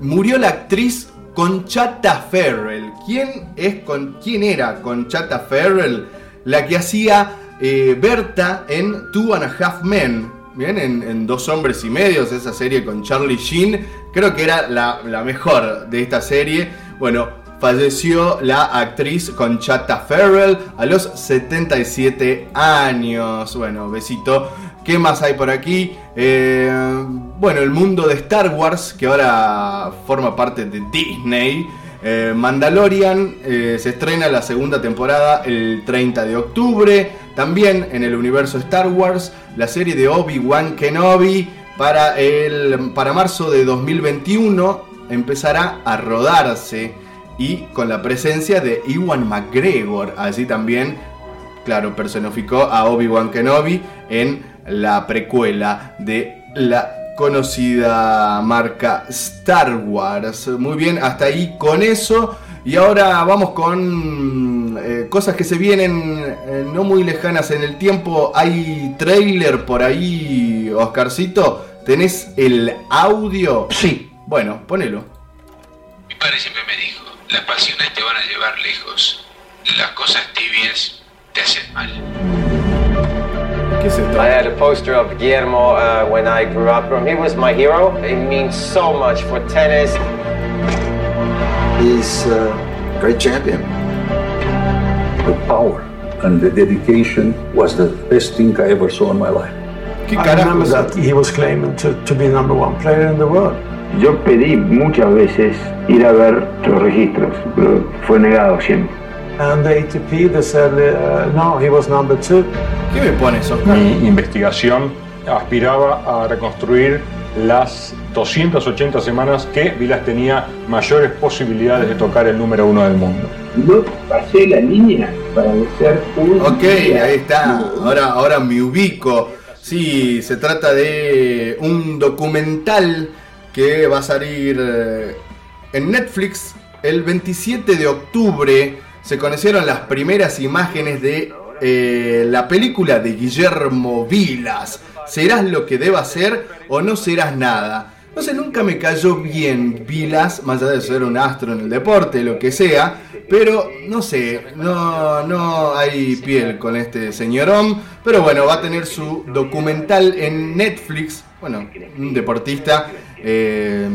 Murió la actriz Conchata Ferrell. ¿Quién, es con, ¿Quién era Conchata Ferrell? La que hacía eh, Berta en Two and a Half Men. Bien, en, en Dos Hombres y Medios, esa serie con Charlie Sheen. Creo que era la, la mejor de esta serie. Bueno, falleció la actriz Conchata Ferrell a los 77 años. Bueno, besito. ¿Qué más hay por aquí? Eh, bueno, el mundo de Star Wars, que ahora forma parte de Disney. Eh, Mandalorian eh, se estrena la segunda temporada el 30 de octubre. También en el universo Star Wars, la serie de Obi-Wan Kenobi para, el, para marzo de 2021 empezará a rodarse y con la presencia de Ewan McGregor. Allí también, claro, personificó a Obi-Wan Kenobi en la precuela de la conocida marca Star Wars. Muy bien, hasta ahí con eso. Y ahora vamos con eh, cosas que se vienen eh, no muy lejanas en el tiempo. Hay trailer por ahí, Oscarcito. ¿Tenés el audio? Sí. Bueno, ponelo. Mi padre siempre me dijo, las pasiones te van a llevar lejos, las cosas tibias te hacen mal. ¿Qué es esto? I had a poster of Guillermo uh, when I grew up. He was my hero. It means so much for tennis. He's a great champion. The power and the dedication was the best thing I ever saw in my life. I remember that he was claiming to, to be number one player in the world. Yo pedí muchas veces ir a ver los registros, pero fue negado siempre. And the ATP, they said, uh, no, he was number two. ¿Qué me pones, Mi investigación aspiraba a reconstruir las 280 semanas que Vilas tenía mayores posibilidades de tocar el número uno del mundo. Yo pasé la línea para ser un. Ok, ahí está. Ahora, ahora me ubico. Sí, se trata de un documental que va a salir eh, en Netflix el 27 de octubre. Se conocieron las primeras imágenes de eh, la película de Guillermo Vilas. ¿Serás lo que deba ser o no serás nada? No sé, nunca me cayó bien Vilas, más allá de ser un astro en el deporte, lo que sea, pero no sé, no, no hay piel con este señorón. Pero bueno, va a tener su documental en Netflix bueno, un deportista eh,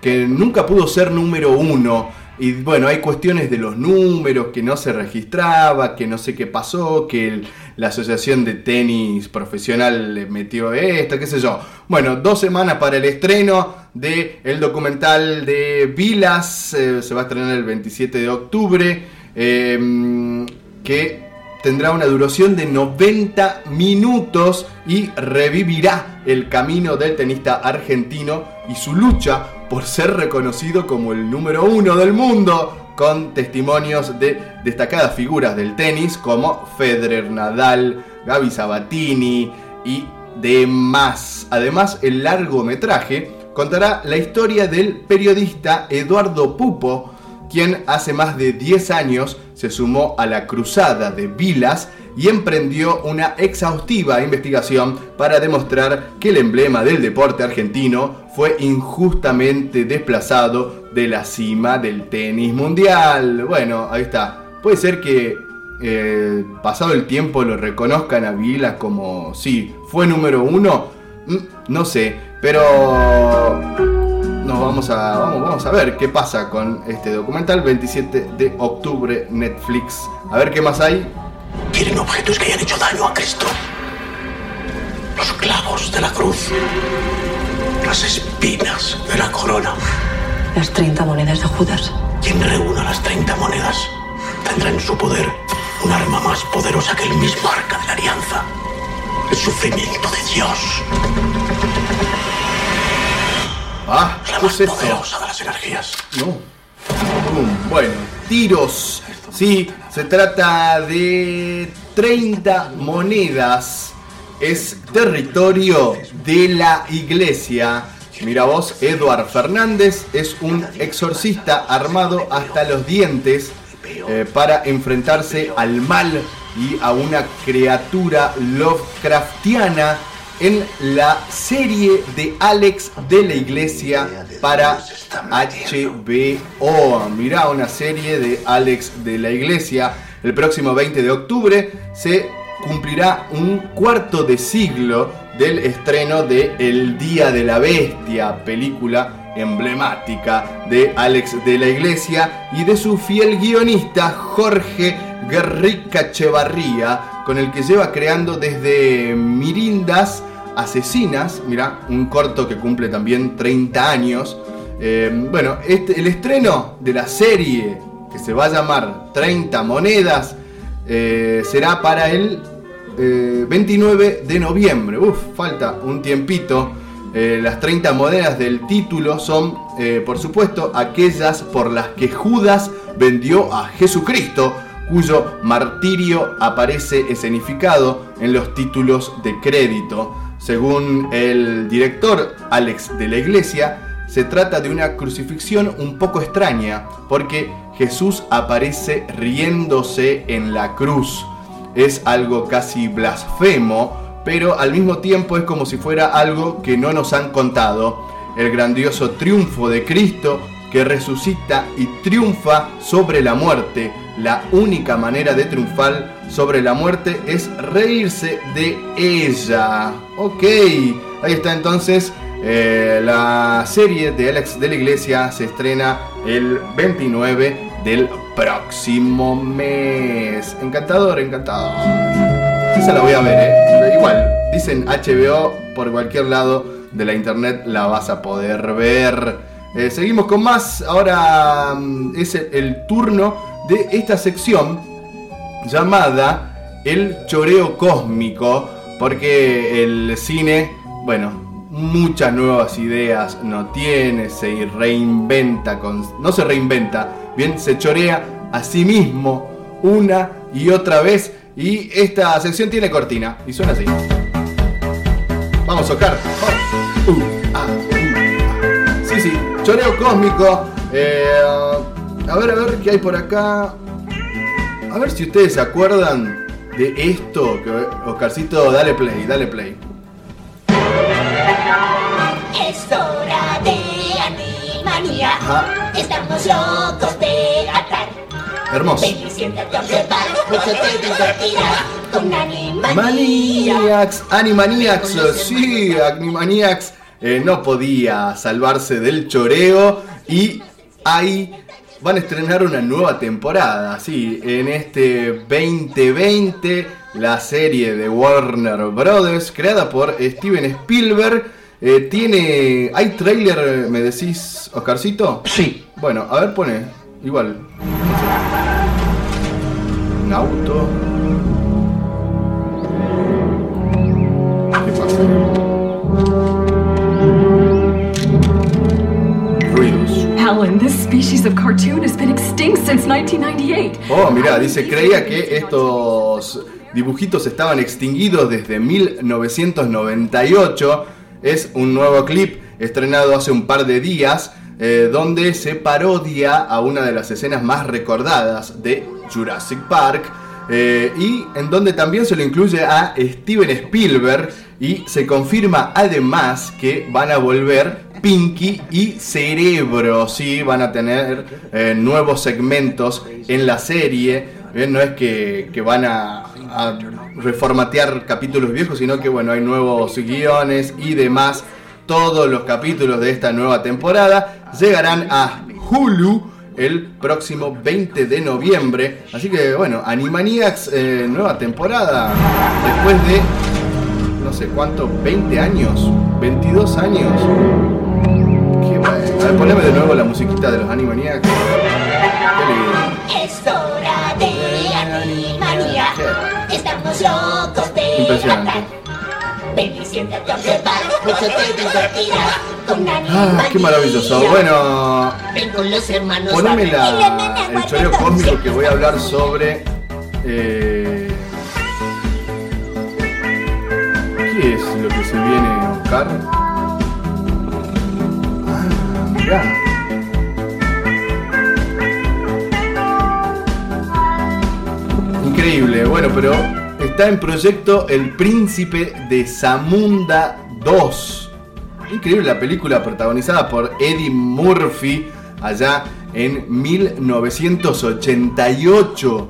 que nunca pudo ser número uno. Y bueno, hay cuestiones de los números, que no se registraba, que no sé qué pasó, que la Asociación de Tenis Profesional le metió esto, qué sé yo. Bueno, dos semanas para el estreno del el documental de Vilas, eh, se va a estrenar el 27 de octubre, eh, que tendrá una duración de 90 minutos y revivirá el camino del tenista argentino y su lucha por ser reconocido como el número uno del mundo, con testimonios de destacadas figuras del tenis como Federer, Nadal, Gaby Sabatini y demás. Además, el largometraje contará la historia del periodista Eduardo Pupo, quien hace más de 10 años se sumó a la cruzada de Vilas y emprendió una exhaustiva investigación para demostrar que el emblema del deporte argentino fue injustamente desplazado de la cima del tenis mundial. Bueno, ahí está. Puede ser que eh, pasado el tiempo lo reconozcan a Vilas como, sí, fue número uno. Mm, No sé, pero nos vamos a, vamos, vamos a ver qué pasa con este documental 27 de octubre Netflix. A ver qué más hay. Quieren objetos que hayan hecho daño a Cristo. Los clavos de la cruz. Las espinas de la corona. Las 30 monedas de Judas. Quien reúna las 30 monedas tendrá en su poder un arma más poderosa que el mismo arca de la alianza. El sufrimiento de Dios. Ah, la más poderosa de las energías. No. Bueno, tiros. Sí, se trata de 30 monedas. Es territorio de la iglesia. Mira vos, Eduard Fernández es un exorcista armado hasta los dientes eh, para enfrentarse al mal y a una criatura Lovecraftiana en la serie de Alex de la Iglesia para HBO. Mirá, una serie de Alex de la Iglesia. El próximo 20 de octubre se cumplirá un cuarto de siglo del estreno de El Día de la Bestia, película emblemática de Alex de la Iglesia y de su fiel guionista Jorge Guerrica Echevarría, con el que lleva creando desde Mirindas Asesinas, mira, un corto que cumple también 30 años. Eh, bueno, este, el estreno de la serie que se va a llamar 30 monedas eh, será para el eh, 29 de noviembre. Uf, falta un tiempito. Eh, las 30 monedas del título son, eh, por supuesto, aquellas por las que Judas vendió a Jesucristo, cuyo martirio aparece escenificado en los títulos de crédito. Según el director Alex de la Iglesia, se trata de una crucifixión un poco extraña, porque Jesús aparece riéndose en la cruz. Es algo casi blasfemo, pero al mismo tiempo es como si fuera algo que no nos han contado. El grandioso triunfo de Cristo que resucita y triunfa sobre la muerte. La única manera de triunfar sobre la muerte es reírse de ella. Ok, ahí está entonces. eh, la serie de Alex de la Iglesia se estrena el 29 del próximo mes. Encantador, encantador. Esa la voy a ver, ¿eh? Igual, dicen HBO por cualquier lado de la internet la vas a poder ver. Eh, seguimos con más. Ahora mm, es el, turno de esta sección llamada El Choreo Cósmico. Porque el cine, bueno, muchas nuevas ideas no tiene, se reinventa, con, no se reinventa, bien, se chorea a sí mismo una y otra vez. Y esta sección tiene cortina y suena así. Vamos, Oscar. Uh, choreo cósmico. Eh, a ver, a ver qué hay por acá. A ver si ustedes se acuerdan de esto. Que, Oscarcito, dale play, dale play. Es hora de Animanía. Ajá. Estamos locos de atar. Hermoso. Ven y siéntate a probar, mucho te divertirás con Animaniacs. Maniacs, Animaniacs, sí, Animaniacs eh, no podía salvarse del choreo y ahí van a estrenar una nueva temporada, sí, en este 2020 la serie de Warner Brothers creada por Steven Spielberg eh, tiene, ¿hay trailer me decís, Oscarcito? Sí. Bueno, a ver pone, igual. Un auto. Alan, this species of cartoon has been extinct since 1998. Oh, mirá, dice, creía que estos dibujitos estaban extinguidos desde 1998. Es un nuevo clip estrenado hace un par de días eh, donde se parodia a una de las escenas más recordadas de Jurassic Park. eh, y en donde también se lo incluye a Steven Spielberg y se confirma además que van a volver Pinky y Cerebro, sí, van a tener eh, nuevos segmentos en la serie. Eh, no es que, van a, a reformatear capítulos viejos, sino que bueno, hay nuevos guiones y demás. Todos los capítulos de esta nueva temporada llegarán a Hulu el próximo 20 de noviembre. Así que bueno, Animaniacs, eh, nueva temporada. Después de no sé cuánto, 20 años, 22 años. Ver, poneme de nuevo la musiquita de los Animaniacs. Es hora de Animaniacs. Estamos locos de Impresionante. matar. Ven y siéntate a probar, mucho te divertirás con Ah, qué maravilloso. Bueno, Ven con los hermanos poneme la el choreo cósmico que voy a hablar sobre. eh, ¿Qué es lo que se viene, Oscar? Increíble, bueno, pero está en proyecto El Príncipe de Zamunda 2. Increíble la película protagonizada por Eddie Murphy allá en 1988.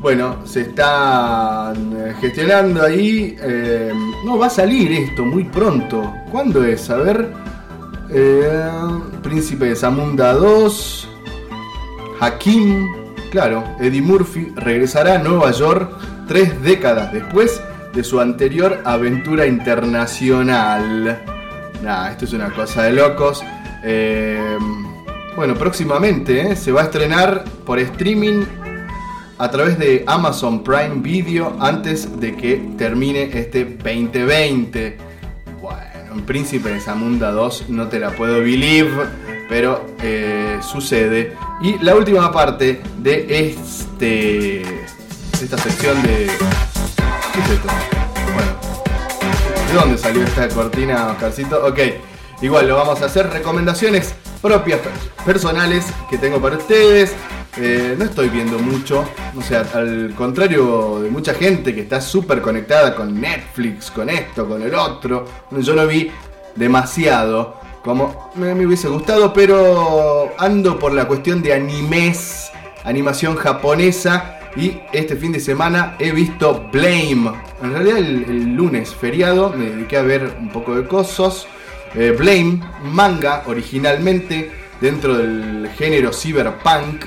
Bueno, se está eh, gestionando ahí. eh, no, va a salir esto muy pronto. ¿Cuándo es? A ver. Eh, Príncipe de Zamunda 2. Hakim. Claro, Eddie Murphy regresará a Nueva York tres décadas después de su anterior aventura internacional. Nah, esto es una cosa de locos. Eh, bueno, próximamente eh, se va a estrenar por streaming a través de Amazon Prime Video antes de que termine este 2020. Bueno, en Príncipe de Zamunda 2 no te la puedo believe, pero eh, sucede. Y la última parte de este esta sección de... ¿Qué es esto? Bueno, ¿de dónde salió esta cortina, Oscarcito? Ok, igual lo vamos a hacer. Recomendaciones propias, personales que tengo para ustedes. Eh, no estoy viendo mucho, o sea, al contrario de mucha gente que está súper conectada con Netflix, con esto, con el otro, yo no vi demasiado como me, hubiese gustado, pero ando por la cuestión de animes, animación japonesa, y este fin de semana he visto Blame. En realidad el, el lunes feriado me dediqué a ver un poco de cosas. Eh, Blame, manga originalmente dentro del género cyberpunk.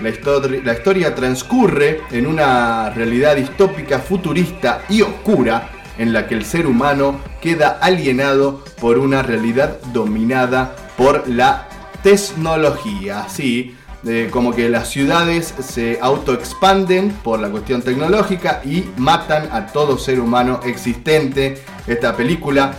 La, histori- la historia transcurre en una realidad distópica, futurista y oscura, en la que el ser humano queda alienado por una realidad dominada por la tecnología. Sí, eh, como que las ciudades se autoexpanden por la cuestión tecnológica y matan a todo ser humano existente. Esta película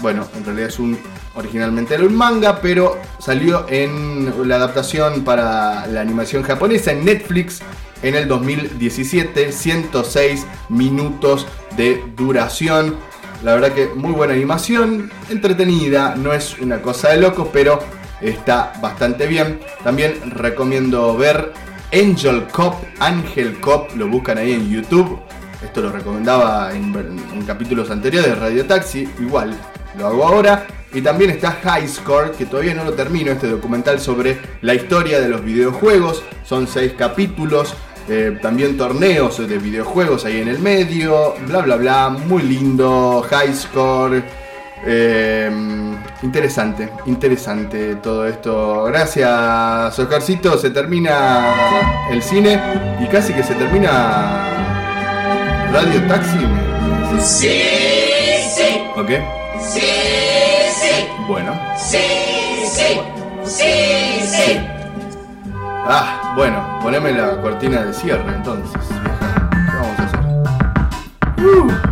bueno, en realidad es un. Originalmente era un manga, pero salió en la adaptación para la animación japonesa en Netflix en el 2017. 106 minutos de duración. La verdad que muy buena animación, entretenida, no es una cosa de locos, pero está bastante bien. También recomiendo ver Angel Cop, Angel Cop, lo buscan ahí en YouTube. Esto lo recomendaba en, en capítulos anteriores de Radio Taxi, igual lo hago ahora. Y también está High Score, que todavía no lo termino, este documental sobre la historia de los videojuegos. Son seis capítulos. eh, también torneos de videojuegos ahí en el medio. Bla, bla, bla. Muy lindo. High Score. Eh, interesante, interesante todo esto. Gracias, Oscarcito. Se termina el cine y casi que se termina Radio Taxi. ¿me- Sí, sí, ¿Ok? Sí, sí, Bueno. sí, sí, sí, sí. Ah, bueno, poneme la cortina de cierre entonces. ¿Qué vamos a hacer? Uh.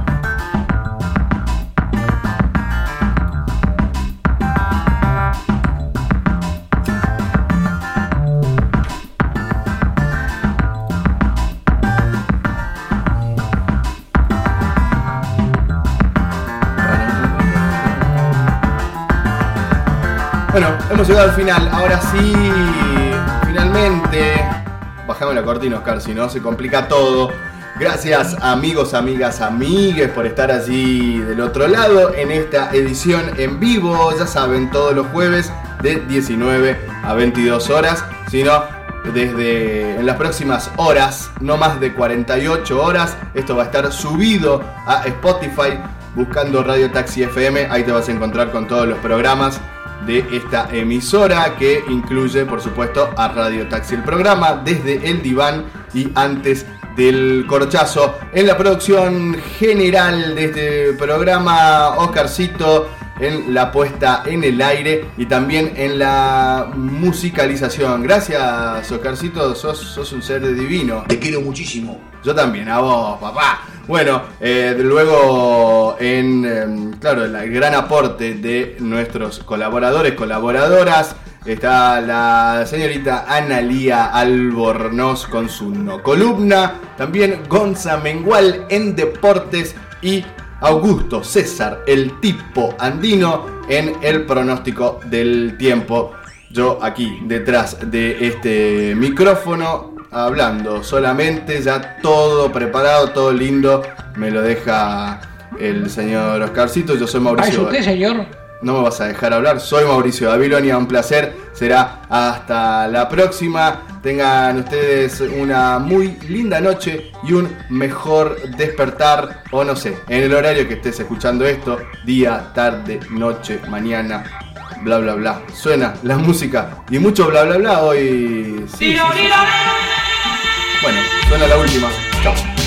Bueno, hemos llegado al final. Ahora sí, finalmente. Bajame la cortina, Oscar, si no se complica todo. Gracias amigos, amigas, amigues por estar allí del otro lado en esta edición en vivo. Ya saben, todos los jueves de 19 a 22 horas. Si no, desde en las próximas horas, no más de 48 horas, esto va a estar subido a Spotify buscando Radio Taxi FM. Ahí te vas a encontrar con todos los programas de esta emisora que incluye por supuesto a Radio Taxi el programa desde el diván y antes del corchazo en la producción general de este programa Oscarcito en la puesta en el aire y también en la musicalización. Gracias, Oscarcito, sos, sos un ser divino. Te quiero muchísimo. Yo también, a vos, papá. Bueno, eh, luego en, em, claro, el gran aporte de nuestros colaboradores, colaboradoras, está la señorita Analía Albornoz con su no columna, también Gonza Mengual en deportes y Augusto César, el tipo andino, en el pronóstico del tiempo. Yo aquí, detrás de este micrófono, hablando solamente, ya todo preparado, todo lindo, me lo deja el señor Oscarcito, yo soy ¿Ah, es Mauricio. usted, señor? No me vas a dejar hablar, soy Mauricio Babilonia, un placer, será hasta la próxima. Tengan ustedes una muy linda noche y un mejor despertar, o no sé, en el horario que estés escuchando esto, día, tarde, noche, mañana, bla bla bla. Suena la música y mucho bla bla bla hoy. Sí, sí, sí. Bueno, suena la última. Chao.